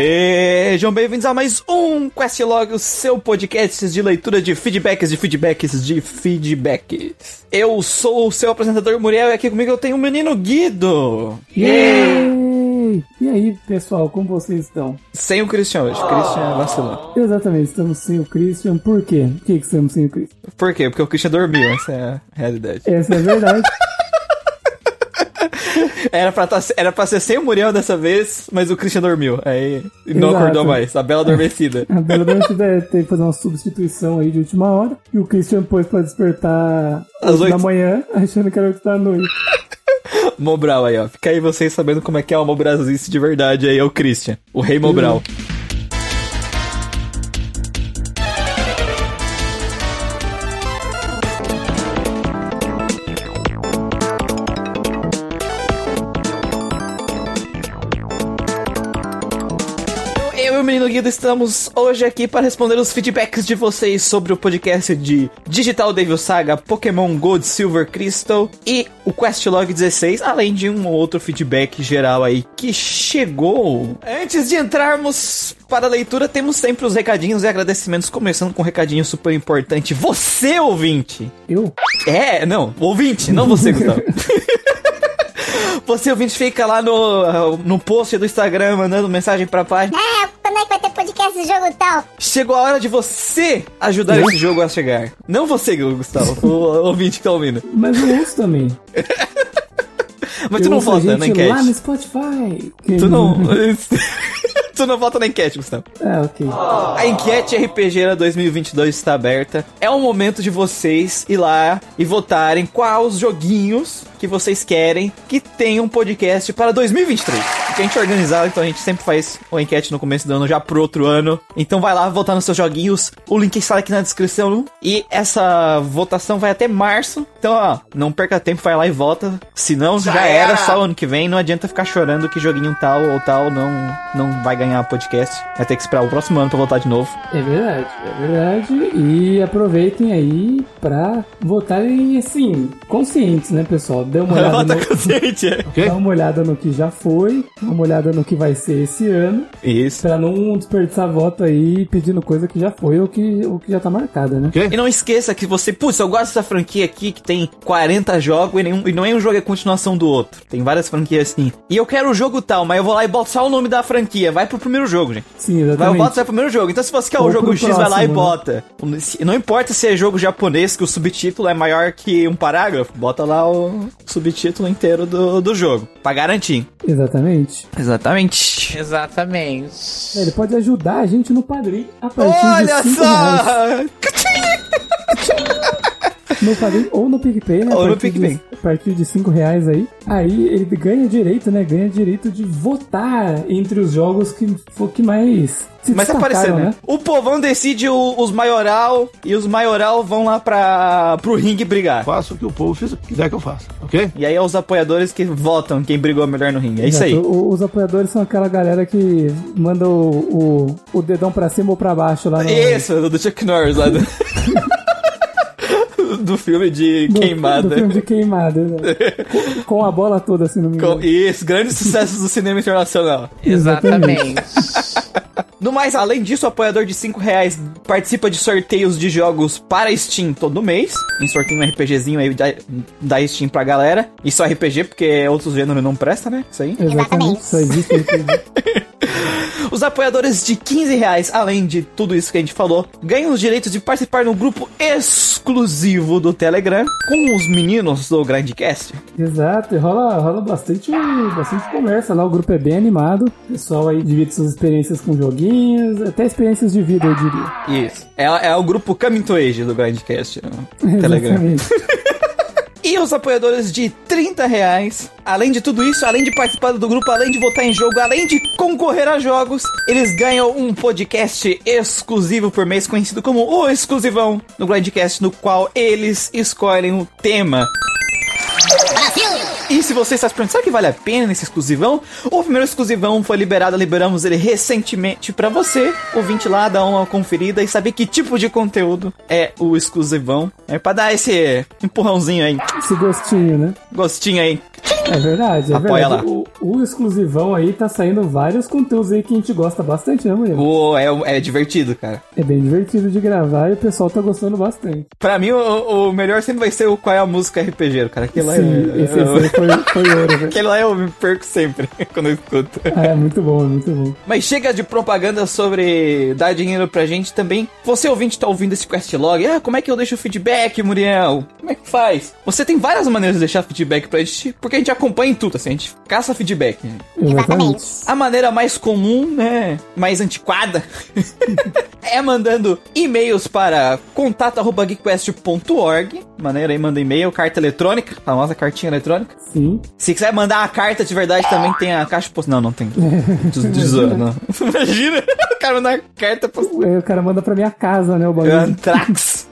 Sejam bem-vindos a mais um Questlog, o seu podcast de leitura de feedbacks, de feedbacks, de feedbacks. Eu sou o seu apresentador Muriel e aqui comigo eu tenho o menino Guido. Yay! E aí, pessoal, como vocês estão? Sem o Christian hoje, o Christian vacilou. Exatamente, estamos sem o Christian. Por quê? Por que, que estamos sem o Christian? Por quê? Porque o Christian dormiu, essa é a realidade. Essa é a verdade. Era pra, tá, era pra ser sem o Muriel dessa vez, mas o Christian dormiu. Aí não Exato. acordou mais. A bela adormecida. A Bela Adormecida é ter que fazer uma substituição aí de última hora. E o Christian pôs pra despertar Às da manhã, achando que era 8 da noite. Mobral aí, ó. Fica aí vocês sabendo como é que é uma Mobrasice de verdade aí, é o Christian. O rei Mobral. Eu menino Guido estamos hoje aqui para responder os feedbacks de vocês sobre o podcast de Digital Devil Saga, Pokémon Gold, Silver Crystal e o Questlog 16, além de um outro feedback geral aí que chegou. Antes de entrarmos para a leitura, temos sempre os recadinhos e agradecimentos, começando com um recadinho super importante. Você, ouvinte! Eu? É, não, ouvinte, não você, Gustavo. Você, ouvinte, fica lá no, no post do Instagram mandando mensagem pra página. Ah, quando é que vai ter podcast de jogo tal? Chegou a hora de você ajudar esse jogo a chegar. Não você, Gustavo, o ouvinte que tá ouvindo. Mas eu ouço também. Mas tu Eu não ouço a vota na gente lá no enquete. Spotify. Tu não. tu não vota na enquete, Gustavo. Ah, ok. A enquete RPGera 2022 está aberta. É o momento de vocês ir lá e votarem quais joguinhos que vocês querem que tenham um podcast para 2023. Porque a gente organizado, então a gente sempre faz uma enquete no começo do ano já pro outro ano. Então vai lá votar nos seus joguinhos. O link está aqui na descrição. E essa votação vai até março. Então, ó, não perca tempo, vai lá e vota. Se não, já, era, só ano que vem. Não adianta ficar chorando que joguinho tal ou tal não, não vai ganhar podcast. Vai ter que esperar o próximo ano pra votar de novo. É verdade, é verdade. E aproveitem aí pra votarem, assim, conscientes, né, pessoal? Dê uma olhada no... consciente, é. Dá uma olhada no que já foi, dá uma olhada no que vai ser esse ano, Isso. pra não desperdiçar voto aí pedindo coisa que já foi ou que, ou que já tá marcada, né? E não esqueça que você, putz, eu gosto dessa franquia aqui que tem 40 jogos e, nenhum, e não é um jogo é continuação do outro. Tem várias franquias assim. E eu quero o jogo tal, mas eu vou lá e boto só o nome da franquia. Vai pro primeiro jogo, gente. Sim, Vai, eu exatamente. boto vai pro primeiro jogo. Então se você quer o jogo X, vai lá e né? bota. Não importa se é jogo japonês, que o subtítulo é maior que um parágrafo. Bota lá o subtítulo inteiro do, do jogo. Pra garantir. Exatamente. Exatamente. Exatamente. É, ele pode ajudar a gente no padrinho a partir Olha de 5 reais. só! No padrinho ou no PicPay, né? Ou no PicPay. A partir de 5 reais aí. Aí ele ganha direito, né? Ganha direito de votar entre os jogos que, for- que mais se Mas aparecer, né? O povão decide o- os maioral e os maioral vão lá pra, pro ringue brigar. faço o que o povo fiz- quiser que eu faça, ok? E aí é os apoiadores que votam quem brigou melhor no ringue. É isso aí. Exato. O- Os apoiadores são aquela galera que manda o, o, o dedão pra cima ou pra baixo lá no, Isso, do Chuck Norris lá do... do filme de do- queimada. Do filme de queimada. né? com, com a bola toda, assim, no Com- meio. Isso, grandes sucessos do cinema internacional. Exatamente. No mais, além disso, o apoiador de 5 reais participa de sorteios de jogos para Steam todo mês. Um sorteio um RPGzinho aí da, da Steam pra galera. Isso é RPG, porque outros gêneros não presta, né? Isso aí. Exatamente. Só existe RPG. Os apoiadores de 15 reais, além de tudo isso que a gente falou, ganham os direitos de participar no grupo exclusivo do Telegram com os meninos do Grandcast. Exato, e rola, rola bastante, bastante conversa lá, o grupo é bem animado. O pessoal aí divide suas experiências com joguinhos, até experiências de vida, eu diria. Isso. É, é o grupo Coming to Age do Grandcast no Telegram. E os apoiadores de 30 reais, além de tudo isso, além de participar do grupo, além de votar em jogo, além de concorrer a jogos, eles ganham um podcast exclusivo por mês, conhecido como o Exclusivão no Grandcast, no qual eles escolhem o tema. E se você está se perguntando, será que vale a pena esse exclusivão? O primeiro exclusivão foi liberado, liberamos ele recentemente pra você, ouvinte lá, dar uma conferida e saber que tipo de conteúdo é o exclusivão. É pra dar esse empurrãozinho aí. Esse gostinho, né? gostinho aí. É verdade, é Apoia verdade. lá. O, o exclusivão aí tá saindo vários conteúdos aí que a gente gosta bastante, né, mulher? Pô, é, é divertido, cara. É bem divertido de gravar e o pessoal tá gostando bastante. Pra mim, o, o melhor sempre vai ser o qual é a música RPG, cara. Aquele lá Sim, é, esse, esse aí foi, foi ouro, velho. Aquele lá eu me perco sempre quando eu escuto. Ah, é muito bom, é muito bom. Mas chega de propaganda sobre dar dinheiro pra gente também. Você ouvinte tá ouvindo esse questlog. Ah, como é que eu deixo feedback, Muriel? Como é que faz? Você tem várias maneiras de deixar feedback pra gente, porque a gente acompanha em tudo, assim, a gente caça feedback. Exatamente. A maneira mais comum, né, mais antiquada, é mandando e-mails para contato@geekquest.org. Maneira aí, manda e-mail, carta eletrônica, famosa cartinha eletrônica. Sim. Se quiser mandar a carta de verdade, também tem a caixa postal. Não, não tem. De, de zoeira, não. Imagina, o cara mandar carta postal. O cara manda pra minha casa, né, o bagulho. Antrax.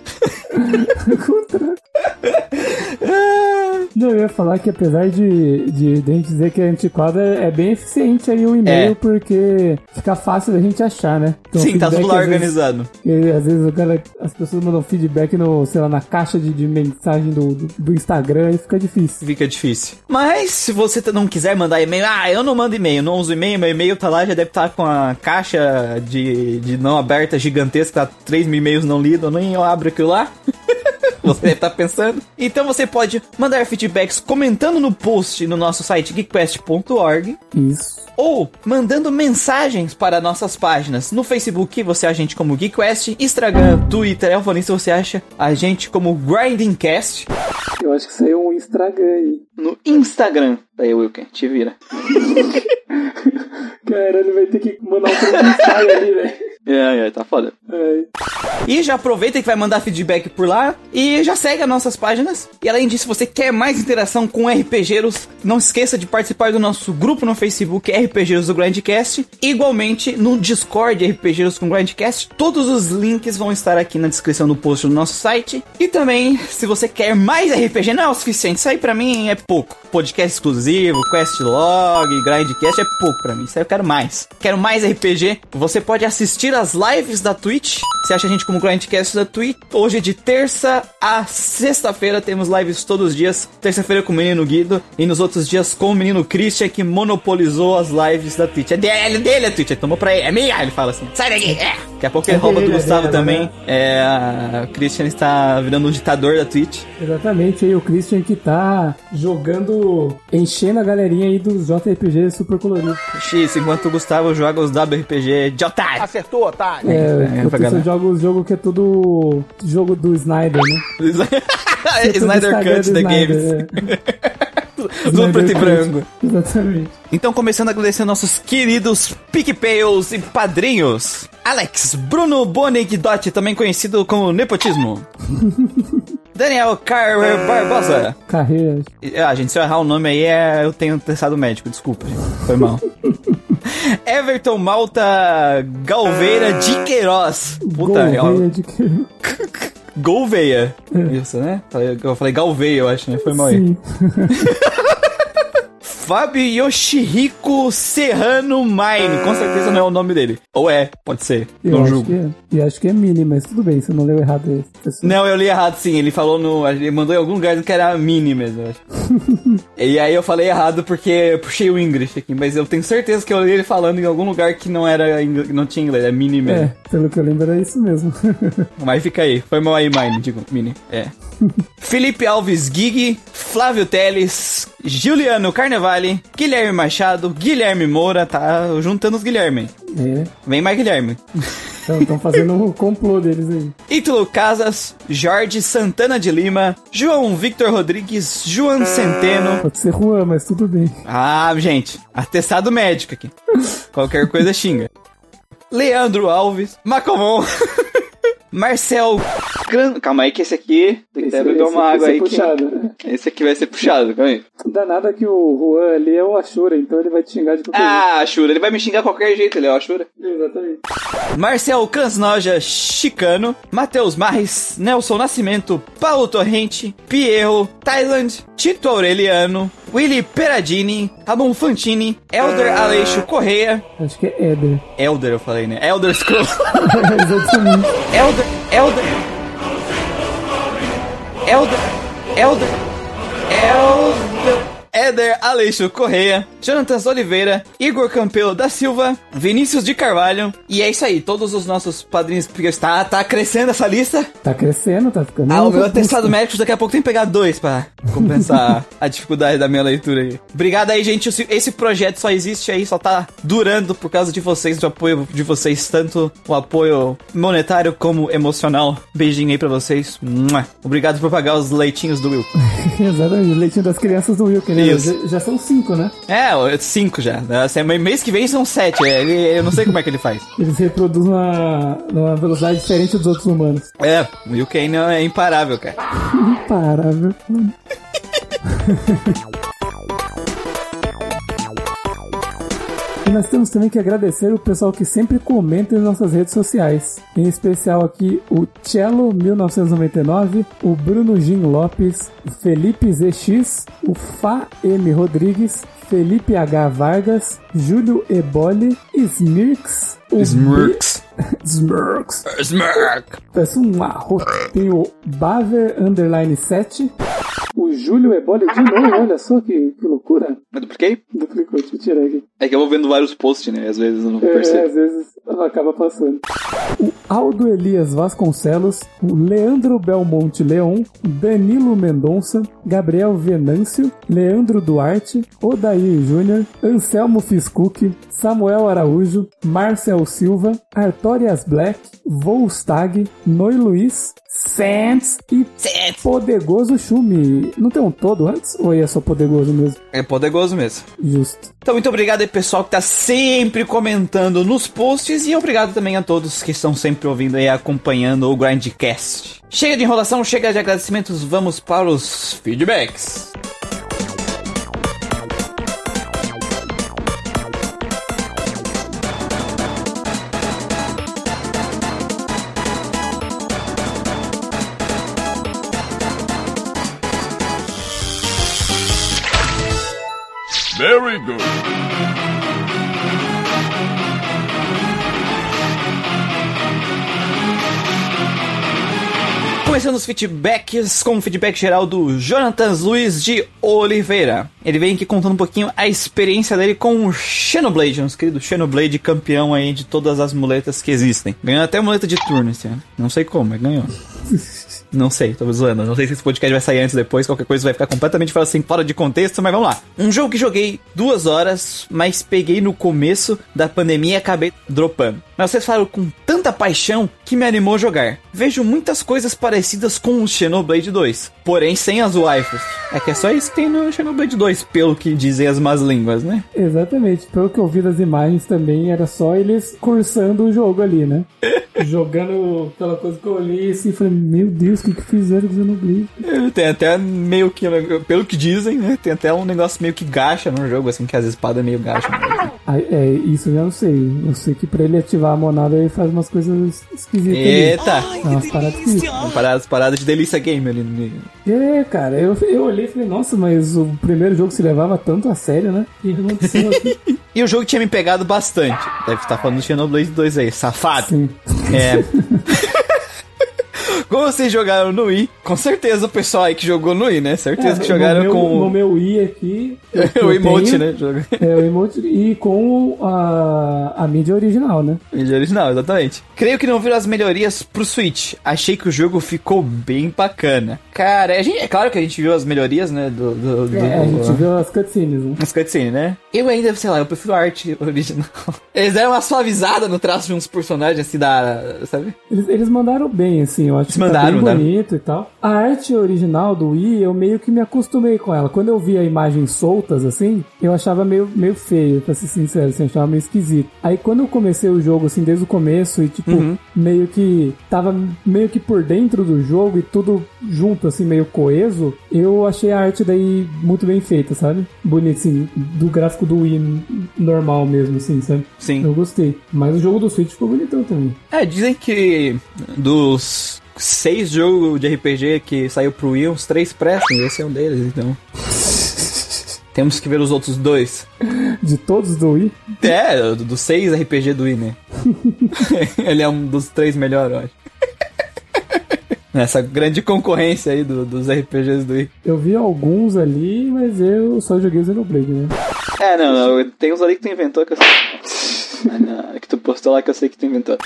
Contra- Não, eu ia falar que apesar de, de, de a gente dizer que é antiquado, é, é bem eficiente aí o e-mail, É. porque fica fácil da gente achar, né? Então, Sim, tá tudo lá vezes, organizado. E, às vezes cara, as pessoas mandam feedback no, sei lá, na caixa de, de mensagem do, do, do Instagram e fica difícil. Fica difícil. Mas se você não quiser mandar e-mail, ah, eu não mando e-mail, não uso e-mail, meu e-mail tá lá, já deve estar com a caixa de, de não aberta gigantesca, tá 3 mil e-mails não lidos, nem eu abro aquilo lá. Você deve estar pensando. Então você pode mandar feedbacks comentando no post no nosso site geekquest.org Isso. ou mandando mensagens para nossas páginas. No Facebook você acha a gente como GeekQuest, Instagram, Twitter, Elfonista você acha a gente como GrindingCast. Eu acho que aí é um Instagram aí. No Instagram. Daí, Wilker, te vira. Caralho, vai ter que mandar um ensaio ali, velho. É, é, tá foda. Ai. E já aproveita que vai mandar feedback por lá e já segue as nossas páginas. E além disso, se você quer mais interação com RPGeiros, não esqueça de participar do nosso grupo no Facebook RPGeiros do Grindcast. Igualmente no Discord RPGeiros com Grindcast. Todos os links vão estar aqui na descrição do post do nosso site. E também, se você quer mais RPG, não é o suficiente. Isso aí pra mim é pouco. Podcast exclusivo, Questlog, Grindcast é pouco pra mim. Isso aí eu quero mais. Quero mais RPG. Você pode assistir as lives da Twitch. Você acha a gente como Grindcast da Twitch? Hoje de terça a sexta-feira temos lives todos os dias. Terça-feira com o menino Guido e nos outros dias com o menino Christian que monopolizou as lives da Twitch. É dele, é dele a Twitch, ele tomou pra ele. É minha, ele fala assim. Sai daqui, é. Daqui a pouco ele É rouba do Gustavo também. É, a Christian está virando o ditador da Twitch. Exatamente, aí o Christian que tá jogando, enchendo a galerinha aí dos JRPG super coloridos. X, enquanto o Gustavo joga os WRPG de otário. Acertou, otário. É, é, penso galera. jogo os jogos que é tudo jogo do Snyder, né? Snyder Instagram Cut The Snyder, Games. é. Tudo preto e branco. Exatamente. Então, começando a agradecer nossos queridos PicPayos e padrinhos. Alex, Bruno Bonigdotti, também conhecido como Nepotismo. Daniel Carver Barbosa. Carreira. Ah, gente, se eu errar o nome aí, é... eu tenho testado médico, desculpa, gente. Foi mal. Everton Malta Galveira de Queiroz. Puta, é real. Gouveia de que... Gouveia. Isso, né? Eu falei Galveia, eu acho, né? Foi mal aí. Fábio Yoshihiko Serrano Mine. Com certeza não é o nome dele. Ou é, pode ser. Eu não acho, julgo. que é. E acho que é mini, mas tudo bem, você não leu errado esse. Não, eu li errado sim. Ele falou no. Ele mandou em algum lugar que era mini mesmo, eu acho. e aí eu falei errado porque eu puxei o English aqui, mas eu tenho certeza que eu li ele falando em algum lugar que não era não tinha inglês, é mini mesmo. É, pelo que eu lembro era isso mesmo. Mas fica aí, foi mal aí, mine, digo, mini. É. Felipe Alves Gig, Flávio Teles, Juliano Carnevale, Guilherme Machado, Guilherme Moura, tá juntando os Guilherme. é, Vem mais Guilherme. estão fazendo o complô deles aí. Ítalo Casas, Jorge Santana de Lima, João Victor Rodrigues, João Centeno. Pode ser Juan, mas tudo bem. Ah, gente, atestado médico aqui. Qualquer coisa xinga. Leandro Alves, Macomon, Marcel. Calma aí que esse aqui tem que beber uma água aí. Que... puxado, né? Esse aqui vai ser puxado, calma aí. Não dá nada que o Juan ali é o Ashura, então ele vai te xingar de qualquer Ah, Ashura, ele vai me xingar qualquer jeito, ele é o Ashura. jeito. Exatamente. Marcel Cansnoja Chicano, Matheus Marres, Nelson Nascimento, Paulo Torrente, Pierro, Thailand, Tito Aureliano, Willy Peradini, Ramon Fantini, Elder Aleixo Correia, Acho que é Eder. Elder eu falei, né? Elder Scroll, Exatamente. Elder, Elder, Elder, Elder, Elder, Éder Aleixo Correia, Jonathan Oliveira, Igor Campelo da Silva, Vinícius de Carvalho. E é isso aí, todos os nossos padrinhos, porque está, tá crescendo essa lista. Tá crescendo, tá ficando. Ah, o meu atestado médico daqui a pouco tem que pegar dois pra compensar a dificuldade da minha leitura aí. Obrigado aí, gente. Esse- projeto só existe aí, só tá durando por causa de vocês, do apoio de vocês, tanto o apoio monetário como emocional. Beijinho aí pra vocês. Obrigado por pagar os leitinhos do Will. Exatamente, o leitinho das crianças do Will, que ele- Isso. já, já são cinco, né? É, cinco já. Assim, Mês que vem são sete. É, ele- eu não sei como é que ele faz. Eles reproduzem numa, velocidade diferente dos outros humanos. É, o Will Kane é imparável, cara. Imparável. E nós temos também que agradecer o pessoal que sempre comenta em nossas redes sociais. Em especial aqui o Cello1999, o Bruno Gin Lopes, o Felipe ZX, o Fá M Rodrigues, Felipe H Vargas, Júlio Eboli, Smirks, o Smirks. B- Smirks. Smirk. Parece um arroz. Tem o Baver Underline 7. Júlio Eboli de novo, olha só que, que loucura. Eu dupliquei? Duplicou, deixa eu tirar aqui. É que eu vou vendo vários posts, né? Às vezes eu não É, percebo. às vezes acaba passando. O Aldo Elias Vasconcelos, o Leandro Belmonte Leon, Danilo Mendonça, Gabriel Venâncio, Leandro Duarte, Odair Júnior, Anselmo Fiscuc, Samuel Araújo, Marcel Silva, Artorias Black, Volstag, Noi Luiz, Sands e Podegoso Chumi. Não tem um todo antes? Ou é só Podegoso mesmo? É poderoso mesmo. Justo. Então, muito obrigado aí, pessoal, que tá sempre comentando nos posts. E obrigado também a todos que estão sempre ouvindo e acompanhando o Grindcast. Chega de enrolação, chega de agradecimentos, vamos para os feedbacks. Very good. Começando os feedbacks com o feedback geral do Jonathan Luiz de Oliveira. Ele vem aqui contando um pouquinho a experiência dele com o Xenoblade, nosso querido Xenoblade, campeão aí de todas as muletas que existem. Ganhou até muleta de turno esse ano. Não sei como, mas ganhou. Não sei, tô zoando. Não sei se esse podcast vai sair antes ou depois. Qualquer coisa vai ficar completamente fora, assim, fora de contexto, mas vamos lá. Um jogo que joguei duas horas, mas peguei no começo da pandemia e acabei dropando. Mas vocês falaram com tanta paixão que me animou a jogar. Vejo muitas coisas parecidas com o Xenoblade 2, porém sem as waifus. É que é só isso que tem no Xenoblade 2, pelo que dizem as más línguas, né? Exatamente. Pelo que eu vi das imagens também, era só eles cursando o jogo ali, né? Jogando aquela coisa que eu olhei assim e falei, meu Deus, que, que fizeram com o Xenoblade? Tem até meio que, pelo que dizem, né? Tem até um negócio meio que gacha no jogo, assim, que as espadas meio gacham. Ah, é, isso eu já não sei. Eu sei que pra ele ativar a monada ele faz umas coisas esquisitas. Eita! É umas paradas esquisitas. Uma parada, parada de delícia game ali. no- É, cara, eu, eu olhei e falei, nossa, mas o primeiro jogo se levava tanto a sério, né? O que aconteceu aqui? E o jogo tinha me pegado bastante. Deve estar falando do Xenoblade 2 aí, safado. Sim. É. Como vocês jogaram no Wii, com certeza o pessoal aí que jogou no Wii, né? Certeza É, que jogaram meu, com No meu i aqui. o emote, tenho- né? É, o emote e com a, a mídia original, né? Mídia original, exatamente. Creio que não viram as melhorias pro Switch. Achei que o jogo ficou bem bacana. Cara, a gente, é claro que a gente viu as melhorias, né? Do, do, do- É, a gente viu as cutscenes, né? As cutscenes, né? Eu ainda, sei lá, eu prefiro a arte original. Eles deram uma suavizada no traço de uns personagens, assim, da. Sabe? Eles, eles mandaram bem, assim, eu acho que mandaram, tá bem mandaram. bonito e tal. A arte original do Wii, eu meio que me acostumei com ela. Quando eu via imagens soltas, assim, eu achava meio, meio feio, pra ser sincero, assim, eu achava meio esquisito. Aí quando eu comecei o jogo, assim, desde o começo e, tipo, Uhum. meio que tava meio que por dentro do jogo e tudo junto, assim, meio coeso, eu achei a arte daí muito bem feita, sabe? Bonito, assim, do gráfico do Wii normal mesmo, assim, sabe? Sim. Eu gostei. Mas o jogo do Switch ficou bonitão também. É, dizem que dos seis jogos de RPG que saiu pro Wii, uns três prestam, esse é um deles, então. Temos que ver os outros dois. De todos do Wii, É, do- dos seis RPG do Wii, né? Ele é um dos três melhores, eu acho. Nessa grande concorrência aí do- dos RPGs do Wii. Eu vi alguns ali, mas eu só joguei Xenoblade, né? É, não, não, tem uns ali que tu inventou que eu sei. Ah, não, que tu postou lá que eu sei que tu inventou.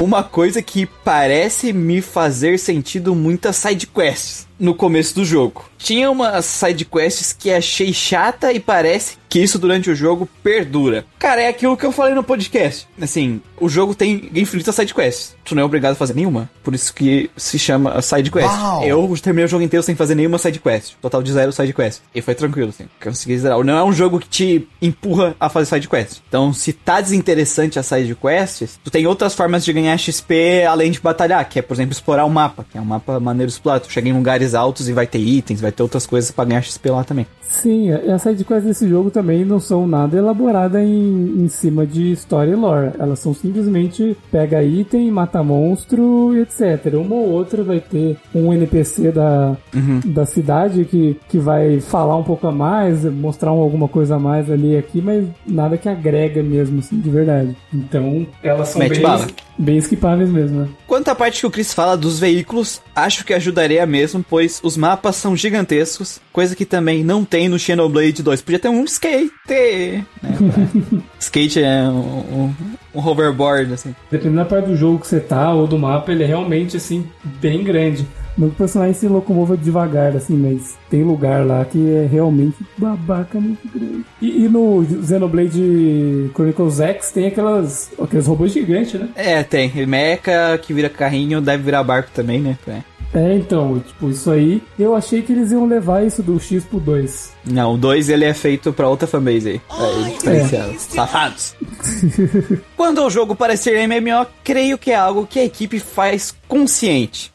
Uma coisa que parece me fazer sentido muitas sidequests no começo do jogo. Tinha umas sidequests que achei chata e parece que isso durante o jogo perdura. Cara, é aquilo que eu falei no podcast. Assim, o jogo tem infinitas sidequests. Tu não é obrigado a fazer nenhuma. Por isso que se chama sidequest. Eu terminei o jogo inteiro sem fazer nenhuma sidequest. Total de zero sidequest. E foi tranquilo, assim. Consegui zerar. Não é um jogo que te empurra a fazer sidequest. Então, se tá desinteressante as sidequests, tu tem outras formas de ganhar XP além de batalhar, que é, por exemplo, explorar o mapa, que é um mapa maneiro de explorar. Tu chega em lugares altos e vai ter itens, vai ter outras coisas pra ganhar XP lá também. Sim, as sidequests desse jogo também não são nada elaboradas em, em cima de história e lore. Elas são simplesmente pega item, mata monstro e etc. Uma ou outra vai ter um NPC da, da cidade que, que vai falar um pouco a mais, mostrar um- alguma coisa a mais ali aqui, mas nada que agrega mesmo, assim, de verdade. Então, elas são Mete bem, bala. bem esquipáveis mesmo, né? Quanto à parte que o Chris fala dos veículos, acho que ajudaria mesmo, pois os mapas são gigantescos, coisa que também não tem no Xenoblade 2. Podia ter um skate, né? skate é um, um- um hoverboard, assim. Dependendo da parte do jogo que você tá ou do mapa, ele é realmente, assim, bem grande. Não que o personagem se locomova devagar, assim, mas tem lugar lá que é realmente babaca muito grande. E, e no Xenoblade Chronicles X tem aquelas, aqueles robôs gigantes, né? É, tem. Mecha que vira carrinho, deve virar barco também, né? É. É, então, tipo, isso aí, eu achei que eles iam levar isso do X pro 2. Não, o 2 ele é feito pra outra fanbase aí. É, diferenciado. Safados. Quando o jogo parecer MMO, creio que é algo que a equipe faz consciente.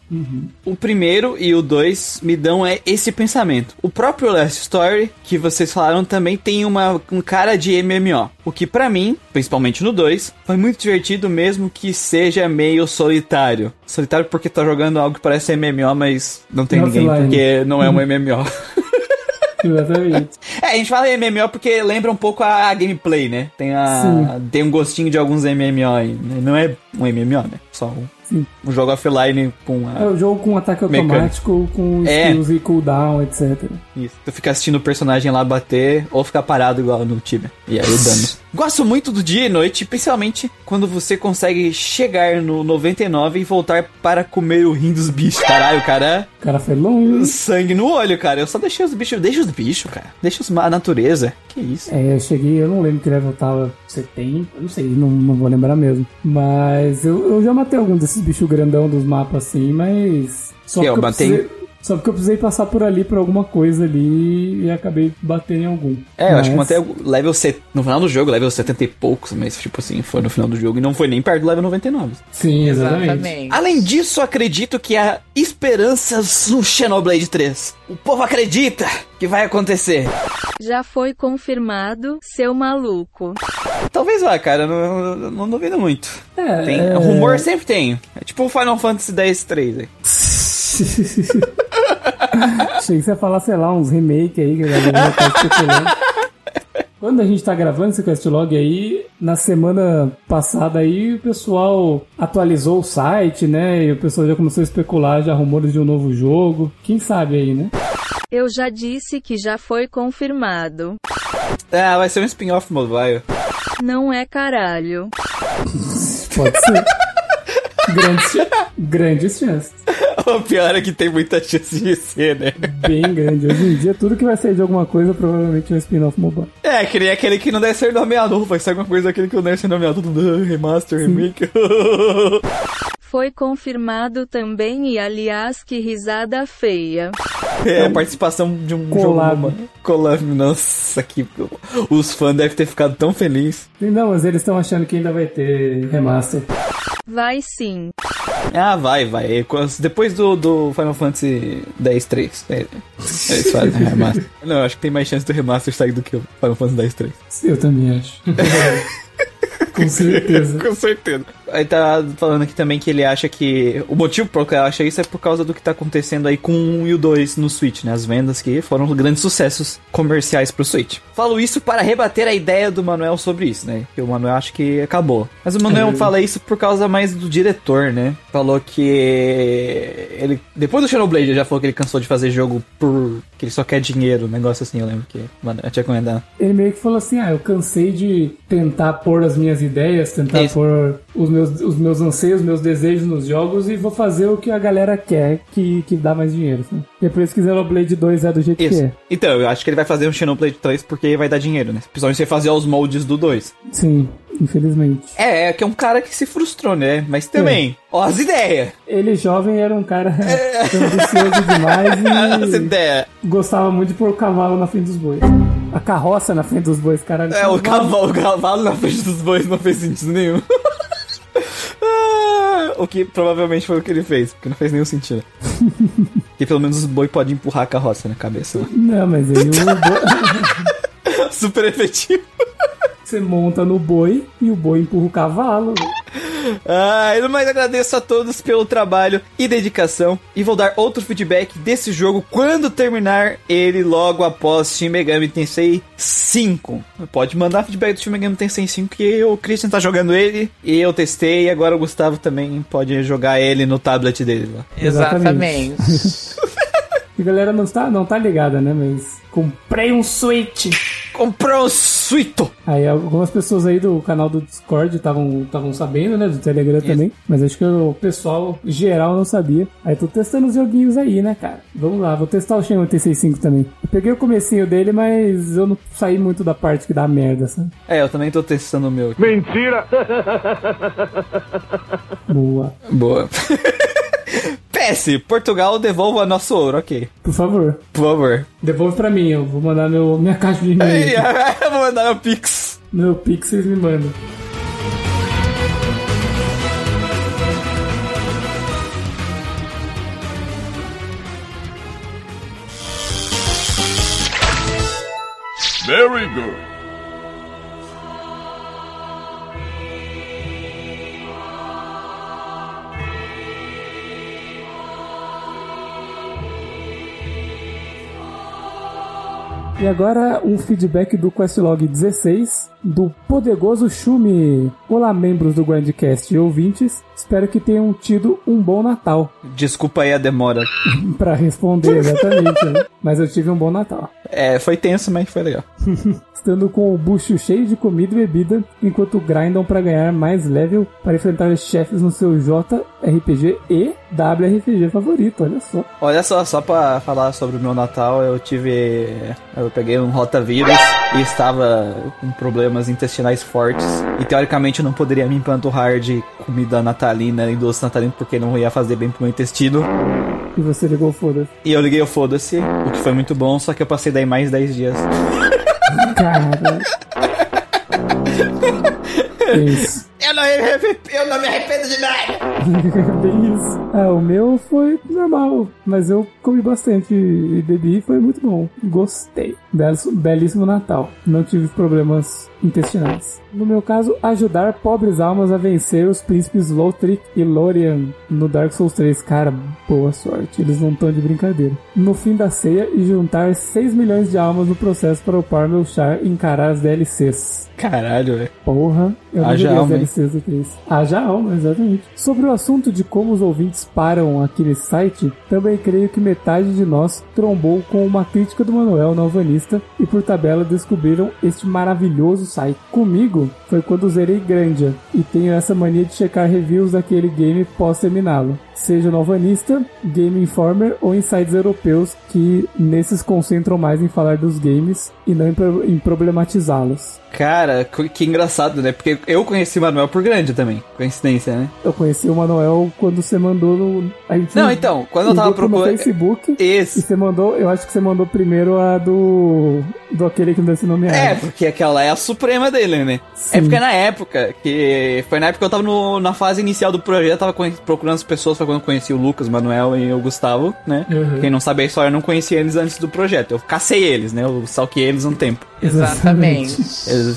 O primeiro e o dois me dão é esse pensamento. O próprio Last Story, que vocês falaram, também tem uma, um cara de MMO. O que pra mim, principalmente no 2, foi muito divertido mesmo que seja meio solitário. Solitário porque tá jogando algo que parece MMO, mas não tem ninguém Offline. porque não é um MMO. Exatamente. É, a gente fala MMO porque lembra um pouco a, a gameplay, né? Tem, a, Sim. tem um gostinho de alguns MMO aí. né? Não é um MMO, né? Só um. Um jogo offline com É a... o jogo com ataque automático, com É. skills e cooldown, etc. Isso. Tu fica assistindo o personagem lá bater ou ficar parado igual no time. E aí o dano. Gosto muito do dia e noite, principalmente quando você consegue chegar no 99 e voltar para comer o rim dos bichos. Caralho, cara. O cara foi longe. Sangue no olho, cara. Eu só deixei os bichos. Deixa os bichos, cara. Deixa os, a natureza. Que isso. É, eu cheguei, eu não lembro que level tava 70, eu não sei, não, não vou lembrar mesmo. Mas eu, eu já matei algum desses bichos grandão dos mapas assim, mas. Só Eu porque matei- precisei- só porque eu precisei passar por ali por alguma coisa ali e acabei batendo em algum. É, eu acho que Mas- matei o level set... no final do jogo, level 70 e poucos, mas tipo assim, foi no final do jogo e não foi nem perto do level 99. Sim, exatamente. Exatamente. Além disso, acredito que há esperanças no Xenoblade 3. O povo acredita que vai acontecer. Já foi confirmado, seu maluco. Talvez vá, cara, não, não, não duvido muito. É, Tem, é... Rumor sempre tem. É tipo o Final Fantasy X-3 aí. Achei que você ia falar, sei lá, uns remake aí que a galera tá especulando. Quando a gente tá gravando esse questlog aí, na semana passada aí, o pessoal atualizou o site, né? E o pessoal já começou a especular já rumores de um novo jogo. Quem sabe aí, né? Eu já disse que já foi confirmado. Ah, vai ser um spin-off mobile. Não é caralho. Pode ser. grandes, grandes chances. o pior é que tem muita chance de ser, né? Bem grande. Hoje em dia, tudo que vai sair de alguma coisa provavelmente é um spin-off mobile. É, que nem aquele que não deve ser nomeado. Vai ser alguma coisa daquele que não deve ser nomeado. Tudo remaster, remake. Foi confirmado também e aliás que risada feia. É, a participação de um Collab. jogo. Collab, nossa, que. Os fãs devem ter ficado tão felizes. Não, mas eles estão achando que ainda vai ter remaster. Vai sim. Ah, vai, vai. Depois do, do Final Fantasy X-3. É, eles fazem remaster. Não, eu acho que tem mais chance do remaster sair do que o Final Fantasy X-3. Eu também acho. Com certeza. Com certeza. Aí tá falando aqui também que ele acha que. O motivo por que ele acha isso é por causa do que tá acontecendo aí com o 1 e o 2 no Switch, né? As vendas que foram grandes sucessos comerciais pro Switch. Falo isso para rebater a ideia do Manuel sobre isso, né? Que o Manuel acha que acabou. Mas o Manuel É. fala isso por causa mais do diretor, né? Falou que ele. Depois do Xenoblade, ele já falou que ele cansou de fazer jogo por. que ele só quer dinheiro, um negócio assim, eu lembro que. Mano, eu tinha comentado. Ele meio que falou assim: ah, eu cansei de tentar pôr as minhas ideias, tentar Isso. pôr os meus, os meus anseios, os meus desejos nos jogos e vou fazer o que a galera quer que, que dá mais dinheiro. Sabe? E é por isso que Xenoblade 2 é do jeito que Isso. é. Então, eu acho que ele vai fazer um Xenoblade 3 porque vai dar dinheiro, né? Principalmente ele fazer os moldes do 2. Sim, infelizmente. É, é que é um cara que se frustrou, né? Mas também, ó, as ideias. Ele jovem era um cara ambicioso demais As e ideias. gostava muito de pôr o cavalo na frente dos bois. A carroça na frente dos bois, caralho. É, o cavalo, o cavalo na frente dos bois não fez sentido nenhum. Ah, o que provavelmente foi o que ele fez, porque não fez nenhum sentido. Porque pelo menos os boi podem empurrar a carroça na cabeça. né? Não, mas aí o boi... Super efetivo. você monta no boi e o boi empurra o cavalo. Ah, eu mais agradeço a todos pelo trabalho e dedicação. E vou dar outro feedback desse jogo quando terminar ele logo após Shin Megami Tensei 5. Pode mandar feedback do Shin Megami Tensei 5 que o Christian tá jogando ele e eu testei. E agora o Gustavo também pode jogar ele no tablet dele lá. Exatamente. E a galera não tá, não tá ligada, né? Mas comprei um Switch. Comprou um suito! Aí algumas pessoas aí do canal do Discord estavam estavam sabendo, né? Do Telegram também. Mas acho que o pessoal geral não sabia. Aí tô testando os joguinhos aí, né, cara? Vamos lá, vou testar o Shen 865 também. Eu peguei o comecinho dele, mas eu não saí muito da parte que dá merda, sabe? É, eu também tô testando o meu. Mentira! Boa. Boa. PS, Portugal devolva nosso ouro, ok. Por favor, Por favor. devolve pra mim. Eu vou mandar meu, minha caixa de e-mail. eu vou mandar meu Pix. Meu Pix vocês me mandam. Very good. E agora um feedback do Questlog 16 do Poderoso Shumi. Olá, membros do Grandcast e ouvintes. Espero que tenham tido um bom Natal. Desculpa aí a demora. Pra responder exatamente, né? Mas eu tive um bom Natal. É, foi tenso, mas foi legal. Estando com o bucho cheio de comida e bebida, enquanto grindam pra ganhar mais level para enfrentar os chefes no seu JRPG e WRPG favorito, olha só. Olha só, só pra falar sobre o meu Natal, eu tive. Eu peguei um rotavírus e estava com problemas intestinais fortes. E teoricamente eu não poderia me empanturrar de comida natalina e doce natalino porque não ia fazer bem pro meu intestino. E você ligou foda E eu liguei o foda-se, o que foi muito bom, só que eu passei daí mais 10 dias. Cara. Isso. Eu não, me arrependo, eu não me arrependo de nada! Bem isso. Ah, o meu foi normal, mas eu comi bastante e bebi e foi muito bom. Gostei. Belis- Belíssimo Natal. Não tive problemas intestinais. No meu caso, ajudar pobres almas a vencer os príncipes Lothric e Lorian no Dark Souls 3. Cara, boa sorte. Eles não estão de brincadeira. No fim da ceia e juntar 6 milhões de almas no processo para upar meu char e encarar as DLCs. Caralho, velho. Porra, eu não Haja as DLCs do 3. Haja alma, exatamente. Sobre o assunto de como os ouvintes param aqui nesse site, também creio que metade de nós trombou com uma crítica do Manuel na Alvanista e por tabela descobriram este maravilhoso site. Comigo foi quando zerei Grandia e tenho essa mania de checar reviews daquele game pós terminá-lo. Seja no Alvanista, Game Informer ou em sites europeus que nesses concentram mais em falar dos games e não em problematizá-los. Cara, que engraçado, né? Porque eu conheci o Manuel por grande também. Coincidência, né? Eu conheci o Manuel quando você mandou no. A gente Não, então, quando eu tava procurando. Facebook. E Esse. você mandou, eu acho que você mandou primeiro a do. do aquele que não deu esse nome É, errado. porque aquela é a suprema dele, né? Sim. É porque na época, que foi na época que eu tava no- na fase inicial do projeto, tava conhe- procurando as pessoas, foi quando eu conheci o Lucas, o Manuel e o Gustavo, né? Uhum. Quem não sabe a história, eu não conhecia eles antes do projeto. Eu cacei eles, né? Eu salquei eles um tempo. Exatamente.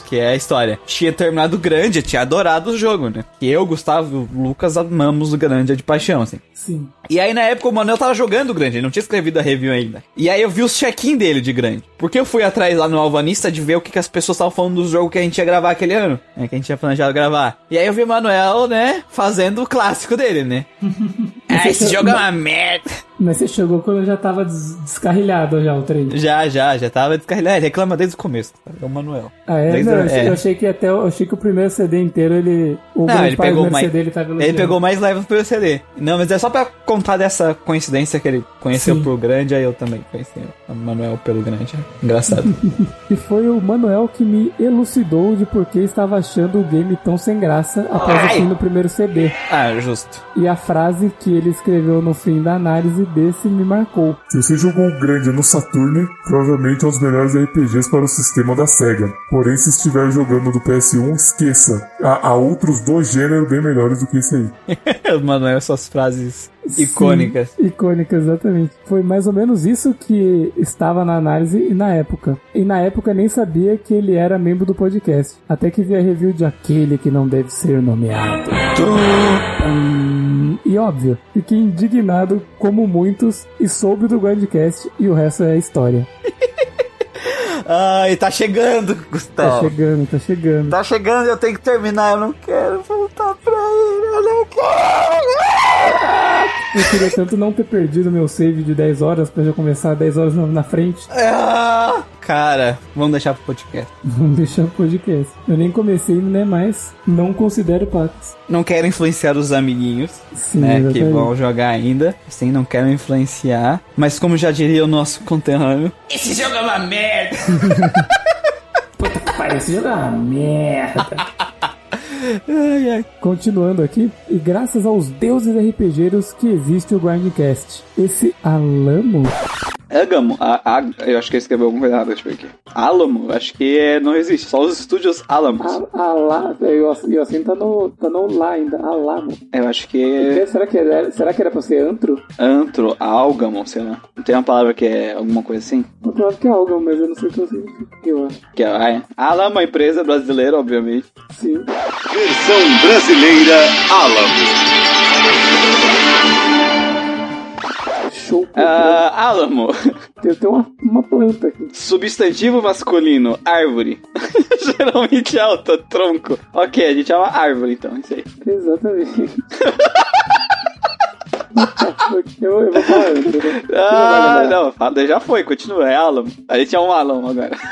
Que é a história. Tinha terminado o Grande, tinha adorado o jogo, né? E eu, Gustavo, Lucas amamos o Grande de paixão, assim. Sim. E aí, na época, o Manuel tava jogando o Grande, ele não tinha escrevido a review ainda. E aí eu vi os check-in dele de Grande. Porque eu fui atrás lá no Alvanista de ver o que, que as pessoas estavam falando do jogo que a gente ia gravar aquele ano, né? Que a gente tinha planejado gravar. E aí eu vi o Manuel, né, fazendo o clássico dele, né? ah, esse jogo é uma merda. Mas você chegou quando já tava des- descarrilhado já o trem. Já, já, já tava descarregado. Ele reclama desde o começo. É o Manuel. Ah, é? Desde Não, a- eu, achei, é. eu achei que até eu achei que o primeiro CD inteiro ele. O Não, ele pegou primeiro mais. CD ele tava Ele pegou mais leve pelo CD. Não, mas é só pra contar dessa coincidência que ele conheceu Sim. por grande, aí eu também conheci o Manuel pelo grande. Engraçado. E foi o Manuel que me elucidou de por que estava achando o game tão sem graça após o fim do primeiro CD. ah, justo. E a frase que ele escreveu no fim da análise desse me marcou. Se você jogou o grande no Saturn, provavelmente é um dos melhores RPGs para o sistema da SEGA. Porém, se estiver jogando do PS1, esqueça. Há, há outros dois gêneros bem melhores do que esse aí. o Manuel, suas frases icônicas. Sim, icônicas, exatamente. Foi mais ou menos isso que estava na análise e na época. E na época nem sabia que ele era membro do podcast. Até que vi a review de aquele que não deve ser nomeado. Hum, e óbvio, fiquei indignado como muitos e soube do Grandcast e o resto é história. Ai, tá chegando, Tá Gustavo. chegando, tá chegando. Tá chegando, eu tenho que terminar, eu não quero voltar pra ele, eu não quero. Eu queria tanto não ter perdido meu save de 10 horas pra já começar 10 horas na- frente. Ah, cara, vamos deixar pro podcast. Vamos deixar o podcast. Eu nem comecei, né? Mas não considero patas. Não quero influenciar os amiguinhos, Sim, né, que vão jogar ainda. Sim, não quero influenciar. Mas como já diria o nosso conterrâneo, esse jogo é uma merda. Parece jogar uma merda. ai, ai. Continuando aqui, e graças aos deuses RPGeiros que existe o Grindcast. Esse Alamo? Agamo, a, a, eu acho que escreveu alguma coisa errada, deixa eu ver aqui. Alamo, acho que é, não existe, só os estúdios Alamos. Alá, e o assim tá no, tá no lá ainda, Alamo. Eu acho que Será que, era, será que era pra ser antro? antro, álgamo, sei lá. Não tem uma palavra que é alguma coisa assim? Eu claro que é algo, mas eu não sei o que eu significa. Eu acho. Que é, é. Alamo, a empresa brasileira, obviamente. Sim. Versão brasileira Alamo. Show. Ah, Alamo, Tem, tem uma, uma planta aqui. substantivo masculino, árvore. Geralmente alta, tronco. Ok, a gente chama árvore então, isso aí. Exatamente. eu, eu vou falar? Você vai Ah, não, fala, já foi, continua, é Alamo. A gente é um Alamo agora.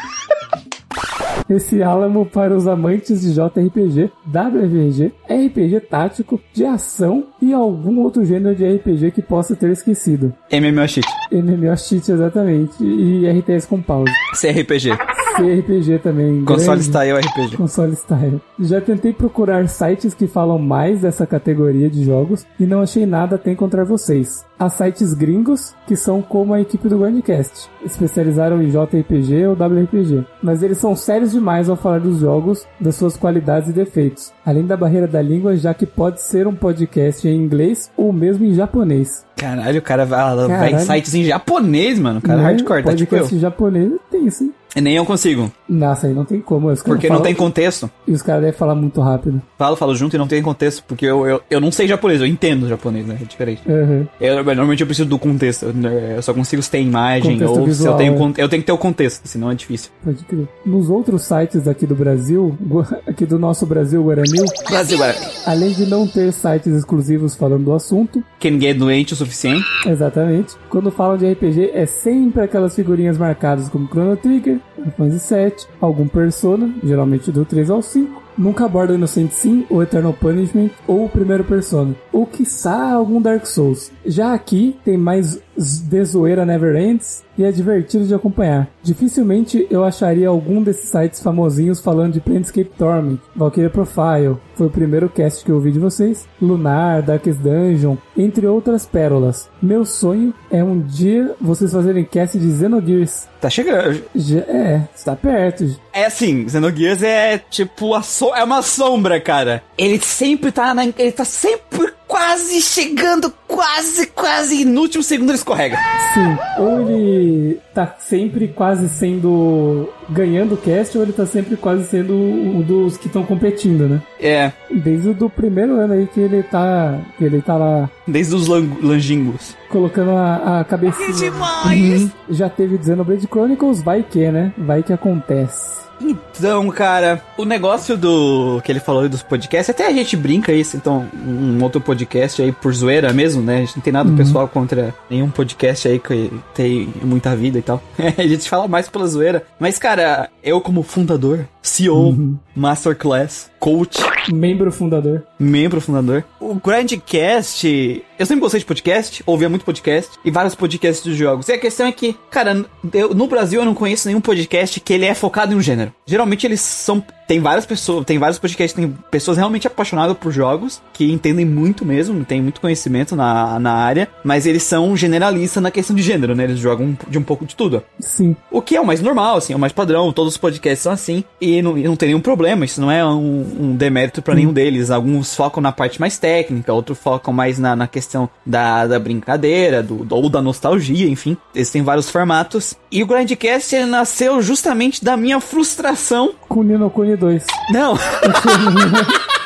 Esse álamo para os amantes de JRPG, WRPG, RPG tático, de ação e algum outro gênero de RPG que possa ter esquecido. MMO Cheat. MMO cheat exatamente e RTS com pause. CRPG. CRPG também. Console grande. Style RPG. Console Style. Já tentei procurar sites que falam mais dessa categoria de jogos e não achei nada até encontrar vocês. Há sites gringos que são como a equipe do Grandcast, especializaram em JRPG ou WRPG, mas eles são sérios demais ao falar dos jogos, das suas qualidades e defeitos, além da barreira da língua, já que pode ser um podcast em inglês ou mesmo em japonês. Caralho, o cara vai, vai em sites em japonês, mano. O cara é hardcore, tá tipo eu. podcast em japonês tem sim. Nem eu consigo. Nossa, aí não tem como. Os Porque não falam- tem contexto. E os caras devem falar muito rápido. Falo, falo junto e não tem contexto. Porque eu, eu, eu não sei japonês, eu entendo japonês, né? É diferente. Uhum. Eu, normalmente eu preciso do contexto. Eu, eu só consigo ter imagem Contexto ou se visual, eu tenho, é. eu tenho que ter o contexto, senão é difícil. Pode crer. Nos outros sites aqui do Brasil, aqui do nosso Brasil Guaranil, Brasil, agora. além de não ter sites exclusivos falando do assunto, Quem ninguém é doente o suficiente. exatamente, quando falam de RPG é sempre aquelas figurinhas marcadas como Chrono Trigger, Final Fantasy VII, algum Persona, geralmente do 3 ao 5, nunca aborda Innocent Sim, ou Eternal Punishment, ou o primeiro Persona, ou quiçá algum Dark Souls. Já aqui tem mais de zoeira Never Ends e é divertido de acompanhar. Dificilmente eu acharia algum desses sites famosinhos falando de Planescape Torment, Valkyria Profile, foi o primeiro cast que eu ouvi de vocês, Lunar, Darkest Dungeon, entre outras pérolas. Meu sonho é um dia vocês fazerem cast de Xenogears. Tá chegando. Já, é, está perto. É assim, Xenogears é tipo a so- é uma sombra, cara. Ele sempre tá na, ele tá sempre quase chegando, quase, quase, no último segundo ele escorrega. Sim, ou ele tá sempre quase sendo ganhando o cast, ou ele tá sempre quase sendo um dos que estão competindo, né? É, Desde o do primeiro ano aí que ele tá. que ele tá lá desde os lang langingos. colocando a, a cabecinha. Uhum. Já teve Xenoblade Chronicles, vai que, né? Vai que acontece. Então, cara, o negócio do que ele falou aí dos podcasts, até a gente brinca isso, então, um outro podcast aí por zoeira mesmo, né? A gente não tem nada pessoal contra nenhum podcast aí que tem muita vida e tal. a gente fala mais pela zoeira. Mas, cara, eu como fundador, CEO, Masterclass, coach, Membro fundador. Membro fundador. O Grindcast, eu sempre gostei de podcast, ouvia muito podcast e vários podcasts de jogos. E a questão é que, cara, eu- no Brasil eu não conheço nenhum podcast que ele é focado em um gênero. Geralmente eles são tem várias pessoas, tem vários podcasts, tem pessoas realmente apaixonadas por jogos, que entendem muito mesmo, tem muito conhecimento na, na área, mas eles são generalistas na questão de gênero, né? Eles jogam de um pouco de tudo. Sim. O que é o mais normal, assim, é o mais padrão, todos os podcasts são assim, e não, e não tem nenhum problema, isso não é um, um demérito pra nenhum deles. Alguns focam na parte mais técnica, outros focam mais na, na questão da, da brincadeira, do, do- ou da nostalgia, enfim. Eles têm vários formatos. E o Grindcast ele nasceu justamente da minha frustração. Com Nino Kuni 2. Não!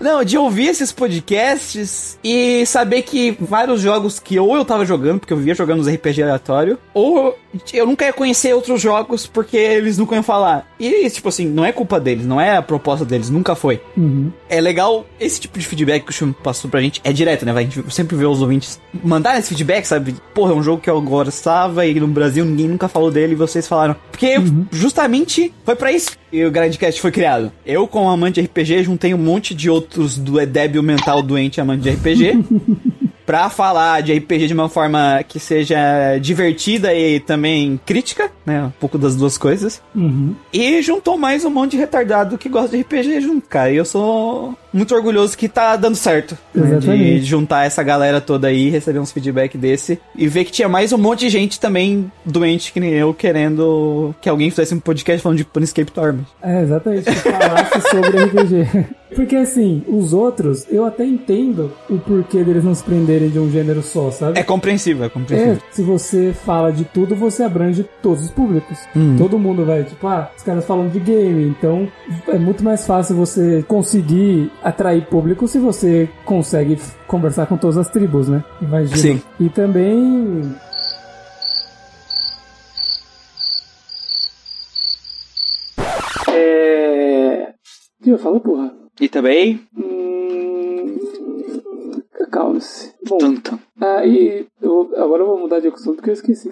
Não, de ouvir esses podcasts e saber que vários jogos que ou eu tava jogando, porque eu vivia jogando os RPG aleatório, ou eu nunca ia conhecer outros jogos porque eles nunca iam falar. E, tipo assim, não é culpa deles, não é a proposta deles, nunca foi. Uhum. É legal, esse tipo de feedback que o Chum passou pra gente é direto, né? Vai, a gente sempre vê os ouvintes mandar esse feedback, sabe? Porra, é um jogo que eu gostava e no Brasil ninguém nunca falou dele e vocês falaram. Porque justamente foi pra isso que o Grandcast foi criado. Eu, como amante de RPG, juntei um monte de outros do débil mental doente amante de RPG. pra falar de RPG de uma forma que seja divertida e também crítica, né? Um pouco das duas coisas. Uhum. E juntou mais um monte de retardado que gosta de RPG junto, cara. E eu sou muito orgulhoso que tá dando certo. né, Exatamente. De juntar essa galera toda aí, receber uns feedback desse. E ver que tinha mais um monte de gente também doente que nem eu, querendo que alguém fizesse um podcast falando de Planescape Torment. É, exatamente. Que falasse sobre RPG. Porque assim, os outros, eu até entendo o porquê deles não se prenderem de um gênero só, sabe? É compreensível, é É, compreensível. se você fala de tudo, você abrange todos os públicos. Todo mundo vai, tipo, ah, os caras falam de game, então é muito mais fácil você conseguir atrair público se você consegue conversar com todas as tribos, né? Imagina. Sim. E também. É. O que eu falo, porra? E também. Hum... Calma-se. Bom, ah, e eu- agora eu vou mudar de assunto porque eu esqueci.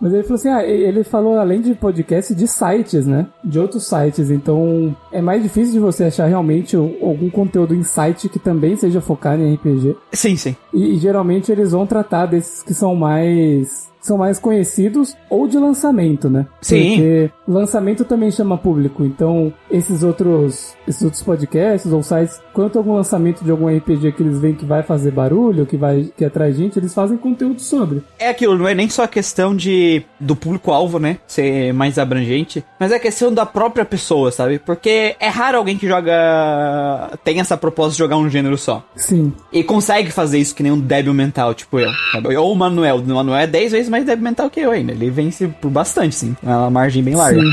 Mas ele falou assim: ah, ele falou além de podcast, de sites, né? De outros sites. Então é mais difícil de você achar realmente algum conteúdo em site que também seja focado em RPG. Sim, sim. E, e geralmente eles vão tratar desses que são mais. São mais conhecidos ou de lançamento, né? Sim. Porque lançamento também chama público. Então, esses outros, esses outros podcasts ou sites, quanto algum lançamento de algum RPG que eles veem que vai fazer barulho, que vai que atrai gente, eles fazem conteúdo sobre. É aquilo, não é nem só a questão de do público-alvo, né? Ser mais abrangente, mas é a questão da própria pessoa, sabe? Porque é raro alguém que joga. tem essa proposta de jogar um gênero só. Sim. E consegue fazer isso que nem um débil mental, tipo eu. sabe? Ou o Manuel. O Manuel é 10 vezes mais débil mental que eu ainda. Ele vence por bastante, sim. É uma margem bem larga. Sim.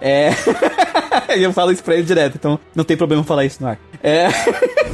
É. E eu falo isso pra ele direto, então não tem problema falar isso no ar. É.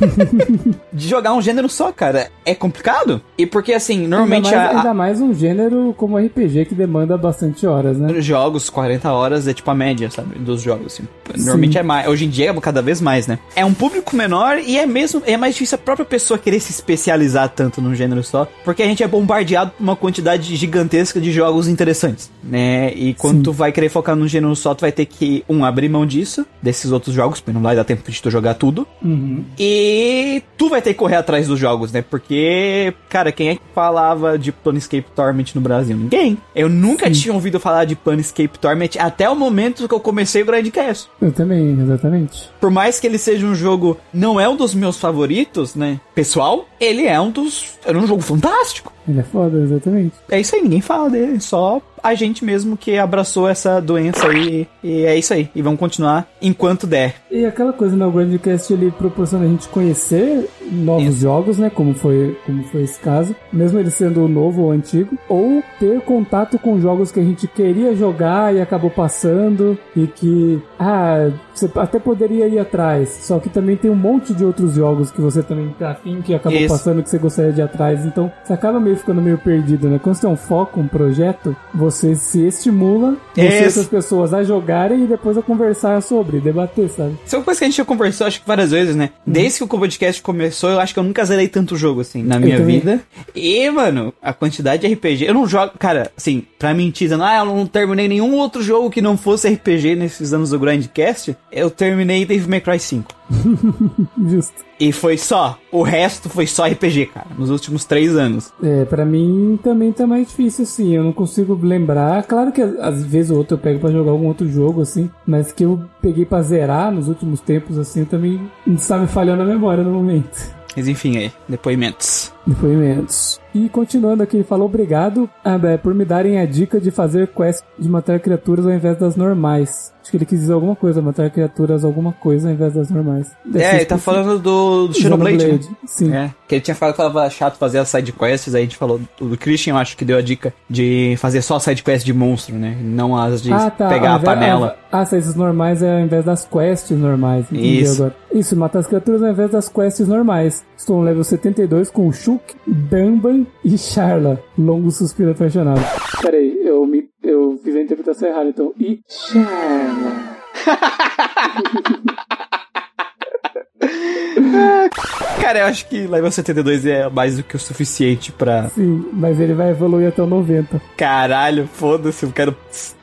de jogar um gênero só, cara, é complicado. E porque, assim, normalmente ainda, mais, a- ainda mais um gênero como RPG que demanda bastante horas, né? jogos, 40 horas é tipo a média, sabe? Dos jogos, assim. Normalmente é mais. Hoje em dia é cada vez mais, né? É um público menor e é mesmo. É mais difícil a própria pessoa querer se especializar tanto num gênero só. Porque a gente é bombardeado por uma quantidade gigantesca de jogos interessantes, né? E quando Sim. tu vai querer focar num gênero só, tu vai ter que, um, abrir mão disso, desses outros jogos, porque não vai dar tempo de tu jogar tudo. Uhum. E tu vai ter que correr atrás dos jogos, né? Porque, cara, quem é que falava de Planescape Torment no Brasil? Ninguém. Eu nunca tinha ouvido falar de Planescape Torment até o momento que eu comecei o Grandcast. Eu também, exatamente. Por mais que ele seja um jogo, não é um dos meus favoritos, né? Pessoal, ele é um dos. É um jogo fantástico. Ele é foda, exatamente. É isso aí, ninguém fala dele, só a gente mesmo que abraçou essa doença aí. E é isso aí. E vamos continuar enquanto der. E aquela coisa, né? O Grandcast ele proporciona a gente conhecer novos Isso. jogos, né? Como foi, como foi esse caso, mesmo ele sendo novo ou antigo, ou ter contato com jogos que a gente queria jogar e acabou passando e que, ah, você até poderia ir atrás, só que também tem um monte de outros jogos que você também tá afim, que acabou Isso. passando que você gostaria de ir atrás, então você acaba meio ficando meio perdido, né? Quando você tem um foco, um projeto, você se estimula você e outras pessoas a jogarem e depois a conversar sobre, debater, sabe? Isso é uma coisa que a gente já conversou, acho que várias vezes, né? Desde que o podcast começou, eu acho que eu nunca zerei tanto jogo, assim, na minha vida. E, mano, a quantidade de RPG. Eu não jogo. Cara, assim, pra mentir, dizendo, ah, eu não terminei nenhum outro jogo que não fosse RPG nesses anos do Grindcast, eu terminei Devil May Cry 5. Justo. E foi só. O resto foi só RPG, cara, nos últimos três anos. É, pra mim também tá mais difícil, assim. Eu não consigo lembrar. Claro que às vezes ou outra eu pego pra jogar algum outro jogo, assim. Mas que eu peguei pra zerar nos últimos tempos, assim, também está me falhando a memória no momento. Mas enfim, aí, depoimentos. Depoimentos. E continuando aqui, ele falou obrigado ah, é, por me darem a dica de fazer quest de matar criaturas ao invés das normais. Acho que ele quis dizer alguma coisa, matar criaturas alguma coisa ao invés das normais. Deve É, ele tá falando do, do Xenoblade, né? Xenoblade, Sim. É, que ele tinha falado que tava chato fazer as sidequests, aí a gente falou do Christian, eu acho que deu a dica de fazer só sidequests de monstro, né? Não as de Ah, tá. pegar a panela. Ah, se esses normais é ao invés das quests normais. Isso. agora. Isso, matar as criaturas ao invés das quests normais. Estou no level 72 com Shuk, Danban e Charla. Longo suspiro apaixonado. Peraí, eu, me, eu fiz a interpretação errada, então. E Charla. Cara, eu acho que level 72 é mais do que o suficiente pra. Sim, mas ele vai evoluir até o 90. Caralho, foda-se, eu quero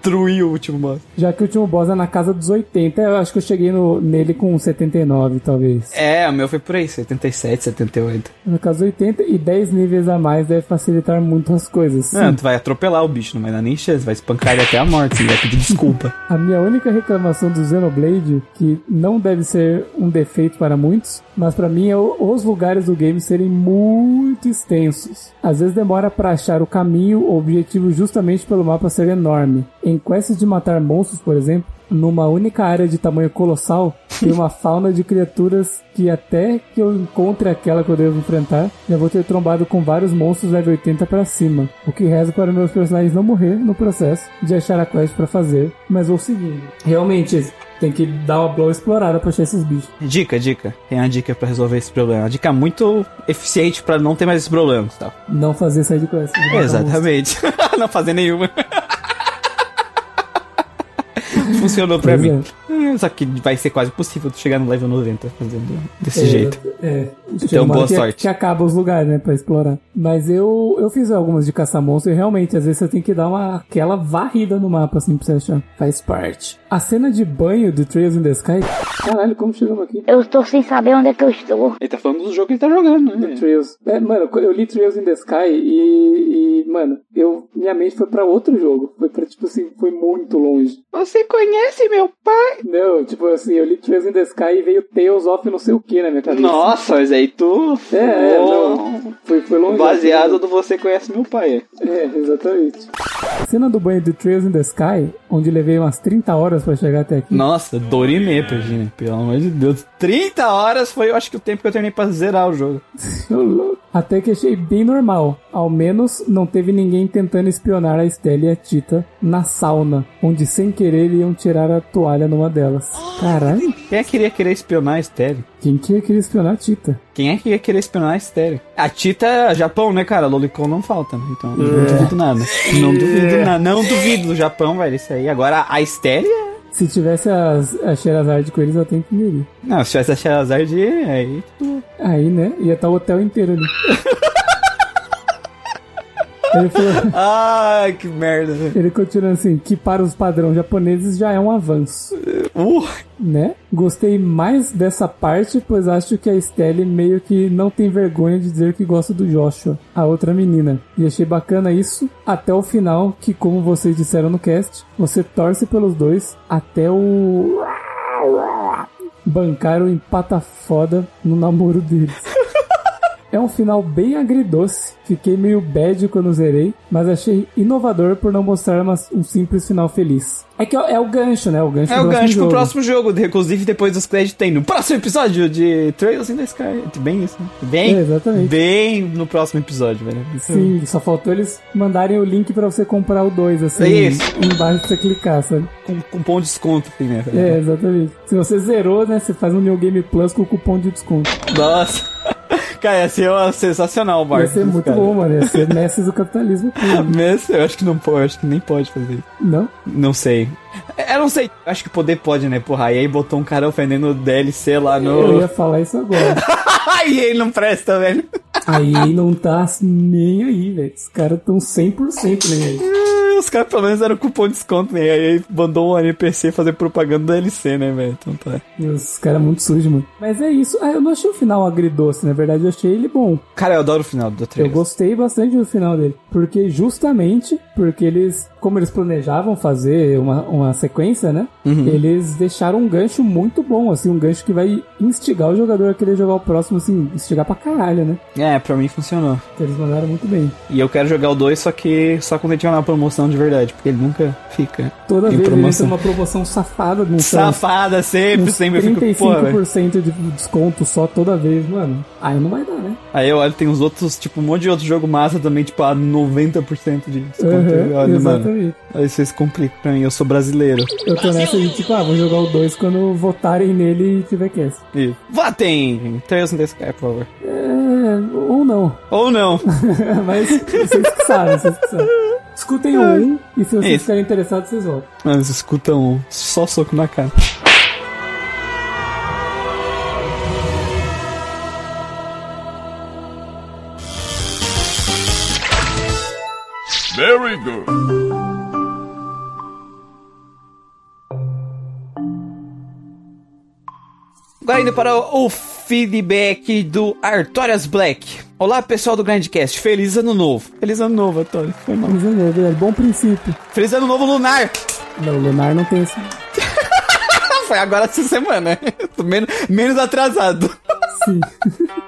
destruir o último boss. Já que o último boss é na casa dos 80, eu acho que eu cheguei no, nele com 79, talvez. É, o meu foi por aí, 77, 78. No caso 80 e 10 níveis a mais deve facilitar muito as coisas. Sim. Não, tu vai atropelar o bicho, não vai dar nem chance, vai espancar ele até a morte, você vai pedir desculpa. A minha única reclamação do Xenoblade, que não deve ser um defeito para muitos, mas para mim é o- os lugares do game serem muito extensos. Às vezes demora para achar o caminho ou objetivo justamente pelo mapa ser enorme. Em quests de matar monstros, por exemplo, numa única área de tamanho colossal, tem uma fauna de criaturas que até que eu encontre aquela que eu devo enfrentar, já vou ter trombado com vários monstros level 80 para cima. O que reza para meus personagens não morrer no processo de achar a quest para fazer, mas vou seguindo. Realmente, tem que dar uma boa explorada pra achar esses bichos. Dica, dica. Tem uma dica pra resolver esse problema. Uma dica muito eficiente pra não ter mais esses problemas, tá? Não fazer side quest. Exatamente. não fazer nenhuma. Funcionou pra mim. é. Só que vai ser quase impossível tu chegar no level 90 fazendo desse É, jeito. É. Então, hora boa que, sorte. Que acaba os lugares, né, pra explorar. Mas eu, eu fiz algumas de caçar monstro e realmente, às vezes você tem que dar uma, aquela varrida no mapa, assim, pra você achar. Faz parte. A cena de banho de Trails in the Sky. Caralho, como chegamos aqui? Eu estou sem saber onde é que eu estou. Ele tá falando do jogo que ele tá jogando, né? Trails. É, mano, eu li Trails in the Sky e, e, mano, eu, minha mente foi pra outro jogo. Foi pra, tipo assim, foi muito longe. Você conhece meu pai? Não, tipo assim, eu li Trails in the Sky e veio Tales of não sei o que na minha cabeça. Nossa, mas aí tu. É, é, não. Foi, foi longe. Baseado do Você Conhece Meu Pai. É, exatamente. Cena do banho de Trails in the Sky, onde levei umas 30 horas pra chegar até aqui. Nossa, Dorime, Virginia. Pelo amor de Deus. 30 horas foi, eu acho que o tempo que eu terminei pra zerar o jogo. Até que achei bem normal. Ao menos não teve ninguém tentando espionar a Estela e a Tita na sauna, onde sem querer iam tirar a toalha numa delas. Caralho, Quem é que iria querer espionar a Estéreo? quem que ia querer espionar a Tita? Quem é que ia querer espionar a Estéreo? A Tita é Japão, né, cara? Lolicon não falta, né? Então, não duvido nada. Não duvido nada. Não duvido do Japão, velho, isso aí. Agora, a Estéreo... é- Se tivesse as, a Sherazade com eles, eu tenho que ir. Não, se tivesse a Sherazade, aí... Aí, né? Ia estar o hotel inteiro ali. Ele falou... Ai, que merda. Ele continua assim, que para os padrões japoneses já é um avanço, Uh, né? Gostei mais dessa parte, pois acho que a Estelle meio que não tem vergonha de dizer que gosta do Joshua, a outra menina. E achei bacana isso até o final, que como vocês disseram no cast, você torce pelos dois até o... Bancar o empata foda no namoro deles. É um final bem agridoce. Fiquei meio bad quando zerei, mas achei inovador por não mostrar uma- um simples final feliz. É que é, é o gancho, né? O gancho É o gancho pro jogo. próximo jogo. Inclusive, depois dos créditos tem no próximo episódio de Trails in the Sky. Bem isso. né? Bem, É, exatamente. bem no próximo episódio, velho. Sim, só faltou eles mandarem o link pra você comprar o 2, assim, Isso. embaixo pra você clicar, sabe? Com cupom de desconto, assim, né? É, exatamente. Se você zerou, né, você faz um New Game Plus com cupom de desconto. Nossa. Cara, ia ser ó, sensacional, Marcos. Ia ser muito cara. bom, mano. Ia ser mestres do capitalismo. Mas eu acho que não pode, acho que nem pode fazer isso. Não? Não sei. Eu não sei. Acho que poder pode, né, porra? E aí botou um cara ofendendo o DLC lá Eu no. ia falar isso agora. e ele não presta, velho. Aí não tá nem aí, velho. Os caras tão 100% nem aí. Os caras pelo menos deram cupom de desconto, né? E aí mandou um NPC fazer propaganda do DLC, né, velho? Então tá. Os caras muito sujos, mano. Mas é isso. Ah, eu não achei o final agridoce, na verdade, eu achei ele bom. Cara, eu adoro o final do Eu trailer. gostei bastante do final dele. Porque justamente porque eles, como eles planejavam fazer uma, uma sequência, né? Uhum. Eles deixaram um gancho muito bom, assim, um gancho que vai instigar o jogador a querer jogar o próximo, assim, instigar pra caralho, né? É, pra mim funcionou. Eles mandaram muito bem. E eu quero jogar o 2, só que só quando ele tiver uma promoção de verdade, porque ele nunca fica. Toda vez ele promoção. tem uma promoção safada no Safada, sempre, sempre. Eu fico, pô. 35% de desconto só toda vez, mano. Aí não vai dar, né? Aí eu olho, tem uns outros, tipo, um monte de outro jogo massa também, tipo, a 90% de desconto. Uhum, Eu olho, mano. Aí vocês complicam pra mim, eu sou brasileiro. Eu tô nessa de tipo, ah, vou jogar o 2 quando votarem nele e tiver cast. E votem! Trails in the Sky, por favor. É, ou não. Ou não. Mas vocês que sabem, vocês que sabem. Escutem o 1 e se vocês Isso. ficarem interessados, vocês voltam. Mano, vocês escutam só soco na cara. Very good. Agora indo para o feedback do Artorias Black. Olá, pessoal do Grandcast. Feliz ano novo. Feliz ano novo, Artorias. Foi mal. Mas é, é, é bom princípio. Feliz ano novo lunar. Não, o Lunar não tem esse. Foi agora essa semana. Tô menos, menos atrasado. Sim.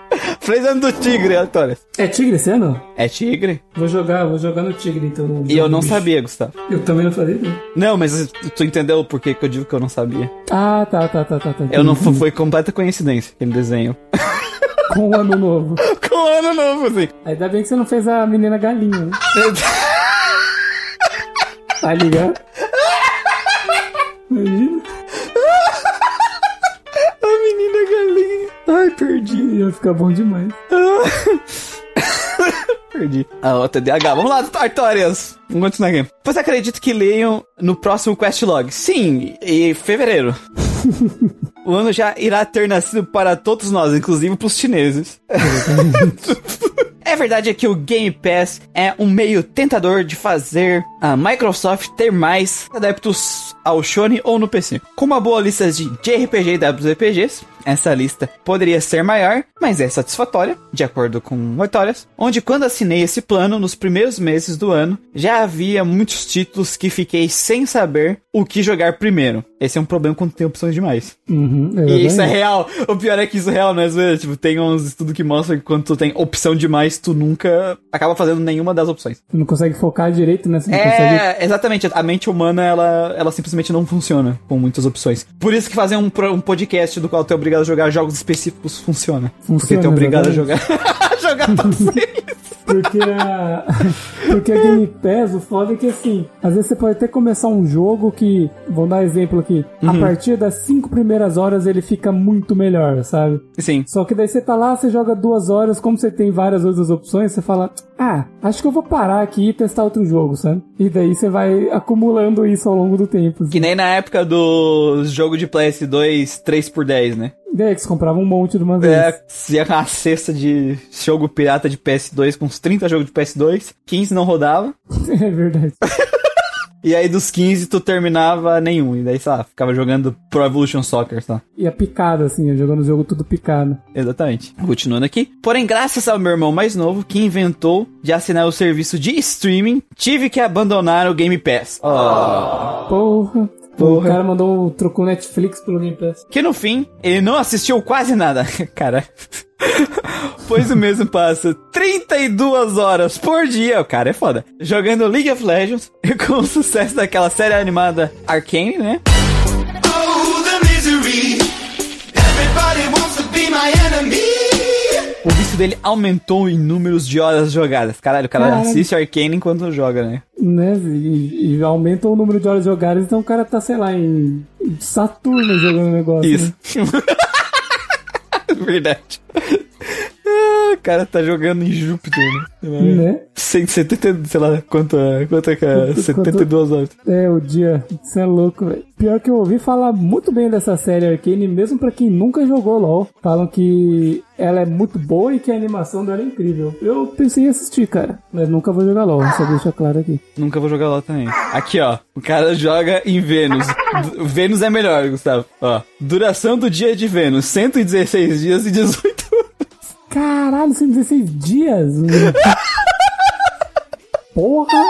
Ano do tigre, Artorias. É tigre esse ano? É tigre? Vou jogar, vou jogar no tigre então. E eu não bicho. sabia, Gustavo. Eu também não falei, né? Não, mas tu entendeu por que que eu digo que eu não sabia? Ah, tá, tá, tá, tá. tá. Eu não foi completa coincidência aquele desenho. Com o ano novo. Com o ano novo, assim. Ainda bem que você não fez a menina galinha, né? Tá ligado? Imagina. Ai, perdi. Ia ficar bom demais. Perdi. Ah, o TDAH. Vamos lá, Tartórias. Vamos continuar aqui. Você acredita que leiam no próximo Questlog? Sim, em fevereiro. o ano já irá ter nascido para todos nós, inclusive para os chineses. É verdade que o Game Pass é um meio tentador de fazer a Microsoft ter mais adeptos ao Shone ou no PC. Com uma boa lista de JRPG e WRPGs, essa lista poderia ser maior, mas é satisfatória, de acordo com Vitórias, onde quando assinei esse plano nos primeiros meses do ano, já havia muitos títulos que fiquei sem saber o que jogar primeiro. Esse é um problema quando tem opções demais. Uhum, E isso é real. O pior é que isso é real, né? Tipo, tem uns estudos que mostram que quando tu tem opção demais, tu nunca acaba fazendo nenhuma das opções. Você não consegue focar direito, né? Não consegue... É, exatamente. A mente humana, ela, ela simplesmente não funciona com muitas opções. Por isso que fazer um, um podcast do qual tu é obrigado a jogar jogos específicos funciona. Porque Funciona, tu é obrigado a exatamente. jogar. jogar todos eles. Porque a. Porque a Game Pass, o foda é que assim, às vezes você pode até começar um jogo que. Vamos dar exemplo aqui. A Uhum. partir das cinco primeiras horas ele fica muito melhor, sabe? Sim. Só que daí você tá lá, você joga duas horas, como você tem várias outras opções, você fala, ah, acho que eu vou parar aqui e testar outro jogo, sabe? E daí você vai acumulando isso ao longo do tempo. assim. Que nem na época do jogo de PS2 3x10, né? Daí que você comprava um monte de uma vez. É, se é uma cesta de jogo pirata de PS2 com uns 30 jogos de PS2, 15 não rodava. É verdade. E aí dos 15 tu terminava nenhum. E daí, sei lá, ficava jogando Pro Evolution Soccer, tá? E a picada, assim, jogando o jogo tudo picado. Exatamente. Continuando aqui. Porém, graças ao meu irmão mais novo, que inventou de assinar o serviço de streaming, tive que abandonar o Game Pass. Porra. Porra. O cara mandou, trocou Netflix pelo Game Pass. Que no fim, ele não assistiu quase nada. Cara. pois o mesmo passa 32 horas por dia, o cara é foda, jogando League of Legends com o sucesso daquela série animada Arcane, né? O vício dele aumentou em números de horas jogadas. Caralho, o cara Caralho. assiste Arcane enquanto joga, né? Né? E, e aumenta o número de horas jogadas, então o cara tá, sei lá, em em Saturno jogando negócio. Isso. né? Verdade. Ah, o cara tá jogando em Júpiter, né? Né? 170, sei lá, quanto, é- quanto é que é? Quanto- 72 horas. É, o dia. Isso é louco, velho. Pior que eu ouvi falar muito bem dessa série Arcane, mesmo pra quem nunca jogou LoL. Falam que ela é muito boa e que a animação dela é incrível. Eu pensei em assistir, cara. Mas nunca vou jogar LoL, só deixa claro aqui. Nunca vou jogar lá também. Aqui, ó. O cara joga em Vênus. D- Vênus é melhor, Gustavo. Ó. Duração do dia de Vênus: 116 dias e 18 horas. Caralho, 116 dias? Porra!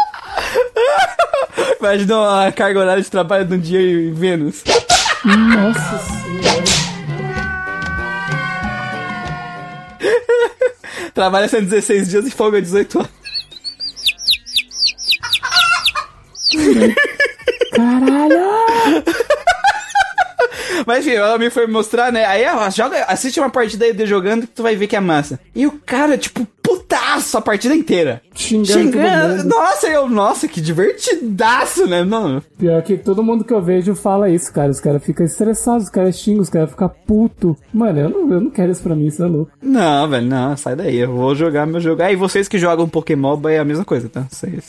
Imagina a carga horária de trabalho de um dia em Vênus. Nossa senhora. Trabalha 116 dias e folga 18 horas. Caralho! Mas enfim, ela me foi mostrar, né? Aí ela joga, assiste uma partida aí de jogando que tu vai ver que é massa. E o cara, tipo, putaço a partida inteira. Xingando Xingando. Nossa, eu, nossa, que divertidaço, né? Não. Pior que todo mundo que eu vejo fala isso, cara. Os caras ficam estressados, os caras xingam, os caras ficam puto. Mano, eu não, eu não quero isso pra mim, isso é louco. Não, velho, não, sai daí. Eu vou jogar meu jogo. Aí vocês que jogam Pokémon é a mesma coisa, tá?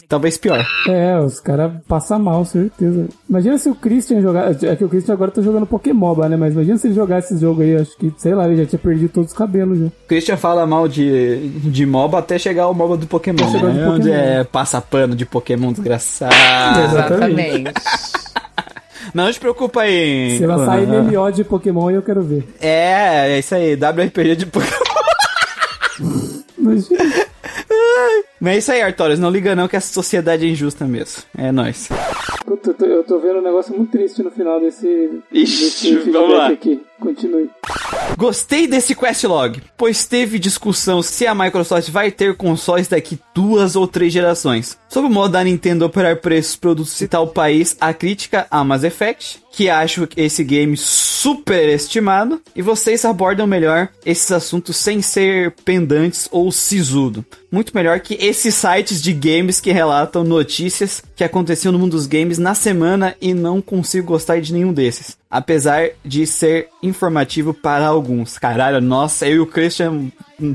Talvez pior. É, os caras passam mal, certeza. Imagina se o Christian jogar. É que o Christian agora tá jogando Pokémon, né? Mas imagina se ele jogasse esse jogo aí, acho que, sei lá, ele já tinha perdido todos os cabelos já. O Christian fala mal de, de MOBA até chegar ao MOBA do Pokémon. Né? Onde Pokémon. é passa pano de Pokémon desgraçado. Exatamente. Não, te preocupa aí. Se ela Ana. sair MMO de Pokémon, eu quero ver. É, é isso aí, WRPG de Pokémon. Imagina. Mas é isso aí, Artorias, não liga não que essa sociedade é injusta mesmo. É nóis. Puta, eu tô, eu tô vendo um negócio muito triste no final desse. Ixi, desse vamos lá. aqui. Continue. Gostei desse questlog, pois teve discussão se a Microsoft vai ter consoles daqui duas ou três gerações. Sobre o modo da Nintendo operar preços produtos em tal país, a crítica a Mass Effect, que acho esse game superestimado, e vocês abordam melhor esses assuntos sem ser pendantes ou sisudo. Muito melhor que esses sites de games que relatam notícias que aconteciam no mundo dos games na semana e não consigo gostar de nenhum desses. Apesar de ser informativo para alguns. Caralho, nossa, eu e o Christian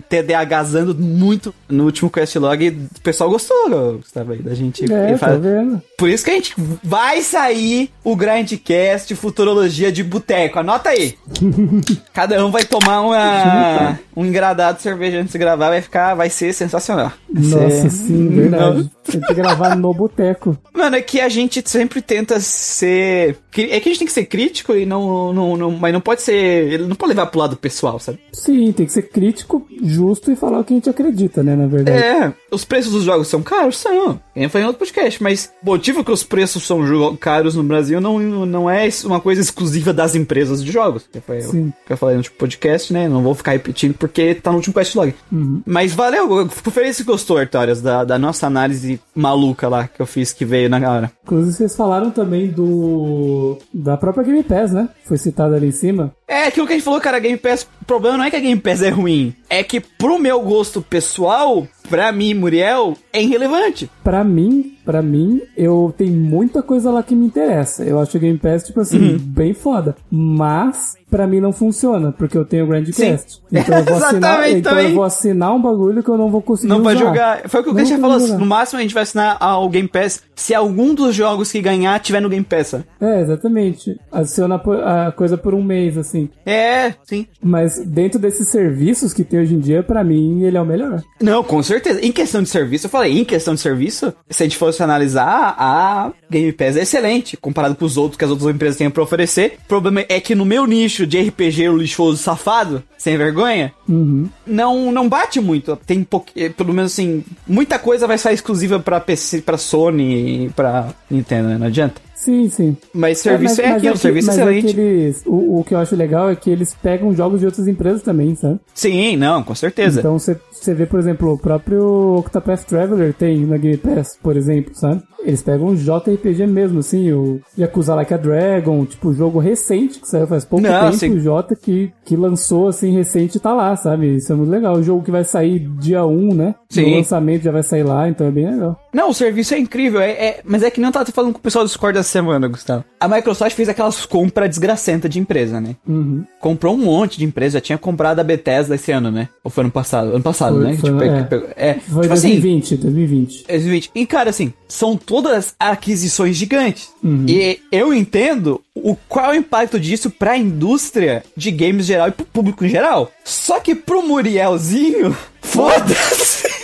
TDAHzando muito no último questlog. O pessoal gostou, Gustavo, aí, da gente. É, tá fala- vendo? Por isso que a gente vai sair o Grindcast Futurologia de Boteco. Anota aí. Cada um vai tomar uma, um engradado de cerveja antes de gravar. Vai ficar, vai ser sensacional. Vai Nossa, ser- sim, verdade. Tem que gravar no boteco. Mano, é que a gente sempre tenta ser. É que a gente tem que ser crítico e não. não, não mas não pode ser. Ele não pode levar pro lado pessoal, sabe? Sim, tem que ser crítico, justo e falar o que a gente acredita, né? Na verdade. É, os preços dos jogos são caros? São. Eu falei em outro podcast, mas o motivo que os preços são caros no Brasil não, não é uma coisa exclusiva das empresas de jogos. Que foi Sim. que eu falei no podcast, né? Não vou ficar repetindo porque tá no último quest log. Uhum. Mas valeu, eu fico feliz que gostou, Artórias, da, da nossa análise maluca lá que eu fiz que veio na hora. Inclusive, vocês falaram também do. da própria Game Pass, né? Foi citado ali em cima. É aquilo que a gente falou, cara, Game Pass. O problema não é que a Game Pass é ruim. É que pro meu gosto pessoal, pra mim, Muriel, é irrelevante. Pra mim, pra mim, eu tenho muita coisa lá que me interessa. Eu acho o Game Pass, tipo assim, Uhum. bem foda. Mas, pra mim não funciona, porque eu tenho o Grandcast. Então eu vou assinar, então eu vou assinar um bagulho que eu não vou conseguir Não vai jogar. Foi o que o Christian falou. jogar. No máximo a gente vai assinar ao Game Pass se algum dos jogos que ganhar tiver no Game Pass. É, exatamente. Adiciona por- a coisa por um mês, assim. É, sim. Mas dentro desses serviços que tem hoje em dia, pra mim, ele é o melhor. Não, com certeza. Em questão de serviço, eu falei, em questão de serviço, se a gente fosse analisar, a Game Pass é excelente, comparado com os outros que as outras empresas têm pra oferecer. O problema é que no meu nicho de RPG, o lixoso safado, sem vergonha, Uhum. não, não bate muito. Tem pouco, eh, pelo menos assim, muita coisa vai ser exclusiva pra PC, pra Sony e pra Nintendo, né? Não adianta. Sim, sim. Mas serviço é, mas- mas aquilo, serviço mas excelente. É eles, o, o que eu acho legal é que eles pegam jogos de outras empresas também, sabe? Sim, não, com certeza. Então você vê, por exemplo, o próprio Octopath Traveler tem na Game Pass, por exemplo, sabe? Eles pegam um JRPG mesmo, assim, o Yakuza Like a Dragon, tipo, jogo recente, que saiu faz pouco Não, tempo, o J que, que lançou, assim, recente e tá lá, sabe? Isso é muito legal. O jogo que vai sair dia 1, né? Sim. No lançamento já vai sair lá, então é bem legal. Não, o serviço é incrível, é, é- mas é que eu tava falando com o pessoal do Discord essa semana, Gustavo. A Microsoft fez aquelas compras desgracenta de empresa, né? Uhum. Comprou um monte de empresa, já tinha comprado a Bethesda esse ano, né? Ou foi ano passado? Ano passado, Foi- né? foi- Tipo, é. pegou- é, Foi tipo assim, 2020, 2020. 2020. E, cara, assim, são todas aquisições gigantes. Uhum. E eu entendo o qual é o impacto disso pra indústria de games geral e pro público em geral. Só que pro Murielzinho, foda-se.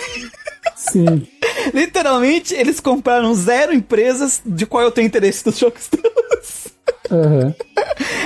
Sim. Literalmente, eles compraram zero empresas de qual eu tenho interesse nos jogos Aham.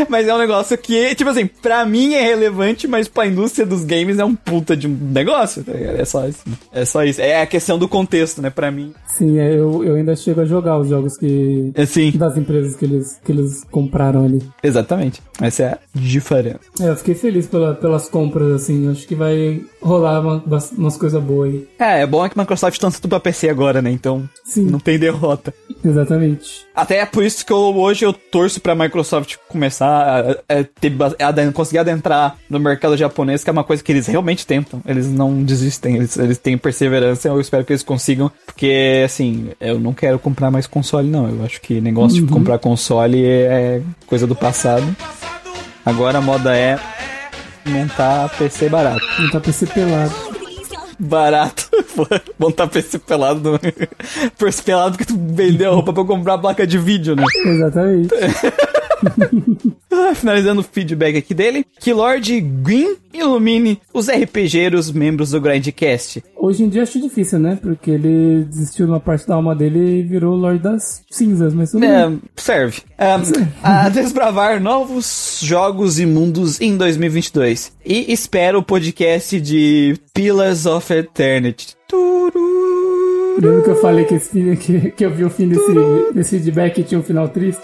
Mas é um negócio que, tipo assim, pra mim é relevante, mas pra indústria dos games é um puta de um negócio. tá? É só isso. É só isso. É a questão do contexto, né? Pra mim. Sim, é, eu, eu ainda chego a jogar os jogos que. Assim, das empresas que eles, que eles compraram ali. exatamente. Essa é a diferença. É, eu fiquei feliz pela, pelas compras, assim. Acho que vai rolar uma, umas coisas boas aí. É, é bom que a Microsoft lança tudo pra PC agora, né? Então, Sim. não tem derrota. Exatamente. Até é por isso que eu, hoje eu torço pra Microsoft começar a, a, ter, a conseguir adentrar no mercado japonês, que é uma coisa que eles realmente tentam. Eles não desistem, eles, eles têm perseverança. Eu espero que eles consigam, porque, assim, eu não quero comprar mais console, não. Eu acho que negócio de comprar console é coisa do passado. Agora a moda é montar PC barato. Tá PC pelado. Barato. Montar PC pelado. No... PC pelado que tu vendeu a roupa pra comprar a placa de vídeo, né? Exatamente. Finalizando o feedback aqui dele. Que Lord Green ilumine os RPGeiros membros do Grindcast. Hoje em dia acho difícil, né? Porque ele desistiu de uma parte da alma dele e virou o Lorde das Cinzas, mas tudo. É, serve. Ah, a desbravar novos jogos e mundos em 2022. E espero o podcast de Pillars of Eternity. Turu. Lembra que eu falei que, esse que, que eu vi o fim desse, desse feedback e tinha um final triste?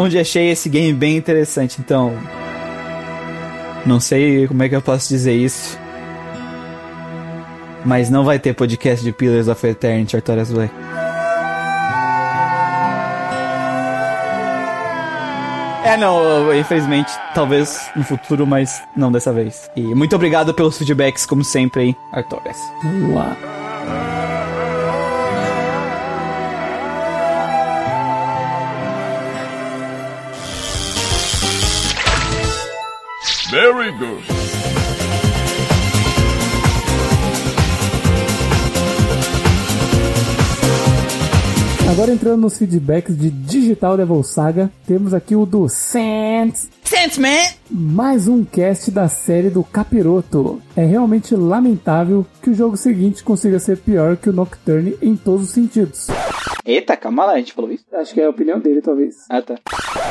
Onde achei esse game bem interessante, então. Não sei como é que eu posso dizer isso. Mas não vai ter podcast de Pillars of Eternity Artorias Black. É, não, infelizmente, talvez no futuro, mas não dessa vez. E muito obrigado pelos feedbacks, como sempre, aí, Artorias. Vamos Very good. Agora entrando nos feedbacks de Digital Devil Saga, temos aqui o do Sans. Sense, man! Mais um cast da série do Capiroto. É realmente lamentável que o jogo seguinte consiga ser pior que o Nocturne em todos os sentidos. Eita, calma lá, a gente falou isso? Acho que é a opinião dele, talvez. Ah, tá.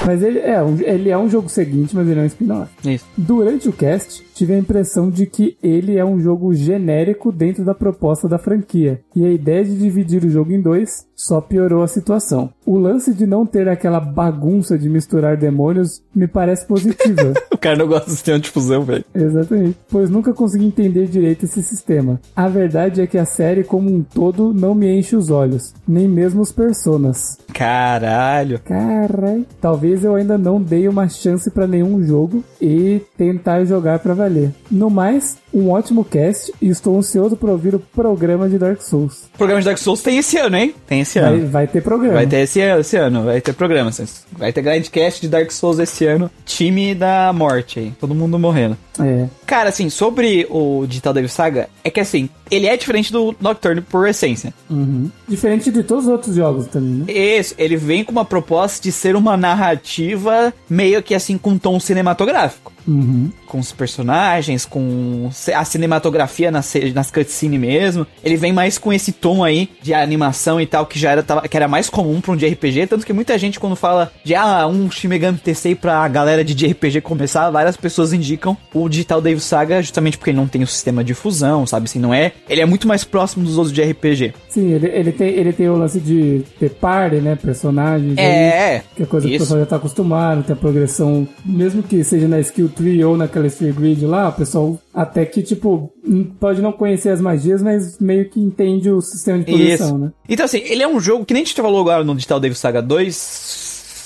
Mas ele é, um, ele é um jogo seguinte, mas ele é um spin-off. Isso. Durante o cast, tive a impressão de que ele é um jogo genérico dentro da proposta da franquia, e a ideia de dividir o jogo em dois só piorou a situação. O lance de não ter aquela bagunça de misturar demônios me parece positiva. O cara não gosta do sistema de fusão, velho. Exatamente. Pois nunca consegui entender direito esse sistema. A verdade é que a série como um todo não me enche os olhos, nem mesmo os personas. Caralho. Carai. Talvez eu ainda não dei uma chance pra nenhum jogo e tentar jogar pra valer. No mais, um ótimo cast e estou ansioso para ouvir o programa de Dark Souls. O programa de Dark Souls tem esse ano, hein? Tem esse Vai, ano. vai ter programa. Vai ter esse, esse ano, vai ter programa. Vai ter Grindcast de Dark Souls esse ano. Time da morte aí. Todo mundo morrendo. É. Cara, assim, sobre o Digital Devil Saga, é que assim, ele é diferente do Nocturne por essência. Uhum. Diferente de todos os outros jogos também, né? Esse, ele vem com uma proposta de ser uma narrativa meio que assim com tom cinematográfico. Uhum. com os personagens, com a cinematografia nas, nas cutscenes mesmo. Ele vem mais com esse tom aí de animação e tal, que já era, que era mais comum pra um de RPG. Tanto que muita gente, quando fala de ah, um Shin Megami Tensei pra galera de RPG começar, várias pessoas indicam o Digital Devil Saga justamente porque ele não tem o sistema de fusão, sabe? Assim, não é. Ele é muito mais próximo dos outros de RPG. Sim, ele, ele, tem, ele tem o lance de ter party, né? Personagens. aí, É, Que é coisa que o isso. pessoal já tá acostumado, tem a progressão, mesmo que seja na skill tree ou naquela sphere grid lá, o pessoal até que, tipo, pode não conhecer as magias, mas meio que entende o sistema de Isso. né? Então, assim, ele é um jogo que nem a gente falou agora no Digital Devil Saga 2,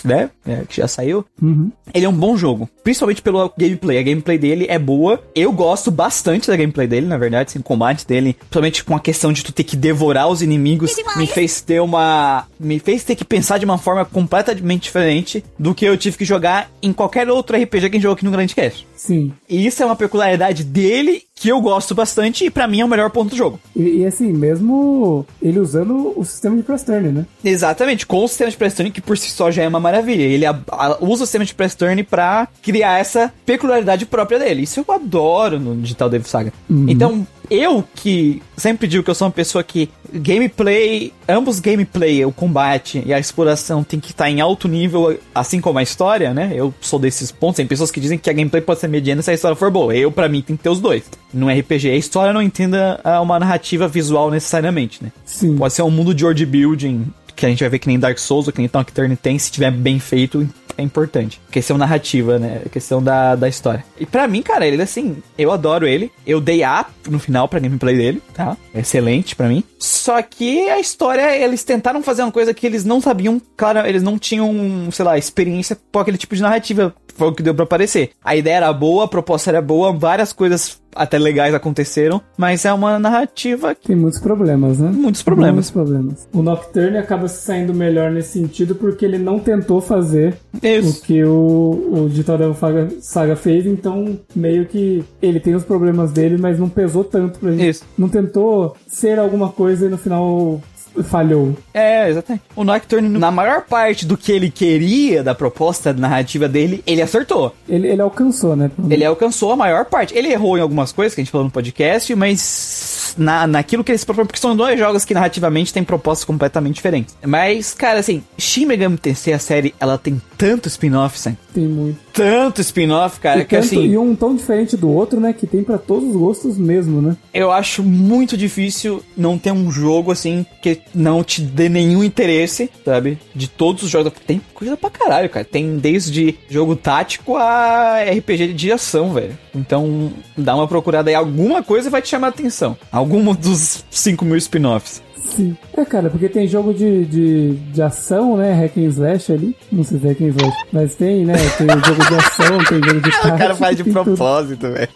né? É, que já saiu. Uhum. Ele é um bom jogo, principalmente pelo gameplay. A gameplay dele é boa. Eu gosto bastante da gameplay dele, na verdade, assim, o combate dele, principalmente com a questão de tu ter que devorar os inimigos, me fez ter uma, me fez ter que pensar de uma forma completamente diferente do que eu tive que jogar em qualquer outro RPG que a gente jogou aqui no Grande Cast. Sim. E isso é uma peculiaridade dele que eu gosto bastante e pra mim é o melhor ponto do jogo. E, e, assim, mesmo ele usando o sistema de press turn, né? Exatamente, com o sistema de press turn, que por si só já é uma maravilha. Ele a- a- usa o sistema de press turn pra criar essa peculiaridade própria dele. Isso eu adoro no Digital Devil Saga. Então, eu que sempre digo que eu sou uma pessoa que gameplay, ambos gameplay, o combate e a exploração tem que estar em alto nível, assim como a história, né? Eu sou desses pontos. Tem pessoas que dizem que a gameplay pode ser mediana se a história for boa. Eu, pra mim, tem que ter os dois. No RPG, a história não entenda ah, uma narrativa visual necessariamente, né? Sim. Pode ser um mundo de world building que a gente vai ver que nem Dark Souls ou que nem Nocturne tem, se tiver bem feito, é importante. Questão narrativa, né? Questão da, da história. E pra mim, cara, ele assim, eu adoro ele. Eu dei A no final pra gameplay dele, tá? Excelente pra mim. Só que a história, eles tentaram fazer uma coisa que eles não sabiam, claro, eles não tinham, sei lá, experiência com aquele tipo de narrativa. Foi o que deu pra aparecer. A ideia era boa, a proposta era boa, várias coisas até legais aconteceram, mas é uma narrativa que Tem muitos problemas, né? muitos problemas. Muitos problemas. O Nocturne acaba se saindo melhor nesse sentido porque ele não tentou fazer o Isso. que o, o Digital Devil Saga, Saga fez, então meio que ele tem os problemas dele, mas não pesou tanto pra gente. Isso. Não tentou ser alguma coisa e no final falhou. É, exatamente. O Nocturne, na maior parte do que ele queria da proposta narrativa dele, ele acertou. Ele, ele alcançou, né? Ele alcançou a maior parte. Ele errou em algumas coisas que a gente falou no podcast, mas na, naquilo que ele se propõe, porque são dois jogos que narrativamente têm propostas completamente diferentes. Mas, cara, assim, Shin Megami Tensei, a série, ela tem tanto spin-off, Sam. Tem muito. Tanto spin-off, cara, e, que tanto- assim... e um tão diferente do outro, né? Que tem pra todos os gostos mesmo, né? Eu acho muito difícil não ter um jogo assim que não te dê nenhum interesse, sabe? De todos os jogos. Tem coisa pra caralho, cara. Tem desde jogo tático a RPG de ação, velho. Então dá uma procurada aí. Alguma coisa vai te chamar a atenção. Algum dos 5 mil spin-offs. Sim. É, cara, porque tem jogo de, de, de ação, né? Hack and Slash ali. Não sei se é Hack and Slash. Mas tem, né? Tem jogo de ação, tem jogo de O cara faz de propósito, velho.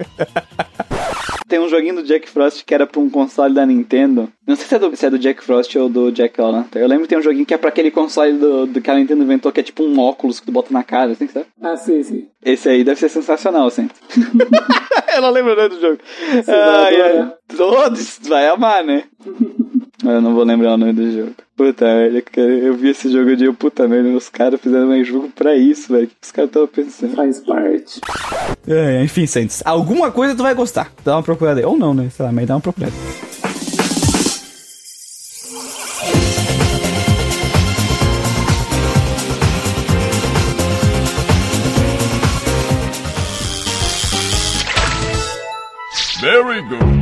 Tem um joguinho do Jack Frost que era pra um console da Nintendo. Não sei se é do, se é do Jack Frost ou do Jack O'Lantern. Eu lembro que tem um joguinho que é pra aquele console do, do que a Nintendo inventou, que é tipo um óculos que tu bota na cara, assim, sabe? Ah, sim, sim. Esse aí deve ser sensacional, assim. eu não lembro o nome do jogo. vai Ai, ai. adorar. Todos vai amar, né? eu não vou lembrar o nome do jogo. Puta merda. Eu vi esse jogo de puta merda. Os caras fizeram um jogo pra isso, velho. O que os caras estavam pensando? Faz parte. É, enfim, Santos. Alguma coisa tu vai gostar. Dá uma procurada aí. Ou não, né? Sei lá, mas dá uma procurada. Very good.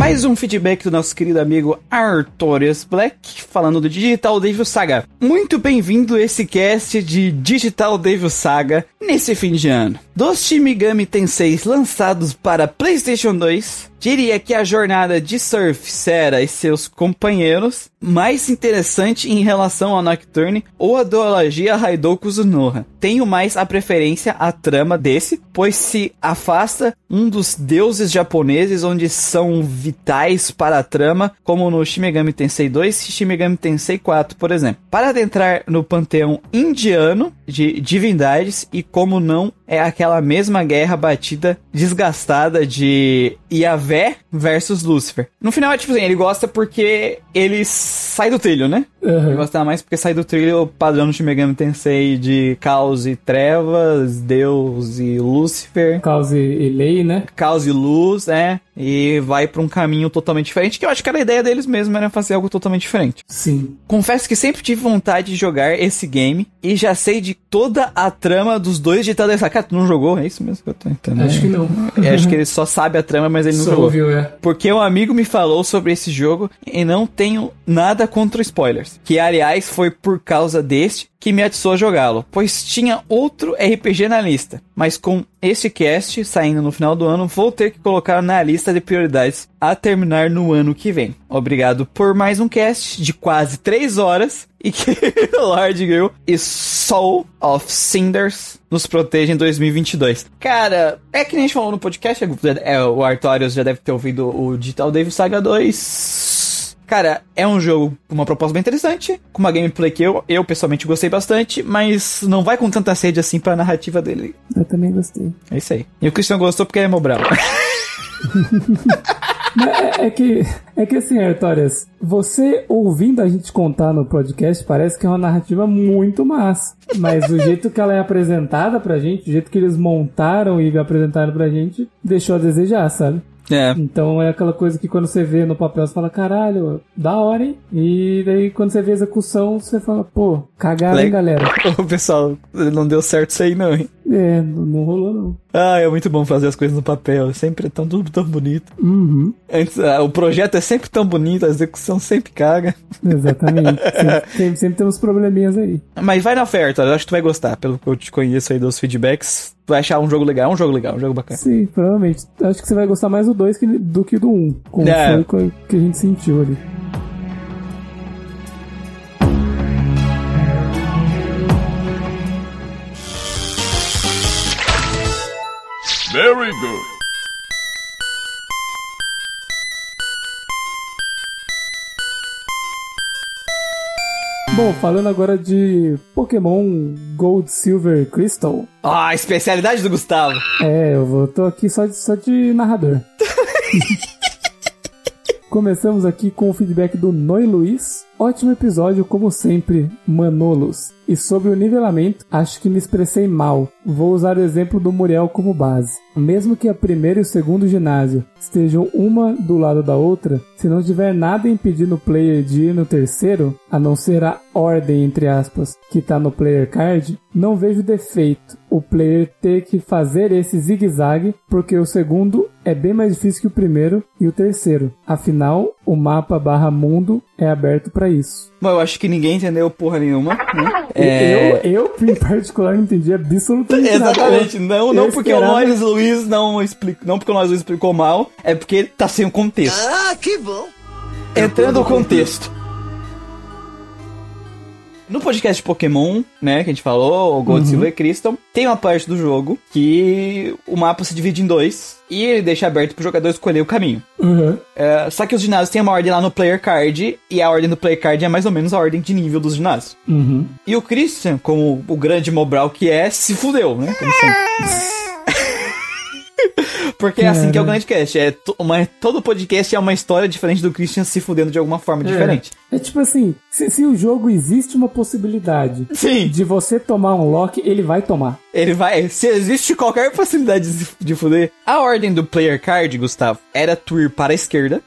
Mais um feedback do nosso querido amigo Artorius Black, falando do Digital Devil Saga. Muito bem-vindo esse cast de Digital Devil Saga nesse fim de ano. Dos Shin Megami Tensei lançados para PlayStation 2, diria que a jornada de Surf, Sera e seus companheiros mais interessante em relação ao Nocturne ou a duologia Raidou Kuzunoha. Tenho mais a preferência à trama desse, pois se afasta um dos deuses japoneses onde são vitais para a trama, como no Shin Megami Tensei 2 e Shin Megami Tensei 4, por exemplo. Para adentrar no panteão indiano de divindades e como não é aquela mesma guerra batida, desgastada de Yahvé Vé versus Lúcifer. No final é tipo assim, ele gosta porque ele sai do trilho, né? Ele Aham. gosta mais porque sai do trilho padrão do Shin Megami Tensei de caos e trevas, Deus e Lúcifer, Causa e lei, né? caos e luz, né? E vai pra um caminho totalmente diferente, que eu acho que era a ideia deles mesmo, era fazer algo totalmente diferente. Sim. Confesso que sempre tive vontade de jogar esse game e já sei de toda a trama dos dois de Tales Cara, tu não jogou? É isso mesmo que eu tô entendendo. Acho que não. É, acho que ele só sabe a trama, mas ele não. Ouviu, é. Porque um amigo me falou sobre esse jogo e não tenho nada contra spoilers. Que, aliás, foi por causa deste que me atiçou a jogá-lo, pois tinha outro RPG na lista. Mas com este cast saindo no final do ano, vou ter que colocar na lista de prioridades a terminar no ano que vem. Obrigado por mais um cast de quase 3 horas e que Lord Grill e Soul of Cinders nos protejam em 2022. Cara, é que nem a gente falou no podcast, é, o Artorius já deve ter ouvido o Digital Devil Saga 2. Cara, é um jogo com uma proposta bem interessante, com uma gameplay que eu, eu pessoalmente gostei bastante, mas não vai com tanta sede assim pra narrativa dele. Eu também gostei. É isso aí. E o Christian gostou porque ele é Mobral. É, é que, é que assim, Artorias, você ouvindo a gente contar no podcast parece que é uma narrativa muito massa. Mas o jeito que ela é apresentada pra gente, o jeito que eles montaram e apresentaram pra gente, deixou a desejar, sabe? É. Então é aquela coisa que quando você vê no papel, você fala, caralho, da hora, hein? E daí quando você vê a execução, você fala, pô, cagaram, hein, Le- galera? O pessoal, não deu certo isso aí não, hein? É, não rolou não. Ah, é muito bom fazer as coisas no papel. Sempre é tão, tudo tão bonito. Uhum, Antes, ah, o projeto é sempre tão bonito, a execução sempre caga. exatamente. sempre, sempre, sempre tem uns probleminhas aí. Mas vai na oferta, eu acho que tu vai gostar. Pelo que eu te conheço aí dos feedbacks, tu vai achar um jogo legal, um jogo legal, um jogo bacana. Sim, provavelmente. Acho que você vai gostar mais do 2 do que do 1. Um, como É. foi co- que a gente sentiu ali. Very good. Bom, falando agora de Pokémon Gold, Silver, Crystal. Ah, a especialidade do Gustavo. É, eu vou, tô aqui só de, só de narrador. Começamos aqui com o feedback do Noi Luiz. Ótimo episódio, como sempre, Manolos. E sobre o nivelamento, acho que me expressei mal. Vou usar o exemplo do Muriel como base. Mesmo que a primeira e o segundo ginásio estejam uma do lado da outra, se não tiver nada impedindo o player de ir no terceiro, a não ser a ordem, entre aspas, que tá no player card, não vejo defeito o player ter que fazer esse zigue-zague, porque o segundo é bem mais difícil que o primeiro e o terceiro. Afinal, o mapa barra mundo é aberto para isso. Bom, eu acho que ninguém entendeu porra nenhuma, né? É... Eu, eu, em particular, não entendi absolutamente nada. Exatamente, não, Eu não porque o Lois Luiz não explicou, não porque o Lois Luiz explicou mal, é porque tá sem o contexto. Ah, que bom. Entrando no contexto. No podcast de Pokémon, né, que a gente falou, o Gold, Silver e Crystal, tem uma parte do jogo que o mapa se divide em dois e ele deixa aberto pro jogador escolher o caminho. Uhum. É, só que os ginásios têm uma ordem lá no player card e a ordem do player card é mais ou menos a ordem de nível dos ginásios. Uhum. E o Christian, como o grande Mobral que é, se fudeu, né? Como sempre. Porque é assim que é o grande cast. É uma, todo podcast é uma história diferente do Christian se fudendo de alguma forma diferente. É tipo assim, se, se o jogo existe uma possibilidade Sim, de você tomar um lock, ele vai tomar. ele vai. Se existe qualquer possibilidade de, de fuder. A ordem do player card, Gustavo, era tu ir para a esquerda,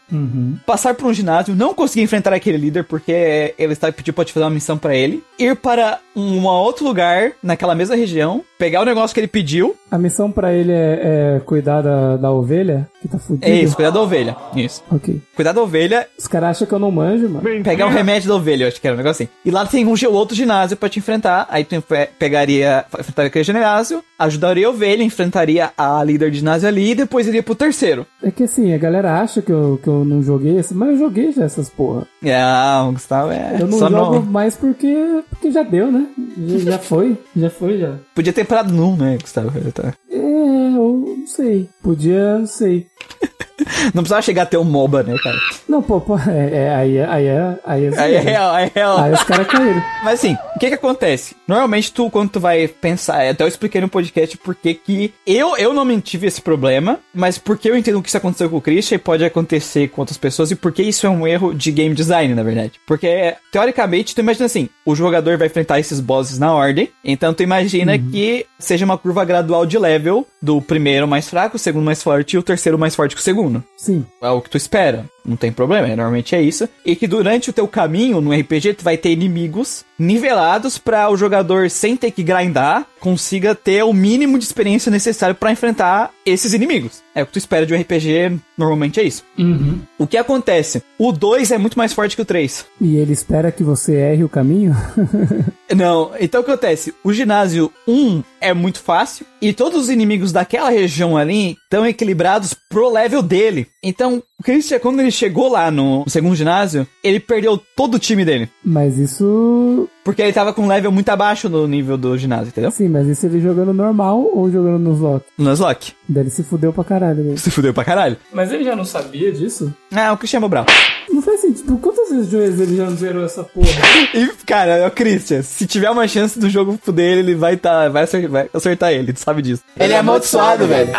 passar por um ginásio, não conseguir enfrentar aquele líder porque ele está pedindo pra te fazer uma missão pra ele, ir para um outro lugar naquela mesma região, pegar o negócio que ele pediu. A missão pra ele é, é cuidar da, da ovelha que tá fudida. É isso, cuidar da ovelha. Isso. Ok. Cuidar da ovelha Os caras acham que eu não manjo, mano. pegar o remédio da ovelha, eu acho que era um negócio assim. E lá tem um outro ginásio pra te enfrentar. Aí tu pe- pegaria, enfrentaria aquele ginásio, ajudaria a ovelha, enfrentaria a líder de ginásio ali e depois iria pro terceiro. É que assim, a galera acha que eu, que eu não joguei, esse- mas eu joguei já essas porra. Ah, o Gustavo é. Eu não só jogo não. mais porque, porque já deu, né? Já, já foi, já foi, já. Podia ter parado num, né, Gustavo? Tá. É, eu não sei. Podia, sei. Não precisava chegar a ter um MOBA, né, cara? Não, pô, pô, é, é, aí, é- aí, é- aí, é Aí é real, aí é real. Aí os caras caíram. Mas assim, o que que acontece? Normalmente tu, quando tu vai pensar, até eu expliquei no podcast porque que eu, eu não tive esse problema, mas porque eu entendo que isso aconteceu com o Christian e pode acontecer com outras pessoas e porque isso é um erro de game design, na verdade. Porque, teoricamente, tu imagina assim, o jogador vai enfrentar esses bosses na ordem, então tu imagina que seja uma curva gradual de level do primeiro mais fraco, o segundo mais forte e o terceiro mais forte que o segundo Sim. é o que tu espera. Não tem problema, é, normalmente é isso. E que durante o teu caminho no RPG tu vai ter inimigos nivelados pra o jogador, sem ter que grindar, consiga ter o mínimo de experiência necessário pra enfrentar esses inimigos. É o que tu espera de um RPG, normalmente é isso. Uhum. O que acontece? O 2 é muito mais forte que o 3. E ele espera que você erre o caminho? Não, então o que acontece? O ginásio 1 é muito fácil e todos os inimigos daquela região ali estão equilibrados pro level dele. Então, o Christian, quando ele chegou lá no segundo ginásio, ele perdeu todo o time dele. Mas isso. Porque ele tava com um level muito abaixo no nível do ginásio, entendeu? Sim, mas isso ele jogando normal ou jogando nos lock? No Nuzlocke. Daí ele se fudeu pra caralho. Né? Se fudeu pra caralho. Mas ele já não sabia disso? Ah, o Christian é bravo. Não faz sentido. Quantas vezes ele já não zerou essa porra? E, cara, é o Christian. Se tiver uma chance do jogo fuder ele, ele vai, tá, vai, acertar, vai acertar ele, tu sabe disso. Ele é amaldiçoado, velho.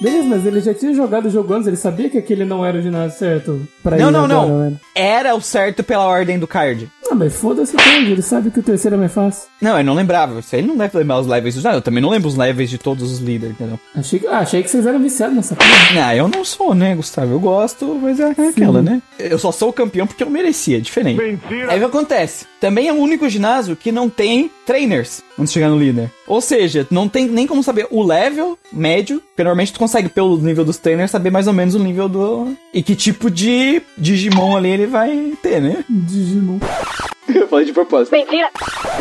Beleza, mas ele já tinha jogado o jogo antes, ele sabia que aquele não era o ginásio certo pra Não, ele não, agora, não. né? Era o certo pela ordem do card. Ah, mas foda-se o card, ele sabe que o terceiro é mais fácil. Não, ele não lembrava. Isso aí ele não deve lembrar os levels do Eu também não lembro os levels de todos os líderes, entendeu? Achei que, ah, achei que vocês eram viciados nessa porra. Ah, eu não sou, né, Gustavo? Eu gosto, mas é aquela, né? Eu só sou o campeão porque eu merecia, é diferente. Aí o que acontece? Também é o único ginásio que não tem trainers antes de chegar no líder. Ou seja, não tem nem como saber o level médio, porque normalmente tu consegue, pelo nível dos trainers, saber mais ou menos o nível do. E que tipo de Digimon ali ele vai ter, né? Digimon. Eu falei de propósito.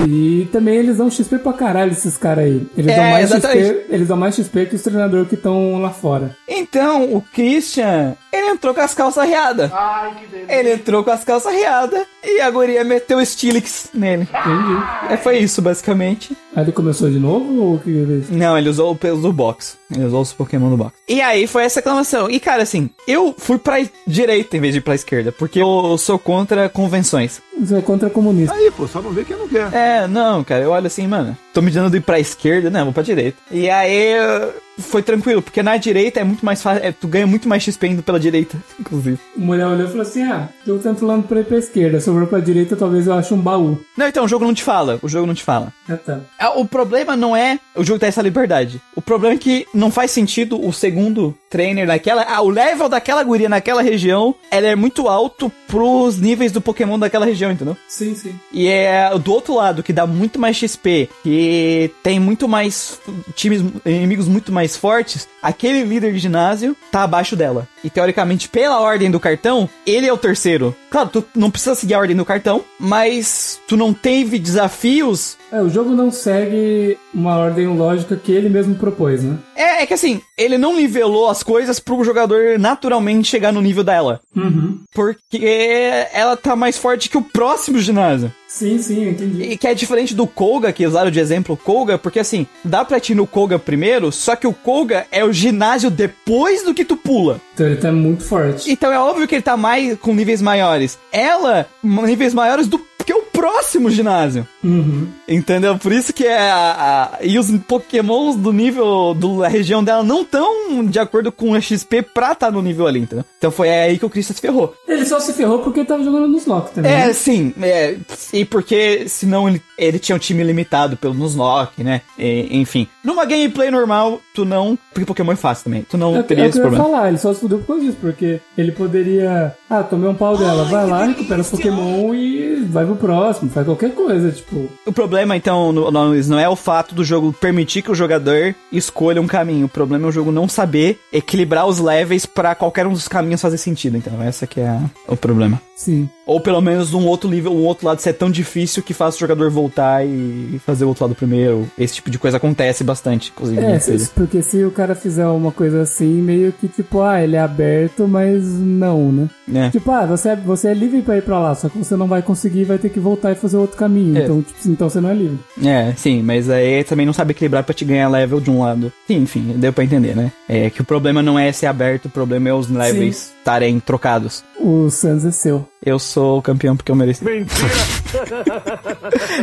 E também eles dão XP pra caralho, esses caras aí. Eles, É, dão mais exatamente. XP, eles dão mais XP que os treinadores que estão lá fora. Então, o Christian, ele entrou com as calças riadas. Ai, que delícia. Ele entrou com as calças riadas e a guria meteu o Stilix nele. Entendi. É, foi isso, basicamente. Aí ele começou de novo ou o que ele fez? Não, ele usou o peso do box. Ele usou os Pokémon do box. E aí foi essa aclamação. E cara, assim, eu fui pra direita em vez de ir pra esquerda, porque eu sou contra convenções. Você é contra comunista. Aí, pô, só não vê quem não quer. É, não, cara, eu olho assim, mano, tô me dando de ir pra esquerda, não, vou pra direita. E aí eu- foi tranquilo, porque na direita é muito mais fácil, é, tu ganha muito mais XP indo pela direita, inclusive. A mulher olhou e falou assim: Ah, eu tô falando pra ir pra esquerda, sobrou pra direita, talvez eu ache um baú. Não, então, o jogo não te fala, o jogo não te fala. Ah, tá. Ah, O problema não é o jogo ter essa liberdade. O problema é que não faz sentido o segundo trainer daquela. Ah, o level daquela guria naquela região, ela é muito alto pros níveis do Pokémon daquela região, entendeu? Sim, sim. E é do outro lado, que dá muito mais XP, que tem muito mais times, inimigos muito mais fortes, aquele líder de ginásio tá abaixo dela. E teoricamente, pela ordem do cartão, ele é o terceiro. Claro, tu não precisa seguir a ordem do cartão, mas tu não teve desafios É, o jogo não segue uma ordem lógica que ele mesmo propôs, né? É, é que assim, ele não nivelou as coisas pro jogador naturalmente chegar no nível dela. Uhum. Porque ela tá mais forte que o próximo ginásio. Sim, sim, eu entendi. E que é diferente do Koga, que usaram de exemplo o Koga, porque assim, dá pra ti no Koga primeiro, só que o Koga é o ginásio depois do que tu pula. Então ele tá muito forte. Então é óbvio que ele tá mais com níveis maiores. Ela, níveis maiores do que o próximo ginásio. Uhum. Entendeu? Por isso que é a, a- E os pokémons do nível do- da região dela não estão de acordo com o XP pra estar no nível ali, entendeu? Então foi aí que o Christian se ferrou. Ele só se ferrou porque ele tava jogando nos lock também. É, né? sim. É, e porque senão ele, ele tinha um time limitado pelo Nuzlocke, né? E, enfim. Numa gameplay normal, tu não. Porque Pokémon é fácil também. Tu não É, teria é esse que eu ia problema. falar, ele só se fudeu por causa disso, porque ele poderia. Ah, tomei um pau dela, vai lá, recupera os Pokémon e vai pro próximo, faz qualquer coisa, tipo. O problema, então, no- não é o fato do jogo permitir que o jogador escolha um caminho. O problema é o jogo não saber equilibrar os levels pra qualquer um dos caminhos fazer sentido. Então, essa que é a- o problema. Sim. Ou pelo menos um outro nível, um outro lado ser tão difícil que faça o jogador voltar e fazer o outro lado primeiro. Esse tipo de coisa acontece bastante, inclusive. É, porque se o cara fizer uma coisa assim, meio que tipo, ah, ele é aberto, mas não, né? É. Tipo, ah, você é, você é livre pra ir pra lá, só que você não vai conseguir, vai ter que voltar e fazer outro caminho. É. Então, tipo, então você não é livre. É, sim, mas aí também não sabe equilibrar pra te ganhar level de um lado. Sim, enfim, deu pra entender, né? É que o problema não é ser aberto, o problema é os levels estarem trocados. O Sans é seu. Eu sou o campeão porque eu mereci. Mentira!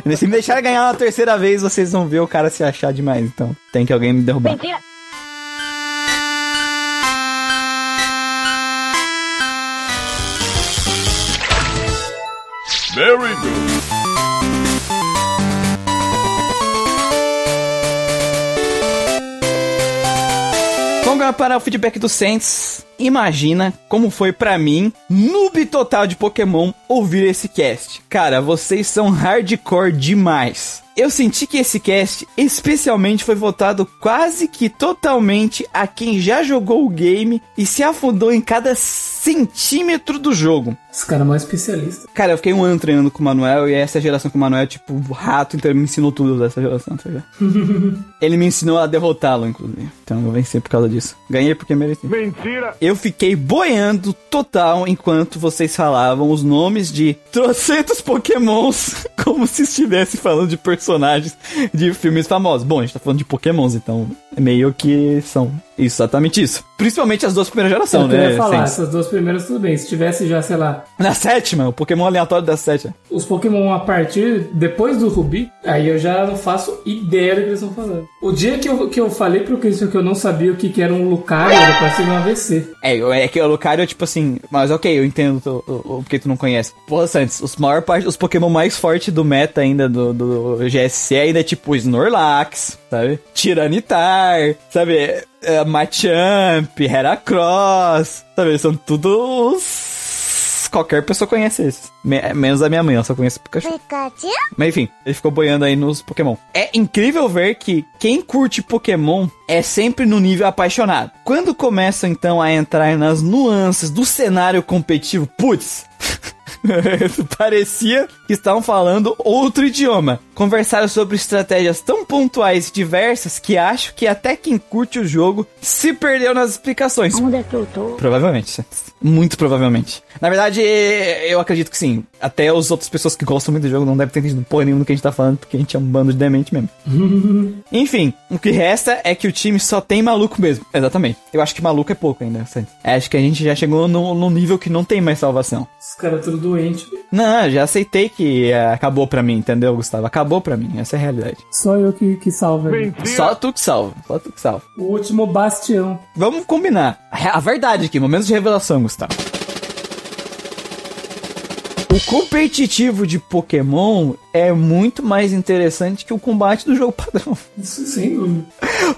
Se me deixar ganhar uma terceira vez, vocês vão ver o cara se achar demais. Então, tem que alguém me derrubar. Mentira. Very good. Para o feedback do Saints. Imagina como foi pra mim, noob total de Pokémon, ouvir esse cast. Cara, vocês são hardcore demais. Eu senti que esse cast especialmente foi votado quase que totalmente a quem já jogou o game e se afundou em cada centímetro do jogo. Esse cara é mais especialista. Cara, eu fiquei um ano treinando com o Manuel e essa geração com o Manuel é tipo o rato, então ele me ensinou tudo dessa geração, tá ligado? ele me ensinou a derrotá-lo, inclusive. Então eu venci por causa disso. Ganhei porque mereci. Mentira! Eu fiquei boiando total enquanto vocês falavam os nomes de trocentos pokémons como se estivesse falando de personagens de filmes famosos. Bom, a gente tá falando de pokémons, então é meio que são exatamente isso. Principalmente as duas primeiras gerações, eu né? ia falar, Saints? essas duas primeiras tudo bem. Se tivesse já, sei lá, Na sétima, o pokémon aleatório da sétima. os Pokémon a partir depois do Rubi, aí eu já não faço ideia do que eles estão falando. O dia que eu, que eu falei pro Christian que eu não sabia o que, que era um Lucario, era pra ser um AVC. É, eu- é que o Lucario é tipo assim, mas ok, eu entendo tu- o, o, porque tu não conhece. Porra, Santos, os maior parte, os Pokémon mais fortes do meta ainda do, do GSC ainda é tipo Snorlax, sabe? Tiranitar, sabe? É, Machamp, Heracross, sabe? São todos. Qualquer pessoa conhece esses. Me- menos a minha mãe, ela só conhece Pikachu. Pikachu? Mas enfim, ele ficou boiando aí nos Pokémon. É incrível ver que quem curte Pokémon é sempre no nível apaixonado. Quando começam então a entrar nas nuances do cenário competitivo, putz. Parecia estavam falando outro idioma. Conversaram sobre estratégias tão pontuais e diversas que acho que até quem curte o jogo se perdeu nas explicações. Onde é que eu tô? Provavelmente. Muito provavelmente. Na verdade, eu acredito que sim. Até as outras pessoas que gostam muito do jogo não devem ter entendido porra nenhuma do que a gente tá falando, porque a gente é um bando de demente mesmo. Enfim, o que resta é que o time só tem maluco mesmo. Exatamente. Eu acho que maluco é pouco ainda, Santos. Acho que a gente já chegou no nível que não tem mais salvação. Os caras tudo doente. Não, já aceitei que é, acabou pra mim, entendeu, Gustavo? Acabou pra mim, essa é a realidade. Só eu que, que salva. Só tu que salva, só tu que salva. O último bastião. Vamos combinar. A verdade aqui, momentos de revelação, Gustavo. O competitivo de Pokémon é muito mais interessante que o combate do jogo padrão. Isso sem dúvida.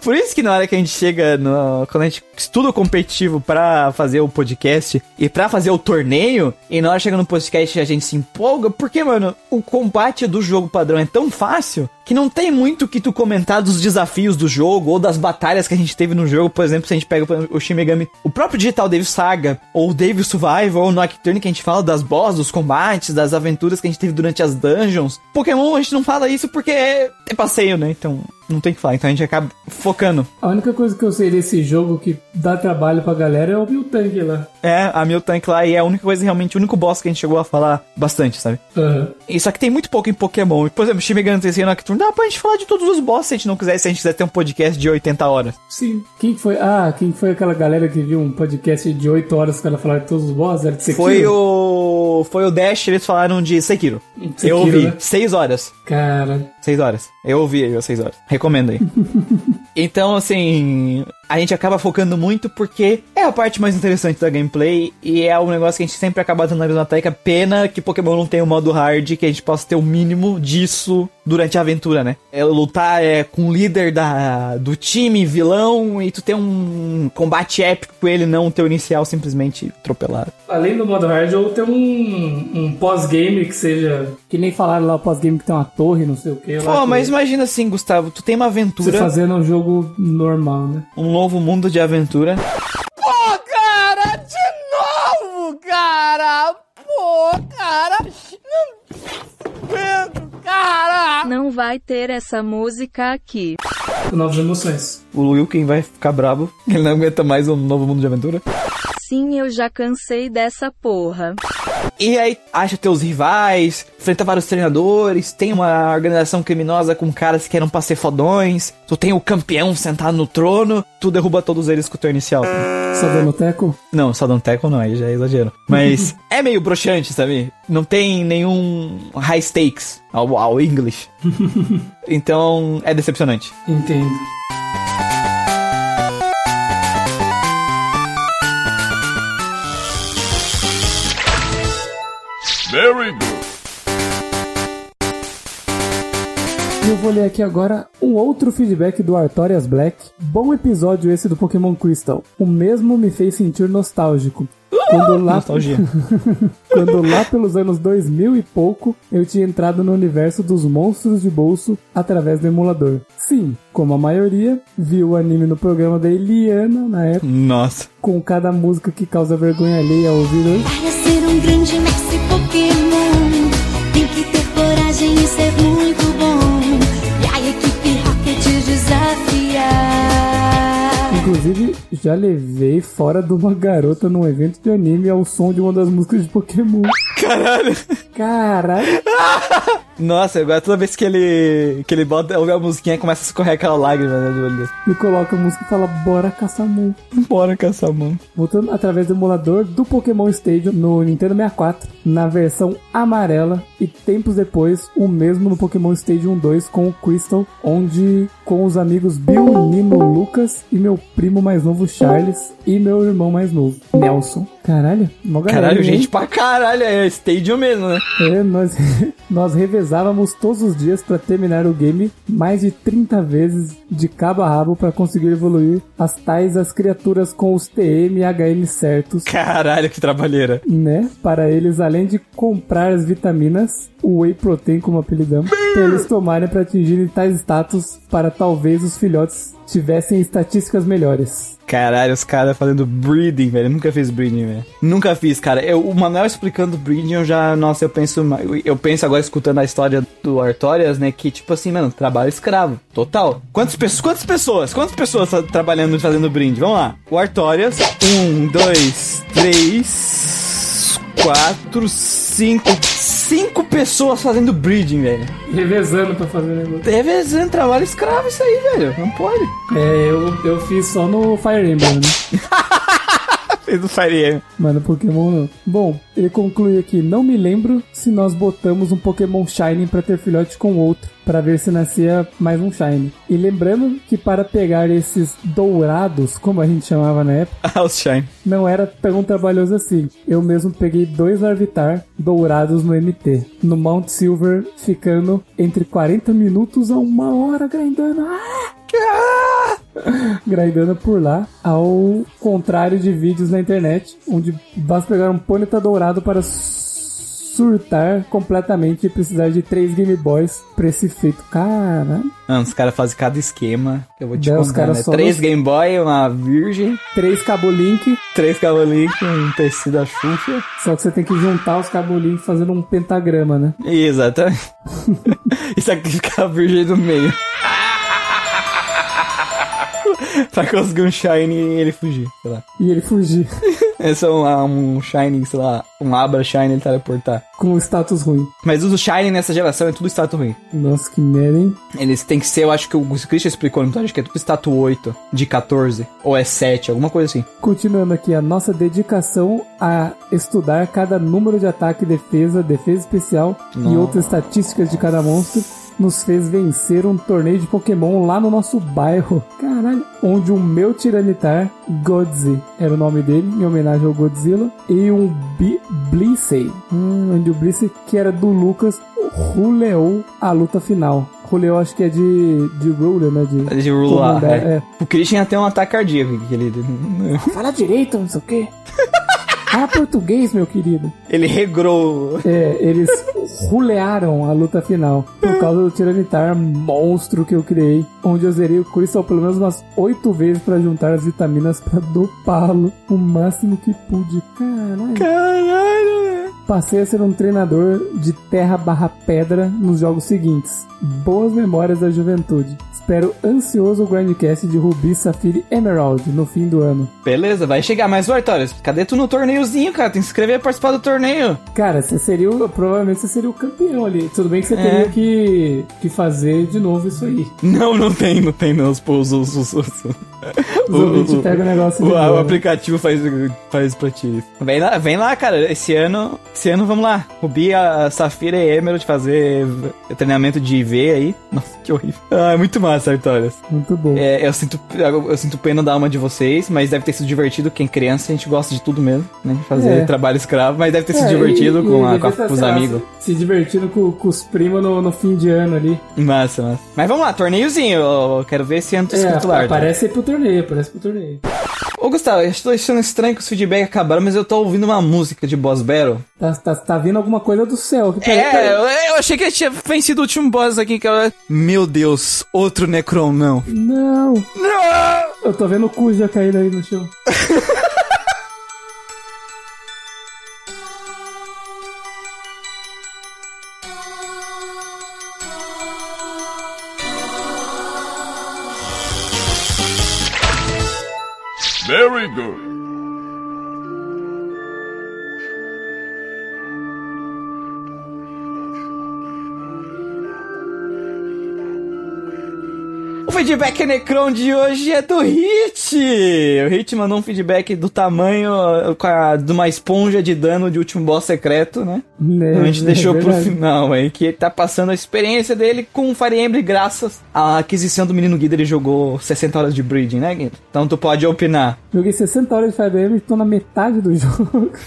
Por isso que na hora que a gente chega no, quando a gente estuda o competitivo pra fazer o podcast e pra fazer o torneio, e na hora chega no podcast a gente se empolga, porque, mano, o combate do jogo padrão é tão fácil que não tem muito o que tu comentar dos desafios do jogo ou das batalhas que a gente teve no jogo. Por exemplo, se a gente pega exemplo, o Shin Megami, o próprio Digital Devil Saga, ou o Devil Survival, ou o Nocturne, que a gente fala das boss, dos combates, das aventuras que a gente teve durante as dungeons. Pokémon a gente não fala isso porque é, é passeio, né? Então não tem o que falar. Então a gente acaba focando. A única coisa que eu sei desse jogo que dá trabalho pra galera é o Miltank lá. É, a Miltank lá e é a única coisa, realmente, o único boss que a gente chegou a falar bastante, sabe? E só que tem muito pouco em Pokémon. Por exemplo, Shin Megami Tensei Nocturne, dá pra gente falar de todos os bosses se a gente não quiser, se a gente quiser ter um podcast de 80 horas. Sim. Quem que foi? Ah, quem foi aquela galera que viu um podcast de 8 horas que ela falava de todos os bosses? Era de Sekiro? Foi o. Foi o Dash, eles falaram de Sekiro. Sekiro, eu ouvi. né? 6 horas. Cara, 6 horas. Eu ouvi aí as 6 horas. Recomendo aí. então, assim, a gente acaba focando muito porque é a parte mais interessante da gameplay e é um negócio que a gente sempre acaba dando na tecla. Pena que Pokémon não tem o modo hard, que a gente possa ter o mínimo disso durante a aventura, né? É lutar é, com o líder da, do time, vilão, e tu ter um combate épico com ele, não o teu inicial simplesmente atropelado. além do modo hard, ou ter um, um pós-game que seja. Que nem falaram lá o pós-game que tem uma torre, não sei o que. Pô, mas imagina assim, Gustavo, tu tem uma Você aventura. fazendo um jogo normal, né? um novo mundo de aventura. Pô, cara, de novo, cara! Pô, cara! Não... Cara! Não vai ter essa música aqui. Novas emoções. O Wilkin vai ficar bravo. Ele não aguenta mais um novo mundo de aventura. Sim, eu já cansei dessa porra. E aí acha teus rivais, enfrenta vários treinadores, tem uma organização criminosa com caras que eram pra ser fodões, tu tem o campeão sentado no trono, tu derruba todos eles com o teu inicial. Só dando teco? Não, só dando tackle não, aí já é exagero. Mas é meio broxante, sabe? Não tem nenhum high stakes ao, ao English. então é decepcionante. Entendo. Very good. E eu vou ler aqui agora um outro feedback do Artorias Black. Bom episódio esse do Pokémon Crystal. O mesmo me fez sentir nostálgico. Quando lá, Nostalgia. quando lá pelos anos 2000 e pouco eu tinha entrado no universo dos monstros de bolso através do emulador. Sim, como a maioria, vi o anime no programa da Eliana na época, Nossa. com cada música que causa vergonha alheia ao ouvir. Para ser um grande mestre Did you? Inclusive, já levei fora de uma garota num evento de anime ao som de uma das músicas de Pokémon. Caralho. Caralho! Nossa, agora toda vez que ele que ele bota ouve a musiquinha começa a escorrer aquela lágrima né, do olho. Me coloca a música e fala, bora caçamon. Bora caçar mão. Voltando através do emulador do Pokémon Stadium no Nintendo 64, na versão amarela, e tempos depois, o mesmo no Pokémon Stadium 2 com o Crystal, onde com os amigos Bill, Nino, Lucas e meu primo mais novo Charles e meu irmão mais novo, Nelson. Caralho, mó galera, Caralho, hein? gente pra caralho, é Stadium mesmo, né? É, nós, nós revezávamos todos os dias pra terminar o game mais de 30 vezes de cabo a rabo pra conseguir evoluir as tais as criaturas com os TM e HM certos, Caralho, que trabalheira. né? Para eles, além de comprar as vitaminas, o Whey Protein como apelidamos, pra eles tomarem pra atingirem tais status para talvez os filhotes tivessem estatísticas melhores. Caralho, os caras fazendo breeding, velho. Eu nunca fiz breeding, velho. Nunca fiz, cara. Eu, o Manuel explicando breeding, eu já. Nossa, eu penso. Eu penso agora escutando a história do Artorias, né? Que, tipo assim, mano, trabalho escravo. Total. Quantas pessoas? Quantas pessoas? Quantas pessoas tá trabalhando fazendo brinde? Vamos lá. O Artorias. Um, dois, três, quatro, cinco. Cinco pessoas fazendo breeding, velho. Revezando pra fazer negócio. Revezando trabalho escravo isso aí, velho. Não pode. É, eu, eu fiz só no Fire Emblem, né? Fez Fire Emblem. Mano, Pokémon não. Bom, ele conclui aqui: Não me lembro se nós botamos um Pokémon Shiny pra ter filhote com outro, pra ver se nascia mais um Shiny. E lembrando que para pegar esses dourados, como a gente chamava na época, Ah, os Shine. não era tão trabalhoso assim. Eu mesmo peguei dois Larvitar dourados no MT, no Mount Silver, ficando entre 40 minutos a uma hora grindando. Ah! grindando por lá, ao contrário de vídeos na internet, onde basta pegar um Ponyta dourado para surtar completamente e precisar de três Game Boys pra esse feito. Caralho. Mano, os caras fazem cada esquema. que Eu vou te os contar, né? Três Game Boy, uma Virgem, Três cabo link, três cavalinhos, um tecido da Xuxa. só que você tem que juntar os cabo link fazendo um pentagrama, né? Exatamente. e sacrificar a Virgem do meio. pra conseguir um Shine e ele fugir, sei lá. E ele fugir é um, um Shine, sei lá, um Abra Shine ele teleportar. com o status ruim. Mas os Shine nessa geração é tudo status ruim. Nossa, que merda, hein? Eles têm que ser, eu acho que o Christian explicou no episódio, acho que é tudo status 8, de 14, ou é 7, alguma coisa assim. Continuando aqui, a nossa dedicação a estudar cada número de ataque defesa, defesa especial e outras estatísticas de cada monstro nos fez vencer um torneio de Pokémon lá no nosso bairro. Caralho. Onde o meu Tiranitar, Godzi, era o nome dele, em homenagem ao Godzilla, e um Bi- Blissey, hum, onde o Blissey, que era do Lucas, ruleou a luta final. Ruleou, acho que é de, de ruler, né? De, De rular, comandar, é. é. O Christian ia ter um ataque cardíaco, que ele... Fala direito, não sei o quê. Fala português, meu querido. Ele regrou. É, eles rulearam a luta final por causa do Tiranitar monstro que eu criei, onde eu zerei o Crystal pelo menos umas oito vezes pra juntar as vitaminas pra dopá-lo o máximo que pude. Caralho. Caralho. Passei a ser um treinador de terra barra pedra nos jogos seguintes. Boas memórias da juventude. Espero ansioso o Grindcast de Ruby, Safira e Emerald no fim do ano. Beleza, vai chegar. Mas, ô Artorias, cadê tu no torneiozinho, cara? Tem que se inscrever e participar do torneio. Cara, você seria o, provavelmente você seria o campeão ali. Tudo bem que você É. teria que, que fazer de novo isso aí. Não, não tem, não tem não. Os, os, os, os, os- Os ouvintes pegam o negócio o, boa, o né? aplicativo faz, faz pra ti. Vem lá, vem lá, cara. Esse ano, esse ano vamos lá. Rubi, a Safira e Emerald fazer treinamento de IV aí. Nossa, que horrível. Ah, é muito massa, Artorias. Muito bom. É, eu sinto, eu, eu sinto pena da alma de vocês, mas deve ter sido divertido. Quem é criança, a gente gosta de tudo mesmo, né? De Fazer É. trabalho escravo, mas deve ter É, sido divertido e- com, e a, com, a- com os amigos. Se, se divertindo com, com os primos no, no fim de ano ali. Massa, massa. Mas vamos lá, torneiozinho. Eu quero ver ano tu É, escrito lá. Aí pro torneio, aparece pro torneio. Ô, Gustavo, eu estou achando estranho que os feedbacks acabaram, mas eu tô ouvindo uma música de Boss Battle. Tá, tá, tá vindo alguma coisa do céu. Que É, eu, eu achei que tinha vencido o último boss aqui, que era... Meu Deus, outro Necron, não. Não! Não! Eu tô vendo o cu já caído aí no chão. Very good. O feedback Necron de hoje é do Hit! O Hit mandou um feedback do tamanho com a- de uma esponja de dano de último boss secreto, né? Então a gente é deixou pro verdade. final aí, que ele tá passando a experiência dele com o Fire Emblem graças à aquisição do menino Guido. Ele jogou 60 horas de breeding, né, Guido? Então tu pode opinar. Joguei 60 horas de Fire Emblem e tô na metade do jogo.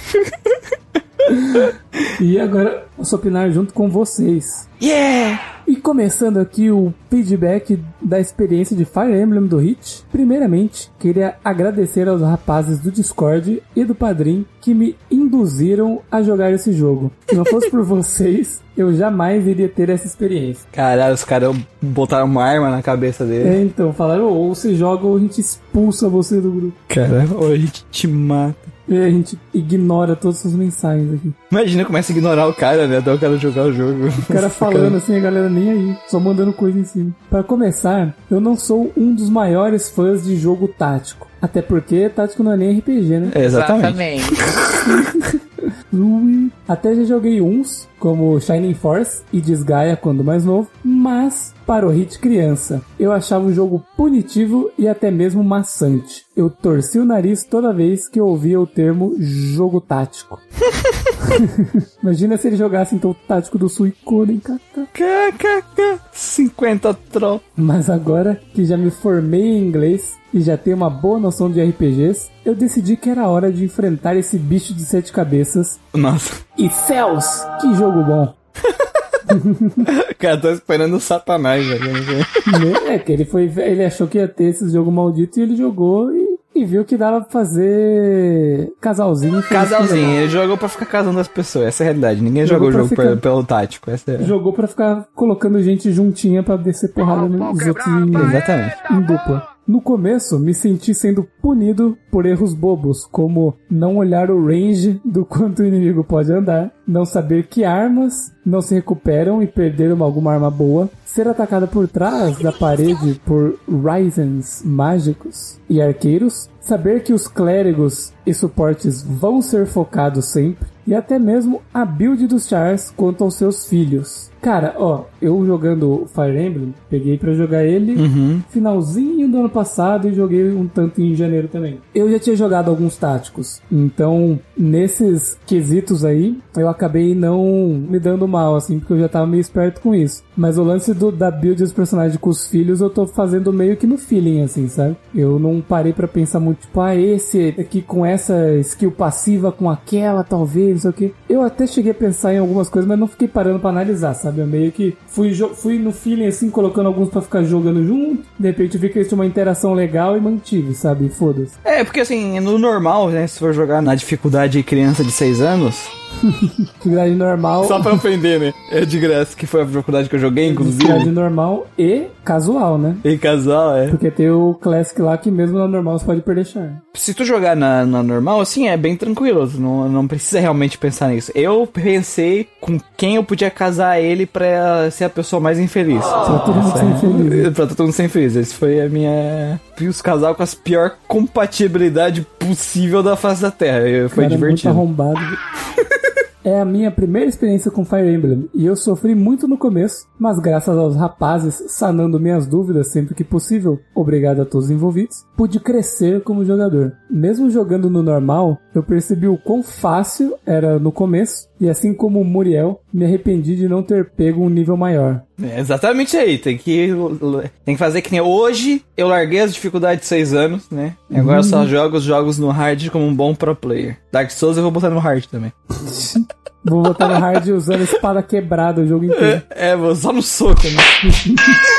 e agora posso opinar junto com vocês. Yeah! E começando aqui o feedback da experiência de Fire Emblem do Hit. Primeiramente, queria agradecer aos rapazes do Discord e do Padrim que me induziram a jogar esse jogo. Se não fosse por vocês, eu jamais iria ter essa experiência. Caralho, os caras botaram uma arma na cabeça dele. É, então, falaram, ou você joga ou a gente expulsa você do grupo. Cara, ou a gente te mata. E a gente ignora todas as mensagens aqui. Imagina, começa a ignorar o cara, né? Até o cara jogar o jogo. O cara falando assim, a galera nem aí, só mandando coisa em cima. Pra começar, eu não sou um dos maiores fãs de jogo tático. Até porque tático não é nem RPG, né? É, exatamente. Até já joguei uns, como Shining Force e Desgaia quando mais novo, mas para o hit criança, eu achava o jogo punitivo e até mesmo maçante. Eu torci o nariz toda vez que eu ouvia o termo jogo tático. Imagina se ele jogasse então o tático do Suicoden, cara. KKK, 50 troll. Mas agora que já me formei em inglês e já tenho uma boa noção de RPGs, eu decidi que era hora de enfrentar esse bicho de sete cabeças. Nossa, E céus, que jogo bom! cara, tô esperando o satanás, velho. É que ele foi, ele achou que ia ter esse jogo maldito e ele jogou e, e viu que dava pra fazer casalzinho. e Casalzinho, ele jogou pra ficar casando as pessoas, essa é a realidade. Ninguém Jogou jogou o jogo ficar- pe- pelo tático, essa é... Jogou pra ficar colocando gente juntinha pra descer porrada nos outros. Exatamente. em dupla. No começo, me senti sendo punido por erros bobos, como não olhar o range do quanto o inimigo pode andar, não saber que armas não se recuperam e perder uma- alguma arma boa, ser atacada por trás da parede por Ryzens mágicos e arqueiros, saber que os clérigos e suportes vão ser focados sempre, e até mesmo a build dos Chars quanto aos seus filhos. Cara, ó, eu jogando Fire Emblem, peguei pra jogar ele finalzinho do ano passado e joguei um tanto em janeiro também. Eu já tinha jogado alguns táticos, então nesses quesitos aí eu acabei não me dando mal, assim, porque eu já tava meio esperto com isso. Mas o lance do, da build dos personagens com os filhos eu tô fazendo meio que no feeling, assim, sabe? Eu não parei pra pensar muito, tipo, ah, esse aqui com essa skill passiva, com aquela, talvez, não sei o que. Eu até cheguei a pensar em algumas coisas, mas não fiquei parando pra analisar, sabe? Eu meio que fui, fui no feeling, assim, colocando alguns pra ficar jogando junto. De repente vi que eles tinham uma interação legal e mantive, sabe? Foda-se. É, porque assim, no normal, né, se for jogar na dificuldade de criança de 6 anos... Dificuldade normal. Só pra aprender, né? É de graça, que foi a dificuldade que eu joguei, inclusive. de normal e casual, né? E casual, é. Porque tem o Classic lá que mesmo na normal você pode perder charme. Se tu jogar na, na normal, assim, é bem tranquilo. Tu não, não precisa realmente pensar nisso. Eu pensei com quem eu podia casar ele pra ser a pessoa mais infeliz. Pra todo mundo ser feliz. Pra todo mundo ser infeliz. Esse foi a minha. Fiz casal com as pior compatibilidade possível da face da Terra. Foi Cara, divertido. Muito arrombado. É a minha primeira experiência com Fire Emblem e eu sofri muito no começo, mas graças aos rapazes sanando minhas dúvidas sempre que possível, obrigado a todos os envolvidos, pude crescer como jogador. Mesmo jogando no normal, eu percebi o quão fácil era no começo e assim como o Muriel, me arrependi de não ter pego um nível maior. É exatamente aí, tem que, tem que fazer que nem hoje eu larguei as dificuldades de 6 anos, né? E agora eu só jogo os jogos no hard como um bom pro player. Dark Souls eu vou botar no hard também. Vou botar no hard usando espada quebrada o jogo inteiro. É, vou só no soco, né?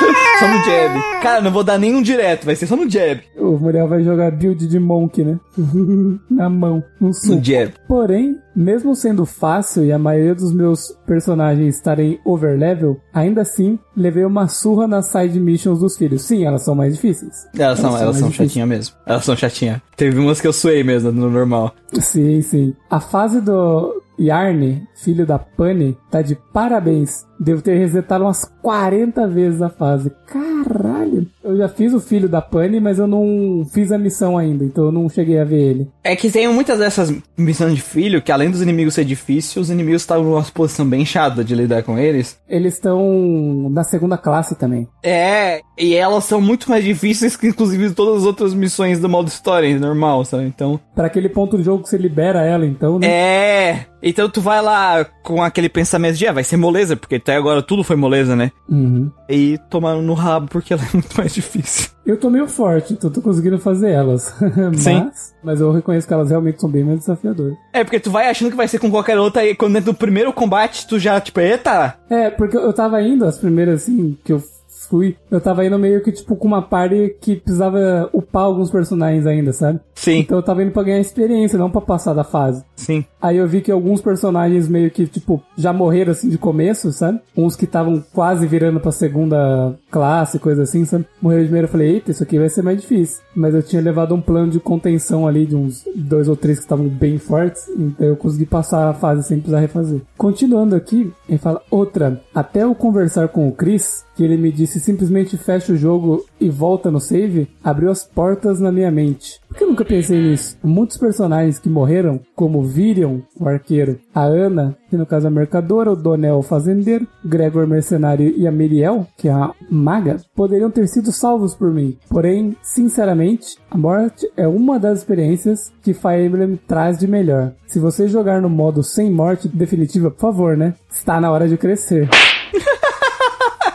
só no jab. Cara, não vou dar nenhum direto, vai ser só no jab. O Muriel vai jogar build de Monk, né? Na mão, no No soco. jab. Porém, mesmo sendo fácil e a maioria dos meus personagens estarem overlevel, ainda assim, levei uma surra nas side missions dos filhos. Sim, elas são mais difíceis. Elas são, Elas elas são são mais difíceis. chatinhas mesmo. Elas são chatinhas. Teve umas que eu suei mesmo no normal. Sim, sim. A fase do Yarn, filho da Bunny, tá de parabéns. Devo ter resetado umas 40 vezes a fase. Caralho! Eu já fiz o filho da Bunny, mas eu não fiz a missão ainda, então eu não cheguei a ver ele. É que tem muitas dessas missões de filho que além dos inimigos ser difíceis, os inimigos estavam numa posição bem chata de lidar com eles. Eles estão na segunda classe também. É, e elas são muito mais difíceis que inclusive todas as outras missões do modo história normal, sabe? Então, Pra aquele ponto do jogo que você libera ela, então, né? é, então tu vai lá com aquele pensamento de, ah, vai ser moleza, porque até agora tudo foi moleza, né? Uhum. E tomar no rabo porque ela é muito mais difícil. Eu tô meio forte, então tô conseguindo fazer elas. mas, Sim. mas eu reconheço que elas realmente são bem mais desafiadoras. É, porque tu vai achando que vai ser com qualquer outra e quando entra no primeiro combate tu já, tipo, eita, É, porque eu tava indo, as primeiras assim, que eu fui, eu tava indo meio que tipo com uma party que precisava upar alguns personagens ainda, sabe? sim, Então eu tava indo pra ganhar experiência, não pra passar da fase. sim. Aí eu vi que alguns personagens meio que, tipo, já morreram assim de começo, sabe? Uns que estavam quase virando pra segunda classe, coisa assim, sabe? Morreram de primeiro, eu falei, eita, isso aqui vai ser mais difícil. Mas eu tinha levado um plano de contenção ali de uns dois ou três que estavam bem fortes, então eu consegui passar a fase sem precisar refazer. Continuando aqui, ele fala, outra, até eu conversar com o Chris, que ele me disse simplesmente fecha o jogo e volta no save, abriu as portas na minha mente. Por que eu nunca pensei nisso? Muitos personagens que morreram, como Virion, o arqueiro, a Ana, que no caso é a mercadora, o Donel, o fazendeiro, Gregor, mercenário e a Miriel, que é a maga, poderiam ter sido salvos por mim. Porém, sinceramente, a morte é uma das experiências que Fire Emblem traz de melhor. Se você jogar no modo sem morte definitiva, por favor, né? Está na hora de crescer.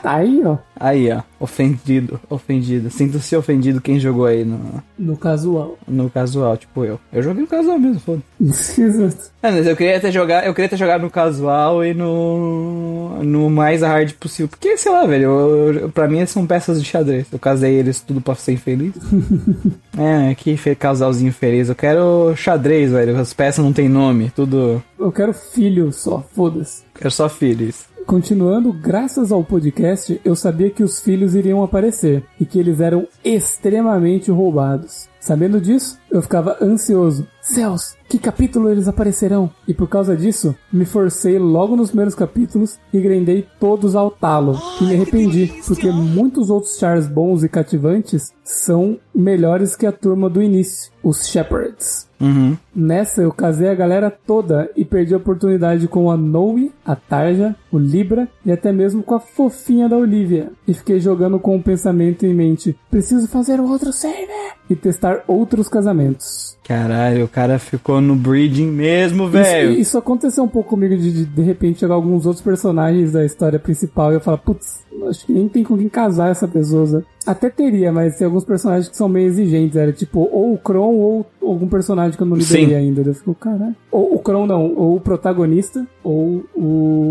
Aí, ó. Aí, ó, ofendido, ofendido. Sinto-se ofendido quem jogou aí no, No casual. no casual, tipo eu. Eu joguei no casual mesmo, foda. Exato. É, mas eu queria ter jogado, eu queria ter jogado no casual e no no mais hard possível. Porque, sei lá, velho, eu, eu, pra mim são peças de xadrez. Eu casei eles tudo pra ser infeliz. é, que casalzinho feliz. Eu quero xadrez, velho. As peças não tem nome, tudo. Eu quero filho só, foda-se. Quero só filhos. Continuando, graças ao podcast, eu sabia que os filhos iriam aparecer e que eles eram extremamente roubados. Sabendo disso, eu ficava ansioso. Céus, que capítulo eles aparecerão? E por causa disso, me forcei logo nos primeiros capítulos e grindei todos ao talo. E me arrependi, porque muitos outros chars bons e cativantes são melhores que a turma do início, os Shepherds. Uhum. Nessa eu casei a galera toda e perdi a oportunidade com a Noe, a Tarja, o Libra e até mesmo com a fofinha da Olivia. E fiquei jogando com o pensamento em mente: preciso fazer um outro save e testar outros casamentos. Caralho, o cara ficou no breeding mesmo, Isso, velho. isso aconteceu um pouco comigo de, de de repente jogar alguns outros personagens da história principal e eu falar, putz, acho que nem tem com quem casar essa pessoa. sabe? Até teria, mas tem alguns personagens que são meio exigentes. Era tipo, ou o Kron ou algum personagem que eu não liberei Sim. ainda. Eu fico, caralho. Ou o Kron não, ou o protagonista, ou o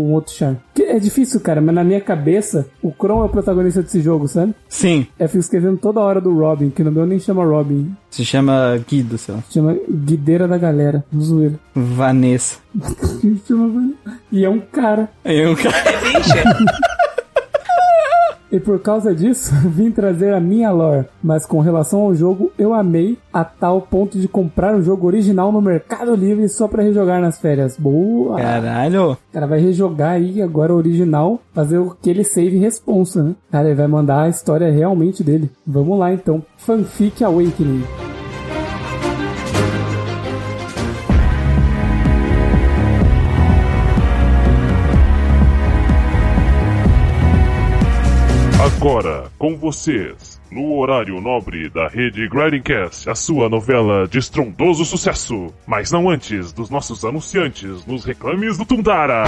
um outro char. Que é difícil, cara, mas na minha cabeça, o Kron é o protagonista desse jogo, sabe? Sim, Eu fico escrevendo toda hora do Robin, que no meu nem chama Robin, se chama Guido, sei lá. chama Guideira da Galera, zoeiro. Vanessa. Chama- E é um cara. Aí um cara. E por causa disso, vim trazer a minha lore. Mas com relação ao jogo, eu amei a tal ponto de comprar o jogo original no Mercado Livre só pra rejogar nas férias. Boa! Caralho. O cara vai rejogar aí agora o original, fazer aquele save responsa, né? Cara, ele vai mandar a história realmente dele. Vamos lá então. Fanfic Awakening. Agora, com vocês, no horário nobre da rede Grindcast, a sua novela de estrondoso sucesso. Mas não antes dos nossos anunciantes nos reclames do Tundara.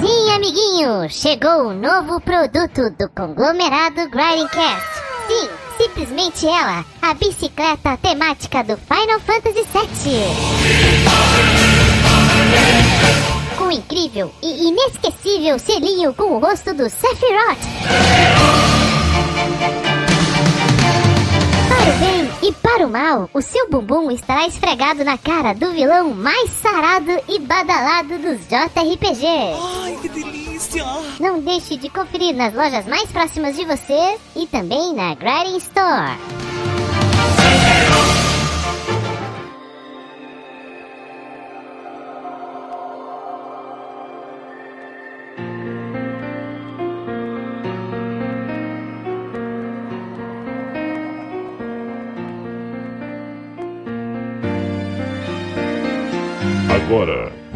Sim, amiguinho, chegou o novo produto do conglomerado Grindcast. Sim, simplesmente ela, a bicicleta temática do Final Fantasy VII. Com incrível e inesquecível selinho com o rosto do Sephiroth. Para o bem e para o mal, o seu bumbum estará esfregado na cara do vilão mais sarado e badalado dos JRPG. Ai, que delícia! Não deixe de conferir nas lojas mais próximas de você e também na Grinding Store.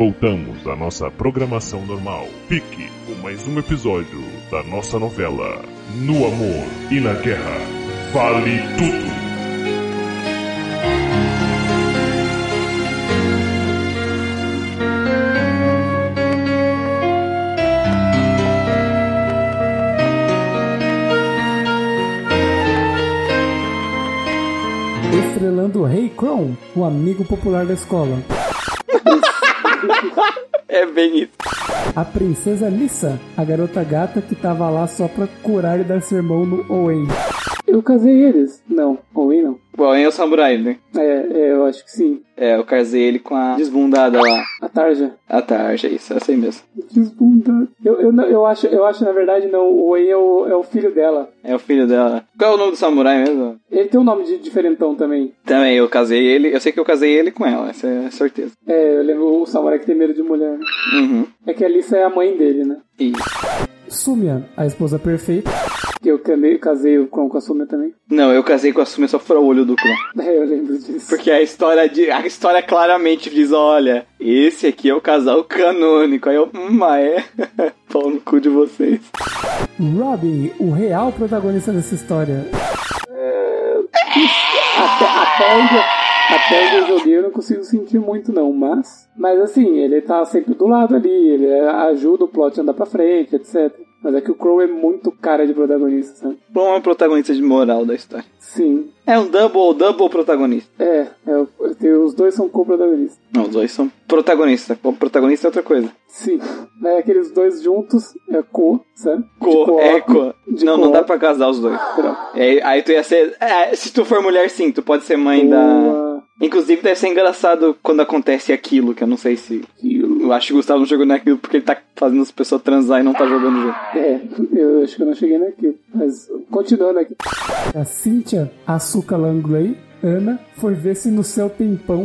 Voltamos à nossa programação normal. Pique com mais um episódio da nossa novela No Amor e na Guerra. Vale tudo! Estrelando o Rei Kron, o amigo popular da escola. É bem isso. A princesa Lissa, a garota gata que tava lá só pra curar e dar sermão no Owen. Eu casei eles. Não, Owen não. Bom, é o samurai, né? É, é, eu acho que sim. É, eu casei ele com a desbundada lá. A Tarja. A tarja, isso, essa aí mesmo. Desbundado. Eu, eu, eu, acho, eu acho, na verdade, não. O Owen é o, é o filho dela. É o filho dela. Qual é o nome do samurai mesmo? Ele tem um nome de diferentão também. Também, eu casei ele. Eu sei que eu casei ele com ela, essa é certeza. É, eu lembro o samurai que tem medo de mulher. Uhum. É que a Lissa é a mãe dele, né? E... Sumia, a esposa perfeita. Que eu camei- casei com, com a Sumia também. Não, eu casei com a Sumi só pra o olho do Kron. É, eu lembro disso. Porque a história de. A história claramente diz, olha, esse aqui é o casal canônico. Aí eu, hum, ah, é? Pau no cu de vocês. Robin, o real protagonista dessa história. É, Até, até, onde, até onde eu joguei eu não consigo sentir muito não, mas... Mas assim, ele tá sempre do lado ali, ele ajuda o plot a andar pra frente, etc. Mas é que o Crow é muito cara de protagonista, sabe? Bom, é o protagonista de moral da história. Sim. É um double, double protagonista. É, é o- tem- os dois são co-protagonistas. Não, os dois são protagonistas. O protagonista é outra coisa. Sim. É aqueles dois juntos, é co, sabe? Co, co-op, é co. Não, não co-op. dá pra casar os dois. É, aí tu ia ser. É, se tu for mulher, sim, tu pode ser mãe da. Inclusive, deve ser engraçado quando acontece aquilo, que eu não sei se. Eu acho que o Gustavo não jogou naquilo porque ele tá fazendo as pessoas transar e não tá jogando o jogo. É, eu acho que eu não cheguei naquilo. Mas, continuando aqui. A Cynthia Açúcar Langley, Ana, foi ver se no céu tem pão.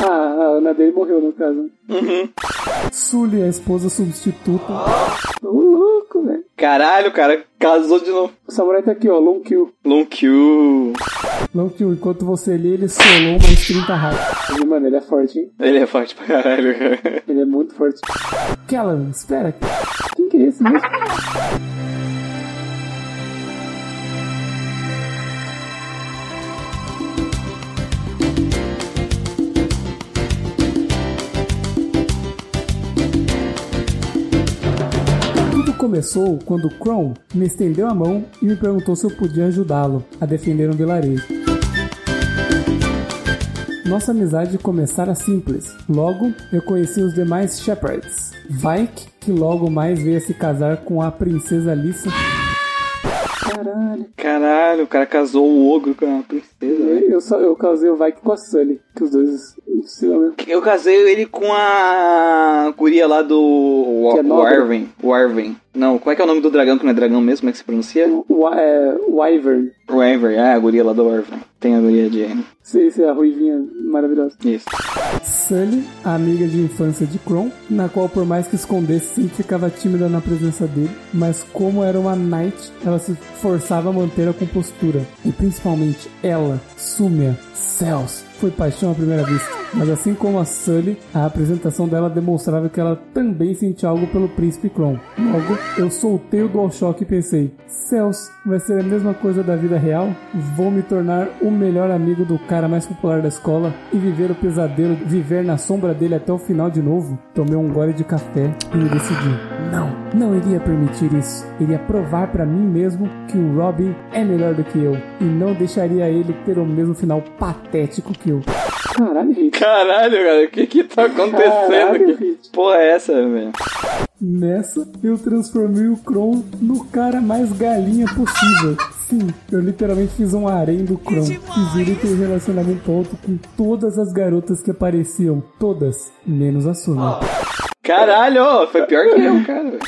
Ah, a Ana dele morreu, no caso. Uhum. Sully, a esposa substituta. Velho. Caralho, cara, casou de novo. O samurai tá aqui, ó, long kill. Long Q. Long kill, enquanto você lê, ele solou mais 30 raios. Mano, ele é forte, hein? Ele é forte pra caralho, cara. Ele é muito forte. Kellan, espera. Quem que é esse mesmo? Começou quando Kron me estendeu a mão e me perguntou se eu podia ajudá-lo a defender um vilarejo. Nossa amizade começara simples. Logo, eu conheci os demais Shepherds. Vike, que logo mais veio se casar com a princesa Lissa. Caralho. Caralho, o cara casou o ogro com a princesa. Eu, velho. eu, só, eu casei o Vike com a Sully, que os dois possível mesmo. Eu casei ele com a guria lá do Que é nobre. Warven. Warven. Não, como é que é o nome do dragão que não é dragão mesmo? Como é que se pronuncia? O, é, Wyvern. Warven. É, a guria lá do Warven. Tem a guria de... Sei, sei, a ruivinha maravilhosa. Isso. Sully, a amiga de infância de Kron, na qual por mais que escondesse sempre ficava tímida na presença dele, mas como era uma Knight, ela se forçava a manter a compostura. E principalmente ela, Sumia, Céus, foi paixão à primeira vista. Mas assim como a Sully, a apresentação dela demonstrava que ela também sentia algo pelo príncipe Kron. Logo, eu soltei o DualShock e pensei, Céus, vai ser a mesma coisa da vida real? Vou me tornar o melhor amigo do cara mais popular da escola e viver o pesadelo, viver na sombra dele até o final de novo? Tomei um gole de café e me decidi. Não, não iria permitir isso. Iria provar pra mim mesmo que o Robin é melhor do que eu e não deixaria ele ter o mesmo final patético que eu. Caralho, Hit. Caralho, cara, o que que tá acontecendo Caralho, aqui? Hit. Porra é essa, velho? Nessa, eu transformei o Kron no cara mais galinha possível. Sim, eu literalmente fiz um harém do Kron. Fiz ele ter relacionamento alto com todas as garotas que apareciam. Todas, menos a Suna. Caralho, foi pior que eu, cara.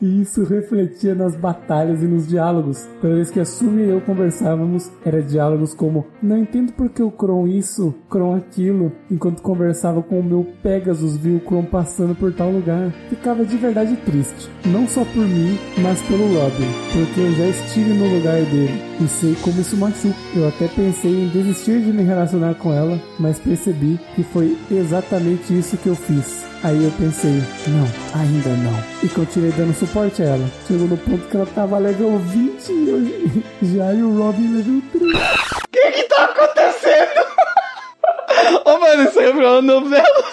E isso refletia nas batalhas e nos diálogos. Toda vez que a Sumi e eu conversávamos, era diálogos como Não entendo por que o Kron isso, Kron aquilo, enquanto conversava com o meu Pegasus viu o Kron passando por tal lugar. Ficava de verdade triste. Não só por mim, mas pelo Robin, porque eu já estive no lugar dele e sei como isso machuca. Eu até pensei em desistir de me relacionar com ela, mas percebi que foi exatamente isso que eu fiz. Aí eu pensei, não, ainda não. E continuei dando suporte a ela. Chegou no ponto que ela tava level 20 e eu já e o Robin level 3. O que que tá acontecendo? Ô, mano, isso aí é uma novela.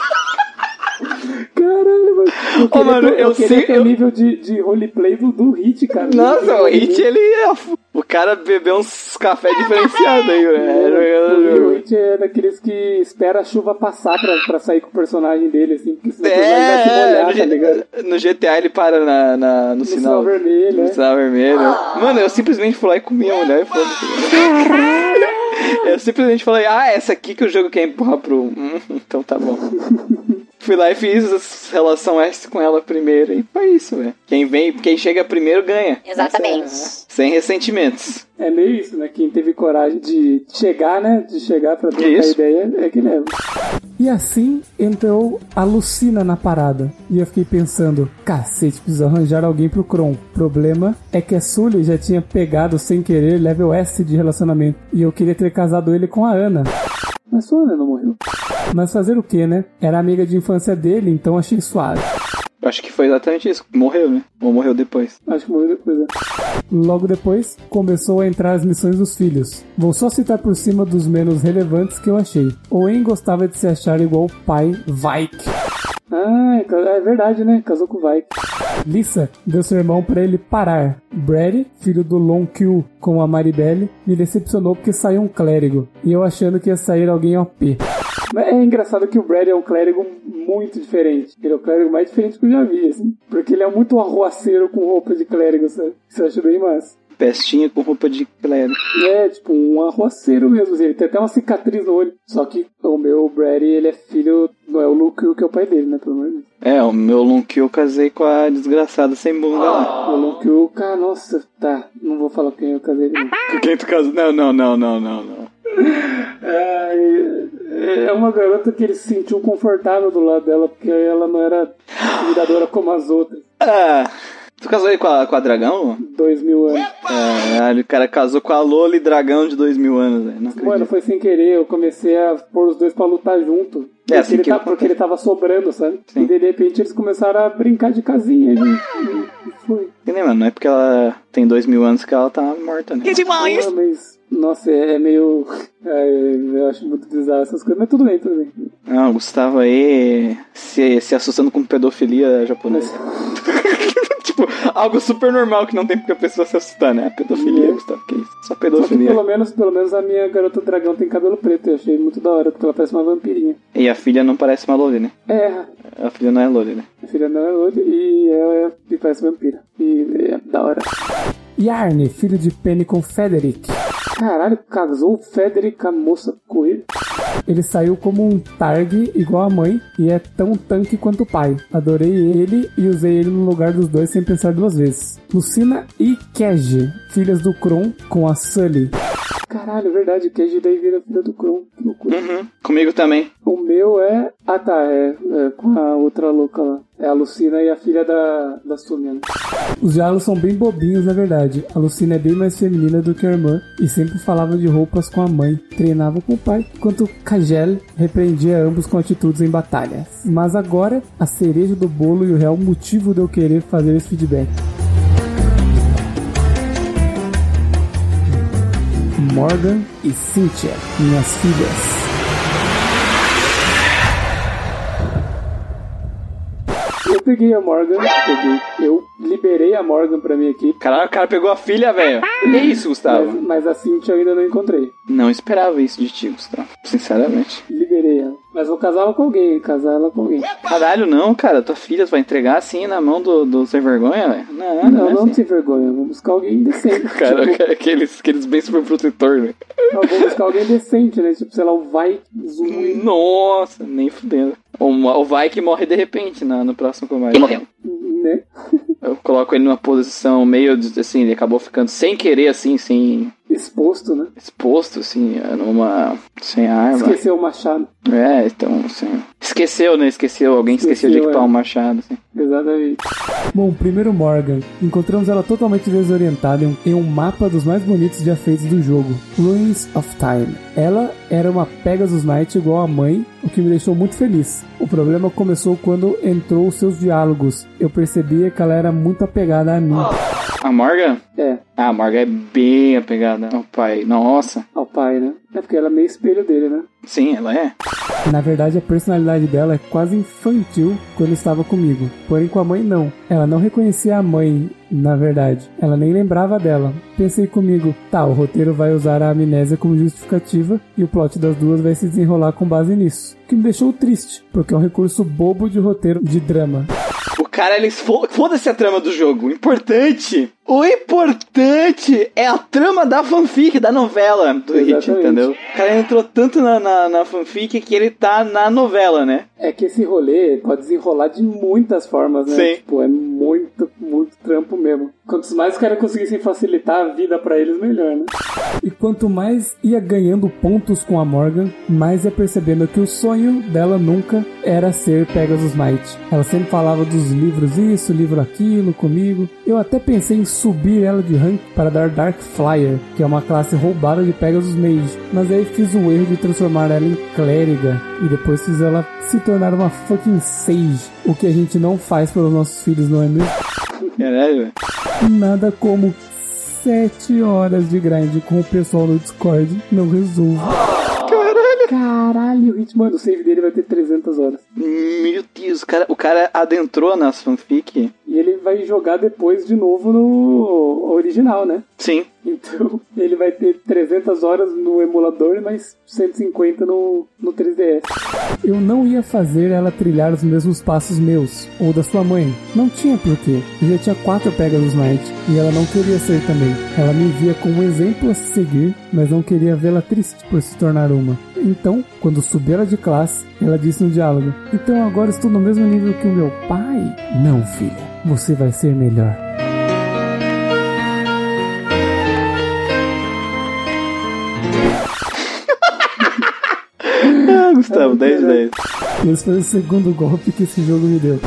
Caralho. Eu Ô, mano, ter- eu queria sei- ter eu- o nível de, de roleplay do, do Hit, cara. Nossa, o Hit, ele é... O cara bebeu uns café diferenciado aí, O velho. Hit é daqueles que espera a chuva passar pra, pra sair com o personagem dele, assim, porque senão o personagem vai se É, molhar, no, tá ligado? No GTA ele para na, na- no, No sinal. sinal vermelho, No é. sinal vermelho. Mano, eu simplesmente fui lá e comi a mulher e foda-se. Eu simplesmente falei, ah, essa aqui que o jogo quer empurrar pro. Hum, então tá bom. Fui lá e fiz a relação S com ela primeiro e foi isso, velho. Quem vem, quem chega primeiro ganha. Exatamente. Essa é- Sem ressentimentos. É meio isso, né? Quem teve coragem de chegar, né? De chegar pra trocar Isso. ideia é que leva. E assim entrou a Lucina na parada. E eu fiquei pensando, cacete, preciso arranjar alguém pro Kron. Problema é que a Sully já tinha pegado sem querer level S de relacionamento. E eu queria ter casado ele com a Ana. Mas só a Ana não morreu. Mas fazer o que, né? Era amiga de infância dele, então achei suave. Acho que foi exatamente isso. Morreu, né? Ou morreu depois. Acho que morreu depois, né? Logo depois, começou a entrar as missões dos filhos. Vou só citar por cima dos menos relevantes que eu achei. Owen gostava de se achar igual o pai Vike. Ah, é verdade, né? Casou com o Vike. Lisa deu seu irmão pra ele parar. Brady, filho do Long Q com a Maribelle, me decepcionou porque saiu um clérigo. E eu achando que ia sair alguém OP. Mas é engraçado que o Brad é um clérigo muito diferente. Ele é o clérigo mais diferente que eu já vi, assim. Porque ele é muito arruaceiro com roupa de clérigo, sabe? Isso eu acho bem massa. Pestinha com roupa de clérigo. É, tipo, um arruaceiro mesmo. assim. Ele tem até uma cicatriz no olho. Só que o meu Brady, ele é filho... Não é o Luke que é o pai dele, né? Pelo amor de Deus. É, o meu Lonky eu casei com a desgraçada sem bunda lá. O Luke, o cara, nossa, tá. Não vou falar quem eu casei. Com quem tu casou? Não, não, não, não, não, não. É, é uma garota que ele se sentiu confortável do lado dela, porque ela não era cuidadora como as outras. Ah, tu casou aí com a, com a dragão? Dois mil anos. Caralho, o cara casou com a Loli dragão de dois mil anos, velho. Não acredito. Mano, foi sem querer, eu comecei a pôr os dois pra lutar junto. É, porque, assim ele que tá- eu- porque ele tava sobrando, sabe? Sim. E de repente eles começaram a brincar de casinha. E, e foi. E nem, mano, não é porque ela tem dois mil anos que ela tá morta, né? Ah, mas, nossa, é, é meio. é, eu acho muito bizarro essas coisas, mas tudo bem, tudo bem. Não, o Gustavo aí se, se assustando com pedofilia japonesa. tipo, algo super normal que não tem porque a pessoa se assustar, né? Pedofilia, É. Gustavo, que isso? Só Só que pedofilia. pelo menos, pelo menos a minha garota dragão tem cabelo preto, eu achei muito da hora, porque ela parece uma vampirinha. E a filha não parece uma Loli, né? É, A filha não é Loli, né? a filha não é loira e ela é, e parece vampira. E é da hora. Yarn, filho de Penny com Frederick. Caralho, casou Frederick com a moça com ele. Ele saiu como um Targ igual a mãe e é tão tanque quanto o pai. Adorei ele e usei ele no lugar dos dois sem pensar duas vezes. Lucina e Keji, filhas do Kron com a Sully. Caralho, verdade, Keji daí vira filha do Kron. Que loucura. Uhum. Comigo também. O meu é. Ah tá, é, é com a outra louca lá. É a Lucina e a filha da, da Sumia. né? Os diálogos são bem bobinhos, na verdade. A Lucina é bem mais feminina do que a irmã e sempre falava de roupas com a mãe, treinava com o pai, enquanto Kajel repreendia ambos com atitudes em batalhas. Mas agora, a cereja do bolo e o real motivo de eu querer fazer esse feedback. Morgan e Cynthia, minhas filhas. Peguei a Morgan, peguei. Eu liberei a Morgan pra minha equipe, Caralho, o cara pegou a filha, velho. Que isso, Gustavo? mas, mas a Cynthia eu ainda não encontrei. Não esperava isso de ti, Gustavo. Sinceramente. Liberei ela. Mas vou casar ela com alguém, casar ela com alguém. Caralho, não, cara. Tua filha vai entregar assim na mão do, do sem vergonha, velho? Não, não, Não, é não assim. sem vergonha, vou buscar alguém decente. Cara, tipo, aqueles, aqueles bem super protetor, né? eu vou buscar alguém decente, né? Tipo, sei lá, o Vai Zoom. Nossa, nem fudendo. Ou, ou vai que morre de repente na, no próximo combate. morreu? Né? Eu coloco ele numa posição meio de- assim, ele acabou ficando sem querer, assim, sem. Exposto, né? exposto, assim, numa. sem arma. Esqueceu o machado. É, então, assim. Esqueceu, né? Esqueceu. Alguém esqueceu, de Esqueceu, equipar é. um machado, assim. Exatamente. Bom, primeiro Morgan. Encontramos ela totalmente desorientada em um, mapa dos mais bonitos de efeitos do jogo, Ruins of Time. Ela era uma Pegasus Knight igual a mãe, o que me deixou muito feliz. O problema começou quando entrou os seus diálogos. Eu percebia que ela era muito apegada a mim. A Morgan? É, Ah, a Morgan é bem apegada ao pai. Nossa. ao pai, né? É porque ela é meio espelho dele, né? Sim, ela é. Na verdade, a personalidade dela é quase infantil quando estava comigo. Porém, com a mãe, não. Ela não reconhecia a mãe, na verdade. Ela nem lembrava dela. Pensei comigo, tá, o roteiro vai usar a amnésia como justificativa e o plot das duas vai se desenrolar com base nisso. O que me deixou triste, porque é um recurso bobo de roteiro de drama. O cara, ele fo- foda-se a trama do jogo. Importante. O importante é a trama da fanfic, da novela do Hit, entendeu? O cara entrou tanto na, na, na fanfic que ele tá na novela, né? É que esse rolê pode desenrolar de muitas formas, né? Sim. Tipo, é muito, muito trampo mesmo. Quantos mais os caras conseguissem facilitar a vida pra eles, melhor, né? E quanto mais ia ganhando pontos com a Morgan, mais ia percebendo que o sonho dela nunca era ser Pegasus Knight. Ela sempre falava dos livros isso, livro aquilo, comigo. Eu até pensei em subir ela de rank para dar Dark Flyer, que é uma classe roubada de Pegasus Mage. Mas aí fiz o erro de transformar ela em clériga e depois fiz ela se tornar uma fucking sage, o que a gente não faz pelos nossos filhos, não é mesmo? Caralho, velho. Nada como 7 horas de grind com o pessoal no Discord não resolve. Caralho! Caralho, o Hit, mano, o save dele vai ter 300 horas. Meu Deus, o cara, o cara adentrou nas fanfic. E ele vai jogar depois de novo no original, né? Sim. Então, ele vai ter 300 horas no emulador e mais 150 no, no 3DS. Eu não ia fazer ela trilhar os mesmos passos meus, ou da sua mãe. Não tinha porquê. Eu já tinha quatro Pegasus Knight, e ela não queria ser também. Ela me via como um exemplo a se seguir, mas não queria vê-la triste por se tornar uma. Então, quando subi ela de classe, ela disse no diálogo: Então agora estou no mesmo nível que o meu pai? Não, filha. Você vai ser melhor. Ah, Gustavo, 10 de 10. Esse foi o segundo golpe que esse jogo me deu.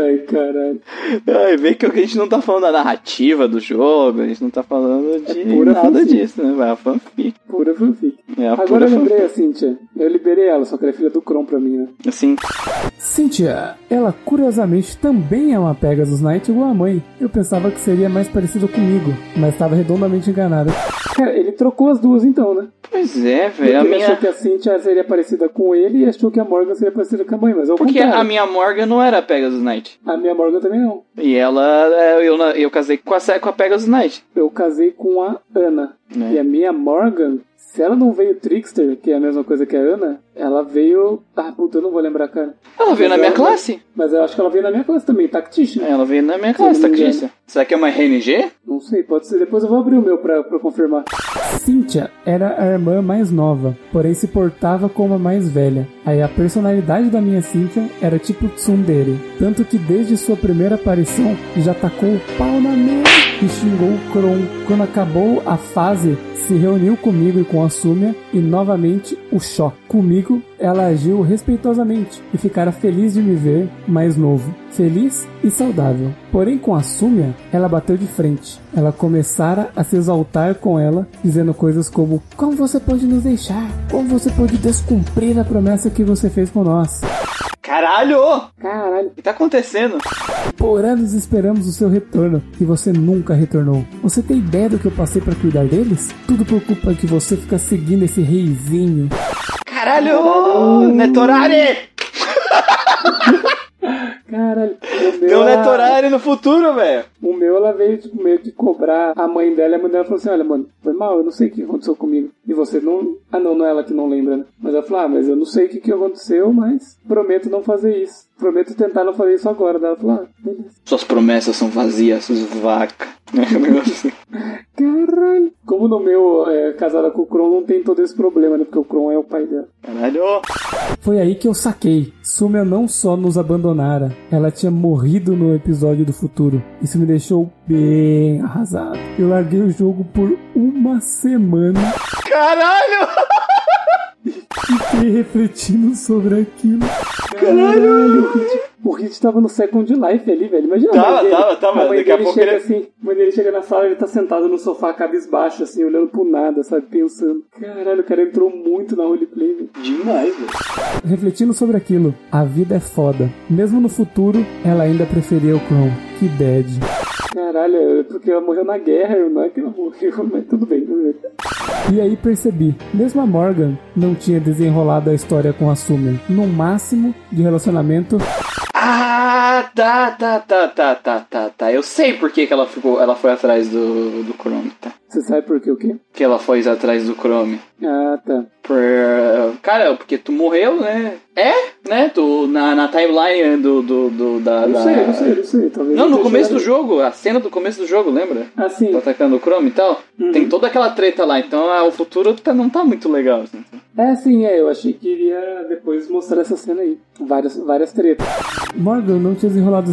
Ai, caralho. Ai, vê que a gente não tá falando da narrativa do jogo, a gente não tá falando de pura nada fanfic. disso, né? Vai a fanfic. Pura fanfic. É a Agora pura eu lembrei fanfic. a Cynthia. Eu liberei ela, só que ela é filha do Kron pra mim, né? Assim, Cynthia, ela curiosamente também é uma Pegasus Knight igual a mãe. Eu pensava que seria mais parecida comigo, mas estava redondamente enganada. Cara, ele trocou as duas então, né? pois é, velho. A ele minha... achou que a Cynthia seria parecida com ele e achou que a Morgan seria parecida com a mãe, mas é o Porque contrário. a minha Morgan não era a Pegasus Knight. A minha Morgan também não. E ela, é, eu, eu casei com a, com a Pegasus Knight. Eu casei com a Ana. E a minha Morgan, se ela não veio Trickster, que é a mesma coisa que a Ana, ela veio. Ah, puta, eu não vou lembrar, cara. Ela veio na Mas minha ela- classe. Mas eu acho que ela veio na minha classe também, Tactician. Ela veio na minha classe. Tactícia. Será que é uma RNG? Não sei, pode ser. Depois eu vou abrir o meu pra, pra confirmar. Cynthia era a irmã mais nova, porém se portava como a mais velha. Aí a personalidade da minha Cynthia era tipo tsundere. Tanto que desde sua primeira aparição já tacou o pau na mesa e xingou o Kron. Quando acabou a fase, se reuniu comigo e com a Sumia e novamente o choque. Comigo, ela agiu respeitosamente e ficara feliz de me ver mais novo, feliz e saudável. Porém, com a Sumia, ela bateu de frente. Ela começara a se exaltar com ela, dizendo coisas como: Como você pode nos deixar? Como você pode descumprir a promessa que você fez com nós? Caralho! Caralho. O que tá acontecendo? Por anos esperamos o seu retorno e você nunca retornou. Você tem ideia do que eu passei pra cuidar deles? Tudo por culpa que você fica seguindo esse reizinho. Caralho! Netorari! Caralho. Deu ela- Netorari no futuro, velho. O meu, ela veio tipo, meio de cobrar a mãe dela e a mãe dela falou assim: Olha, mano, foi mal, eu não sei o que aconteceu comigo. E você não. Ah, não, não é ela que não lembra, né? Mas ela falou: Ah, mas eu não sei o que, que aconteceu, mas prometo não fazer isso. Prometo tentar não fazer isso agora. Daí ela falou: Ah, beleza. Suas promessas são vazias, suas vaca. Negócio assim. Caralho. Como no meu, é, casada com o Kron, não tem todo esse problema, né? Porque o Kron é o pai dela. Caralho! Foi aí que eu saquei. Sumia não só nos abandonara, ela tinha morrido no episódio do futuro. Isso me deixou bem arrasado. Eu larguei o jogo por uma semana Caralho! Fiquei refletindo sobre aquilo. Caralho! O Hit, o Hit tava no Second Life ali, velho. Imagina Tava, a mãe dele. tava, tava. A mãe Daqui a dele pouco chega ele- assim, a mãe dele chega na sala, ele tá sentado no sofá, cabisbaixo, assim, olhando pro nada, sabe? Pensando. Caralho, o cara entrou muito na roleplay, velho. Demais, velho. Refletindo sobre aquilo, a vida é foda. Mesmo no futuro, ela ainda preferia o Kron. Que bad. Caralho, é porque ela morreu na guerra, não é que ela morreu, mas tudo bem, tudo bem. E aí percebi, mesmo a Morgan não tinha desenrolado a história com a Summer. No máximo de relacionamento, Ah, tá, tá, tá, tá, tá, tá, tá. Eu sei por que, que ela ficou. Ela foi atrás do, do Chrome, tá? Você sabe por quê o quê? Que ela foi atrás do Chrome. Ah, tá. Por, cara, porque tu morreu, né? É, né? Tu, na, na timeline do, do, do da, da- sei, eu sei, eu sei. Talvez Não, no começo do jogo, a cena do começo do jogo, lembra? Ah, sim. Tá atacando o Chrome e tal. Uhum. Tem toda aquela treta lá, então ah, o futuro tá, não tá muito legal. Assim. É, sim, é. Eu achei que iria depois mostrar essa cena aí. Várias, várias tretas. Morgan não tinha desenrolado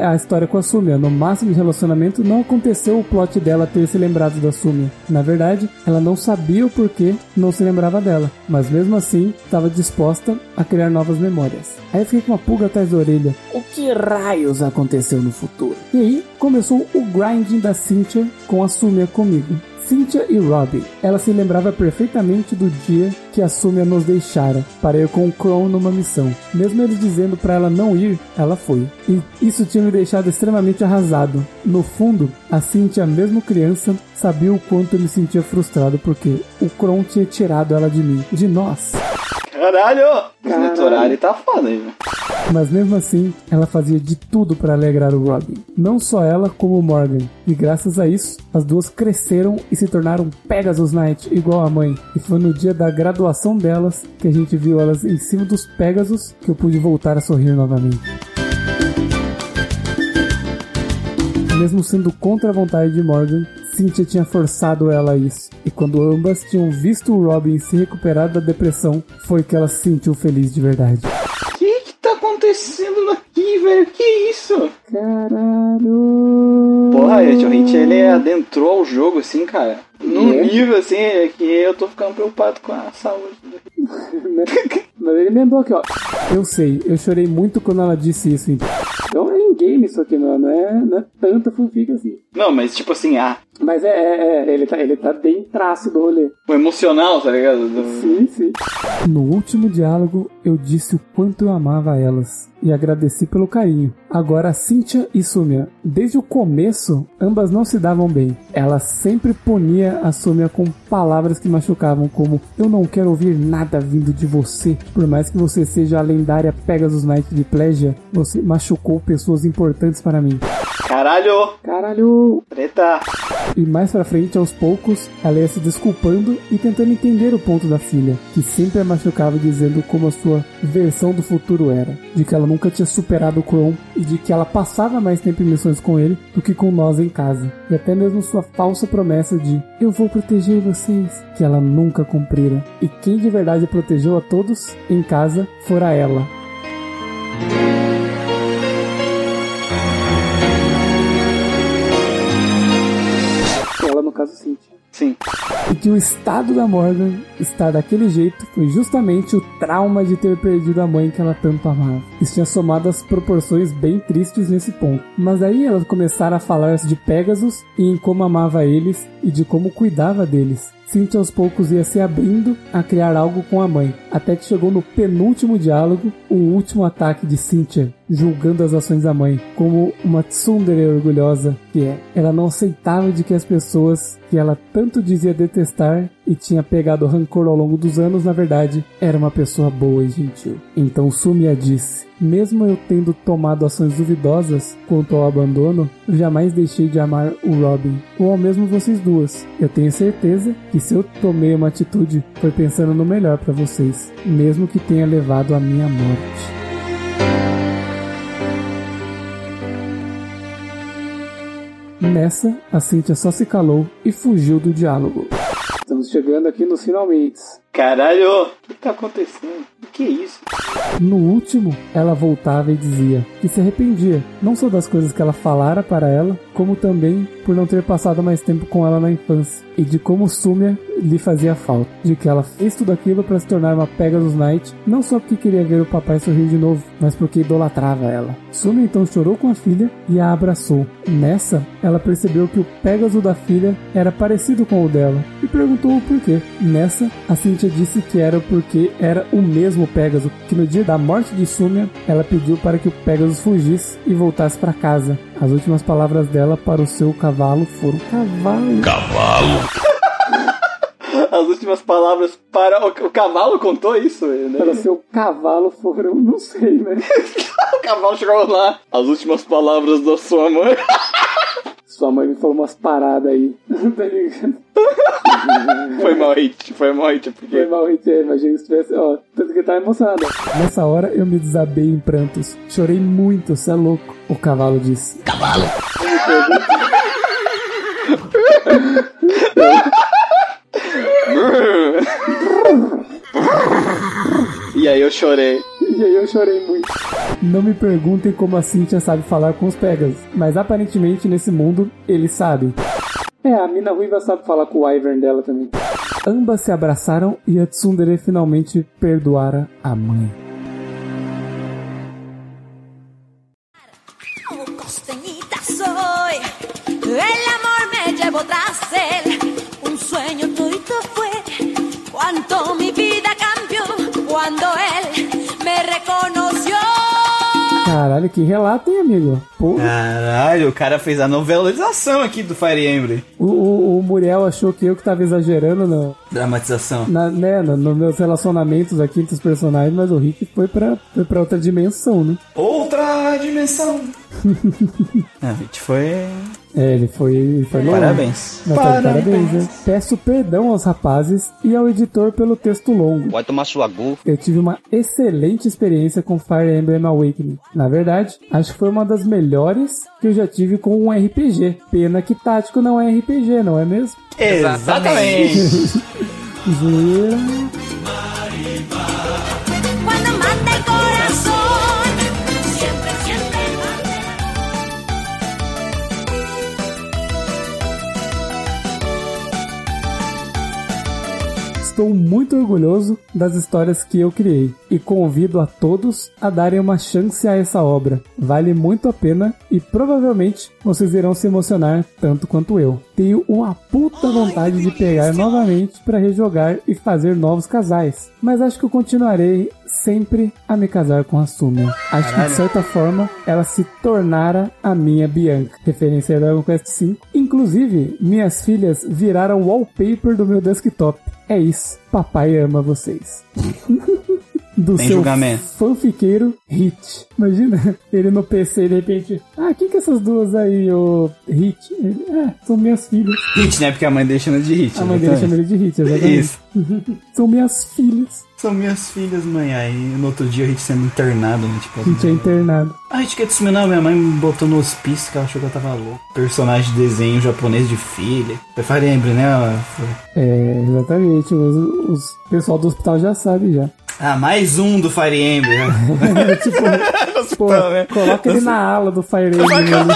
é, a história com a Sumia. No máximo de relacionamento, não aconteceu o plot dela ter se lembrado da Sumia. Na verdade, ela não sabia o porquê não se lembrava dela. Mas mesmo assim, estava disposta a criar novas memórias. Aí eu fiquei com uma pulga atrás da orelha. O que raios aconteceu no futuro? E aí, começou o grinding da Cynthia com a Sumia comigo. Cynthia e Robin. Ela se lembrava perfeitamente do dia que a Sumia nos deixara para ir com o Kron numa missão. Mesmo eles dizendo para ela não ir, ela foi. E isso tinha me deixado extremamente arrasado. No fundo, a Cynthia, mesmo criança, sabia o quanto eu me sentia frustrado porque o Kron tinha tirado ela de mim, de nós. Caralho! Esse Caralho. Netorari tá foda aí, velho. Mas mesmo assim, ela fazia de tudo para alegrar o Robin. Não só ela, como o Morgan. E graças a isso, as duas cresceram e se tornaram Pegasus Knight, igual a mãe. E foi no dia da graduação delas que a gente viu elas em cima dos Pegasus que eu pude voltar a sorrir novamente. Mesmo sendo contra a vontade de Morgan, Cynthia tinha forçado ela a isso. E quando ambas tinham visto o Robin se recuperar da depressão, foi que ela se sentiu feliz de verdade. O que que tá acontecendo aqui, velho? Que isso? Caralho! Porra, o Hit, ele adentrou ao jogo, assim, cara. Num É? nível, assim, é que eu tô ficando preocupado com a saúde. Mas ele emendou aqui, ó. Eu sei, eu chorei muito quando ela disse isso. Então, então é em game isso aqui, não, não é, não é tanta fanfic assim. Não, mas tipo assim, ah, Mas é, é, é, ele tá, ele tá bem traço do rolê. o emocional, tá ligado? Do- Sim, sim. No último diálogo, eu disse o quanto eu amava elas e agradeci pelo carinho. Agora, Cynthia e Sumia, desde o começo, ambas não se davam bem. Ela sempre punia a Sumia com palavras que machucavam, como Eu não quero ouvir nada vindo de você. Por mais que você seja a lendária Pegasus Knight de Pleasure, você machucou pessoas importantes para mim. Caralho! Caralho! Treta! E mais pra frente, aos poucos, ela ia se desculpando e tentando entender o ponto da filha, que sempre a machucava dizendo como a sua versão do futuro era, de que ela nunca tinha superado o Chrome e de que ela passava mais tempo em missões com ele do que com nós em casa. E até mesmo sua falsa promessa de eu vou proteger vocês, que ela nunca cumprira. E quem de verdade protegeu a todos em casa fora. Ela, Sim. E que o estado da Morgan estar daquele jeito foi justamente o trauma de ter perdido a mãe que ela tanto amava. Isso tinha somado as proporções bem tristes nesse ponto. Mas aí elas começaram a falar de Pegasus e em como amava eles e de como cuidava deles. Cynthia aos poucos ia se abrindo a criar algo com a mãe, até que chegou no penúltimo diálogo, o último ataque de Cynthia, julgando as ações da mãe, como uma tsundere orgulhosa que é. Ela não aceitava de que as pessoas que ela tanto dizia detestar e tinha pegado rancor ao longo dos anos, na verdade, era uma pessoa boa e gentil. Então Sumia disse: Mesmo eu tendo tomado ações duvidosas quanto ao abandono, jamais deixei de amar o Robin, ou ao mesmo vocês duas. Eu tenho certeza que se eu tomei uma atitude, foi pensando no melhor para vocês, mesmo que tenha levado à minha morte. Nessa, a Cynthia só se calou e fugiu do diálogo. Estamos chegando aqui nos finalmente. Caralho, o que tá acontecendo? O que é isso? No último, ela voltava e dizia que se arrependia, não só das coisas que ela falara para ela, como também por não ter passado mais tempo com ela na infância, e de como Sumia lhe fazia falta, de que ela fez tudo aquilo para se tornar uma Pegasus Knight, não só porque queria ver o papai sorrir de novo, mas porque idolatrava ela. Sumia então chorou com a filha e a abraçou. Nessa, ela percebeu que o Pegasus da filha era parecido com o dela e perguntou o porquê. Nessa, a Cynthia disse que era porque era o mesmo Pegasus, que no dia da morte de Sumia, ela pediu para que o Pegasus fugisse e voltasse para casa. As últimas palavras dela para o seu cavalo foram cavalo. As últimas palavras para. O, o cavalo contou isso, né? Para o seu cavalo foram, não sei, né? o cavalo chegou lá. As últimas palavras da sua mãe. Sua mãe me falou umas paradas aí. tá ligado? foi mal hit, foi mal hit, porque. Foi mal, Rit, é, imagina se tivesse. Ó, tanto que tá emocionada. Nessa hora eu me desabei em prantos. Chorei muito, cê é louco. O cavalo disse. Cavalo! e aí eu chorei. E aí eu chorei muito. Não me perguntem como a Cynthia sabe falar com os Pegas, mas aparentemente nesse mundo eles sabem. É, a mina ruiva sabe falar com o Ivern dela também. Ambas se abraçaram e a Tsundere finalmente perdoara a mãe. Caralho, que relato, hein, amigo? Pô, Caralho, o cara fez a novelização aqui do Fire Emblem. o, o, o Muriel achou que eu que tava exagerando no, Dramatização. na, né, no, nos meus relacionamentos aqui entre os personagens, mas o Rick foi pra, foi pra outra dimensão, né? Outra dimensão. a gente foi. É, ele foi, foi longe. Parabéns. Tá de parabéns, né? Peço perdão aos rapazes e ao editor pelo texto longo. Vai tomar sua gu. Eu tive uma excelente experiência com Fire Emblem Awakening. Na verdade, acho que foi uma das melhores que eu já tive com um RPG. Pena que tático não é RPG, não é mesmo? Exatamente. Zoeira. Estou muito orgulhoso das histórias que eu criei e convido a todos a darem uma chance a essa obra. Vale muito a pena e provavelmente vocês irão se emocionar tanto quanto eu. Tenho uma puta vontade de pegar novamente para rejogar e fazer novos casais, mas acho que eu continuarei sempre a me casar com a Sumi. Acho que de certa forma ela se tornara a minha Bianca. Referência a Dragon Quest V. Inclusive, minhas filhas viraram wallpaper do meu desktop. É isso. Papai ama vocês. do Sem seu julgamento. fanfiqueiro Hit. Imagina ele no PC de repente. Ah, quem que é essas duas aí, ô Hit? Ele, ah, são minhas filhas. Hit, né? Porque a mãe dele chama de Hit. A mãe dele chama ele de Hit, exatamente. Isso. são minhas filhas. São minhas filhas, mãe. Aí no outro dia o Hit sendo internado, né? Tipo, Hit é internado. Ah, Hit quer tsuminar, minha mãe me botou no hospício que ela achou que eu tava louco. Personagem de desenho japonês de filha. Fire Emblem, né? É, exatamente. Os, os pessoal do hospital já sabe já. Ah, mais um do Fire Emblem. né? tipo, pô, Hospital, né? coloca ele na ala do Fire Emblem. né?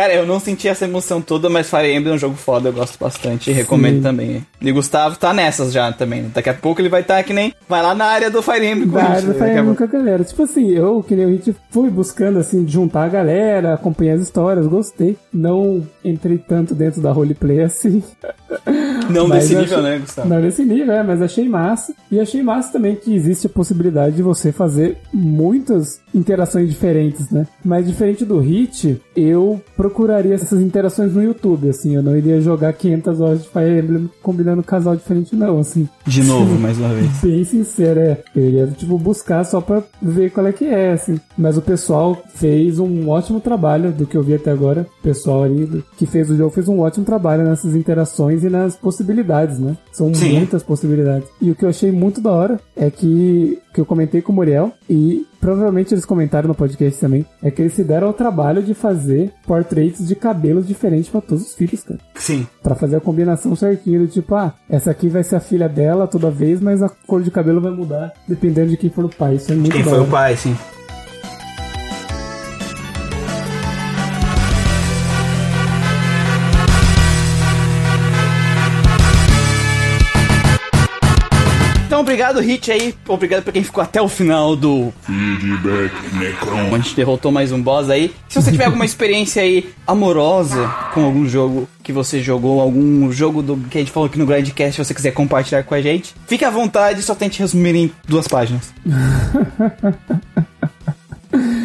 Cara, eu não senti essa emoção toda, mas Fire Emblem é um jogo foda, eu gosto bastante e recomendo também. E Gustavo tá nessas já também. Daqui a pouco ele vai estar que nem. Vai lá na área do Fire Emblem com Da a área do Fire Emblem com a galera. Tipo assim, eu, que nem o Hit, fui buscando, assim, juntar a galera, acompanhar as histórias, gostei. Não entrei tanto dentro da roleplay assim. Não Mas desse nível, achei- né, Gustavo? Não nesse nível, é, mas achei massa. E achei massa também que existe a possibilidade de você fazer muitas interações diferentes, né? Mas diferente do Hit, eu procuraria essas interações no YouTube, assim. Eu não iria jogar 500 horas de Fire Emblem combinando casal diferente, não, assim. De novo, mais uma vez. Bem sincero, é. Eu iria, tipo, buscar só pra ver qual é que é, assim. Mas o pessoal fez um ótimo trabalho do que eu vi até agora. O pessoal ali do- que fez o jogo fez um ótimo trabalho nessas interações e nas possibilidades, né? São Sim. muitas possibilidades. E o que eu achei muito da hora é que, que eu comentei com o Muriel e provavelmente eles comentaram no podcast também, é que eles se deram ao trabalho de fazer portraits de cabelos diferentes pra todos os filhos, cara. Sim. Pra fazer a combinação certinha do tipo, ah, essa aqui vai ser a filha dela toda vez, mas a cor de cabelo vai mudar dependendo de quem for o pai. Isso é muito Quem foi o pai, sim. Obrigado, Hit aí. Obrigado pra quem ficou até o final do. Feedback Necron. A gente derrotou mais um boss aí. Se você tiver alguma experiência aí amorosa com algum jogo que você jogou, algum jogo do que a gente falou aqui no Grindcast, se você quiser compartilhar com a gente, fique à vontade, só tente resumir em duas páginas.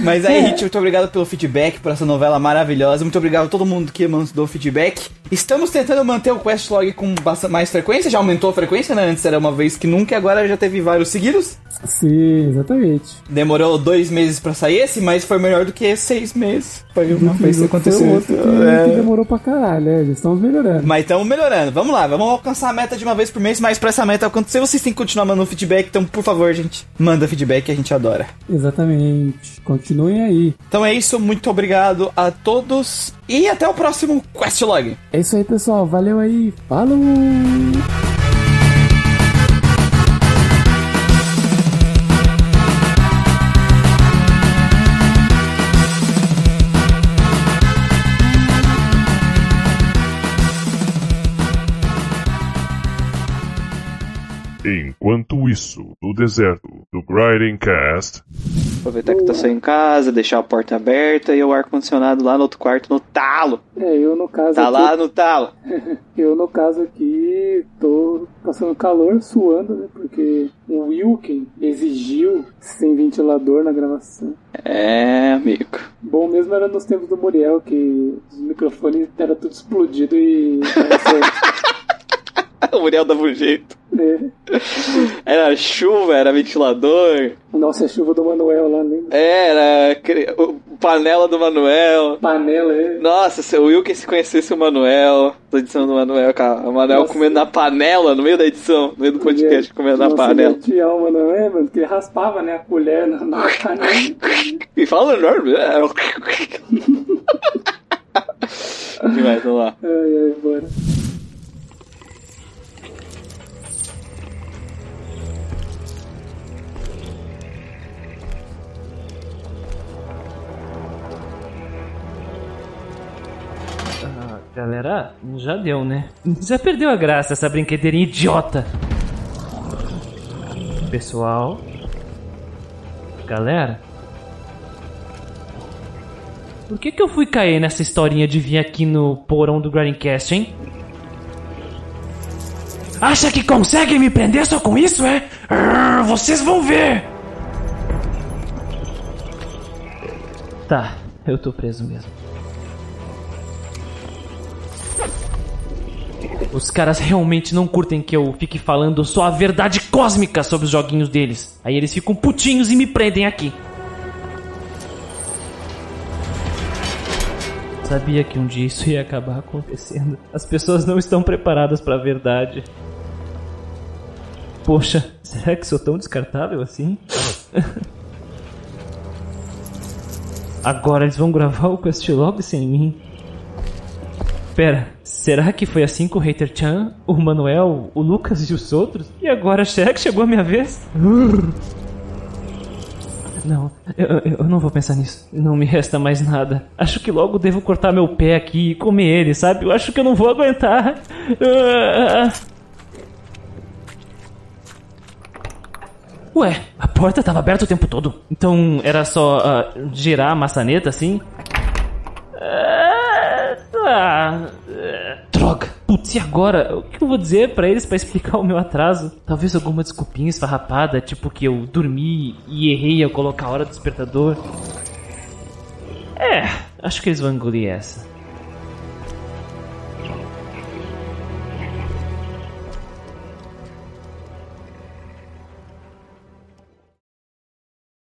Mas aí, Hit, muito obrigado pelo feedback, por essa novela maravilhosa. Muito obrigado a todo mundo que mandou feedback. Estamos tentando manter o Questlog com bastante mais frequência. Já aumentou a frequência, né? Antes era uma vez que nunca, agora já teve vários seguidos. Sim, exatamente. Demorou dois meses pra sair esse, mas foi melhor do que seis meses. Foi uma vez que aconteceu. outro que, É. que demorou pra caralho, é, já estamos melhorando. Mas estamos melhorando. Vamos lá, vamos alcançar a meta de uma vez por mês, mas pra essa meta acontecer, vocês têm que continuar mandando feedback. Então, por favor, gente, manda feedback que a gente adora. Exatamente. Continuem aí. Então é isso, muito obrigado a todos e até o próximo Questlog. É isso aí, pessoal. Valeu aí. Falou! Enquanto isso, no deserto do Grinding Cast, Aproveitar que tá só em casa, deixar a porta aberta e o ar-condicionado lá no outro quarto no talo. É, eu no caso Tá aqui, lá no talo. eu no caso aqui tô passando calor, suando, né? Porque o Wilken exigiu sem ventilador na gravação. É, amigo. Bom mesmo era nos tempos do Muriel, que os microfones era tudo explodido e. O Muriel dava um jeito. É. Era chuva, era ventilador. Nossa, a chuva do Manuel lá, lembra? Era o- panela do Manuel. Panela, é. Nossa, se o Wilkin se conhecesse o Manuel, da edição do Manuel, cara, o Manuel Nossa. comendo na panela no meio da edição, no meio do podcast, comendo na Nossa, panela. ele tinha não é, mano? Que ele raspava, né, a colher na, na panela. E fala enorme. é. Demais, vamos lá. Ai, ai, bora. Galera, já deu, né? Já perdeu a graça essa brincadeirinha idiota. Pessoal. Galera. Por que que eu fui cair nessa historinha de vir aqui no porão do Grindcast, hein? Acha que consegue me prender só com isso, é? Vocês vão ver! Tá, eu tô preso mesmo. Os caras realmente não curtem que eu fique falando só a verdade cósmica sobre os joguinhos deles. Aí eles ficam putinhos e me prendem aqui. Sabia que um dia isso ia acabar acontecendo. As pessoas não estão preparadas para a verdade. Poxa, será que sou tão descartável assim? Agora eles vão gravar o Questlog sem mim. Pera, será que foi assim com o Hater Chan, o Manuel, o Lucas e os outros? E agora, será que chegou a minha vez? Não, eu, eu não vou pensar nisso. Não me resta mais nada. Acho que logo devo cortar meu pé aqui e comer ele, sabe? Eu acho que eu não vou aguentar. Ah. Ué, a porta estava aberta o tempo todo. Então era só uh, girar a maçaneta assim? Ah, ah, droga. Putz, e agora? O que eu vou dizer para eles para explicar o meu atraso? Talvez alguma desculpinha esfarrapada, tipo que eu dormi e errei ao colocar a hora do despertador. É, acho que eles vão engolir essa.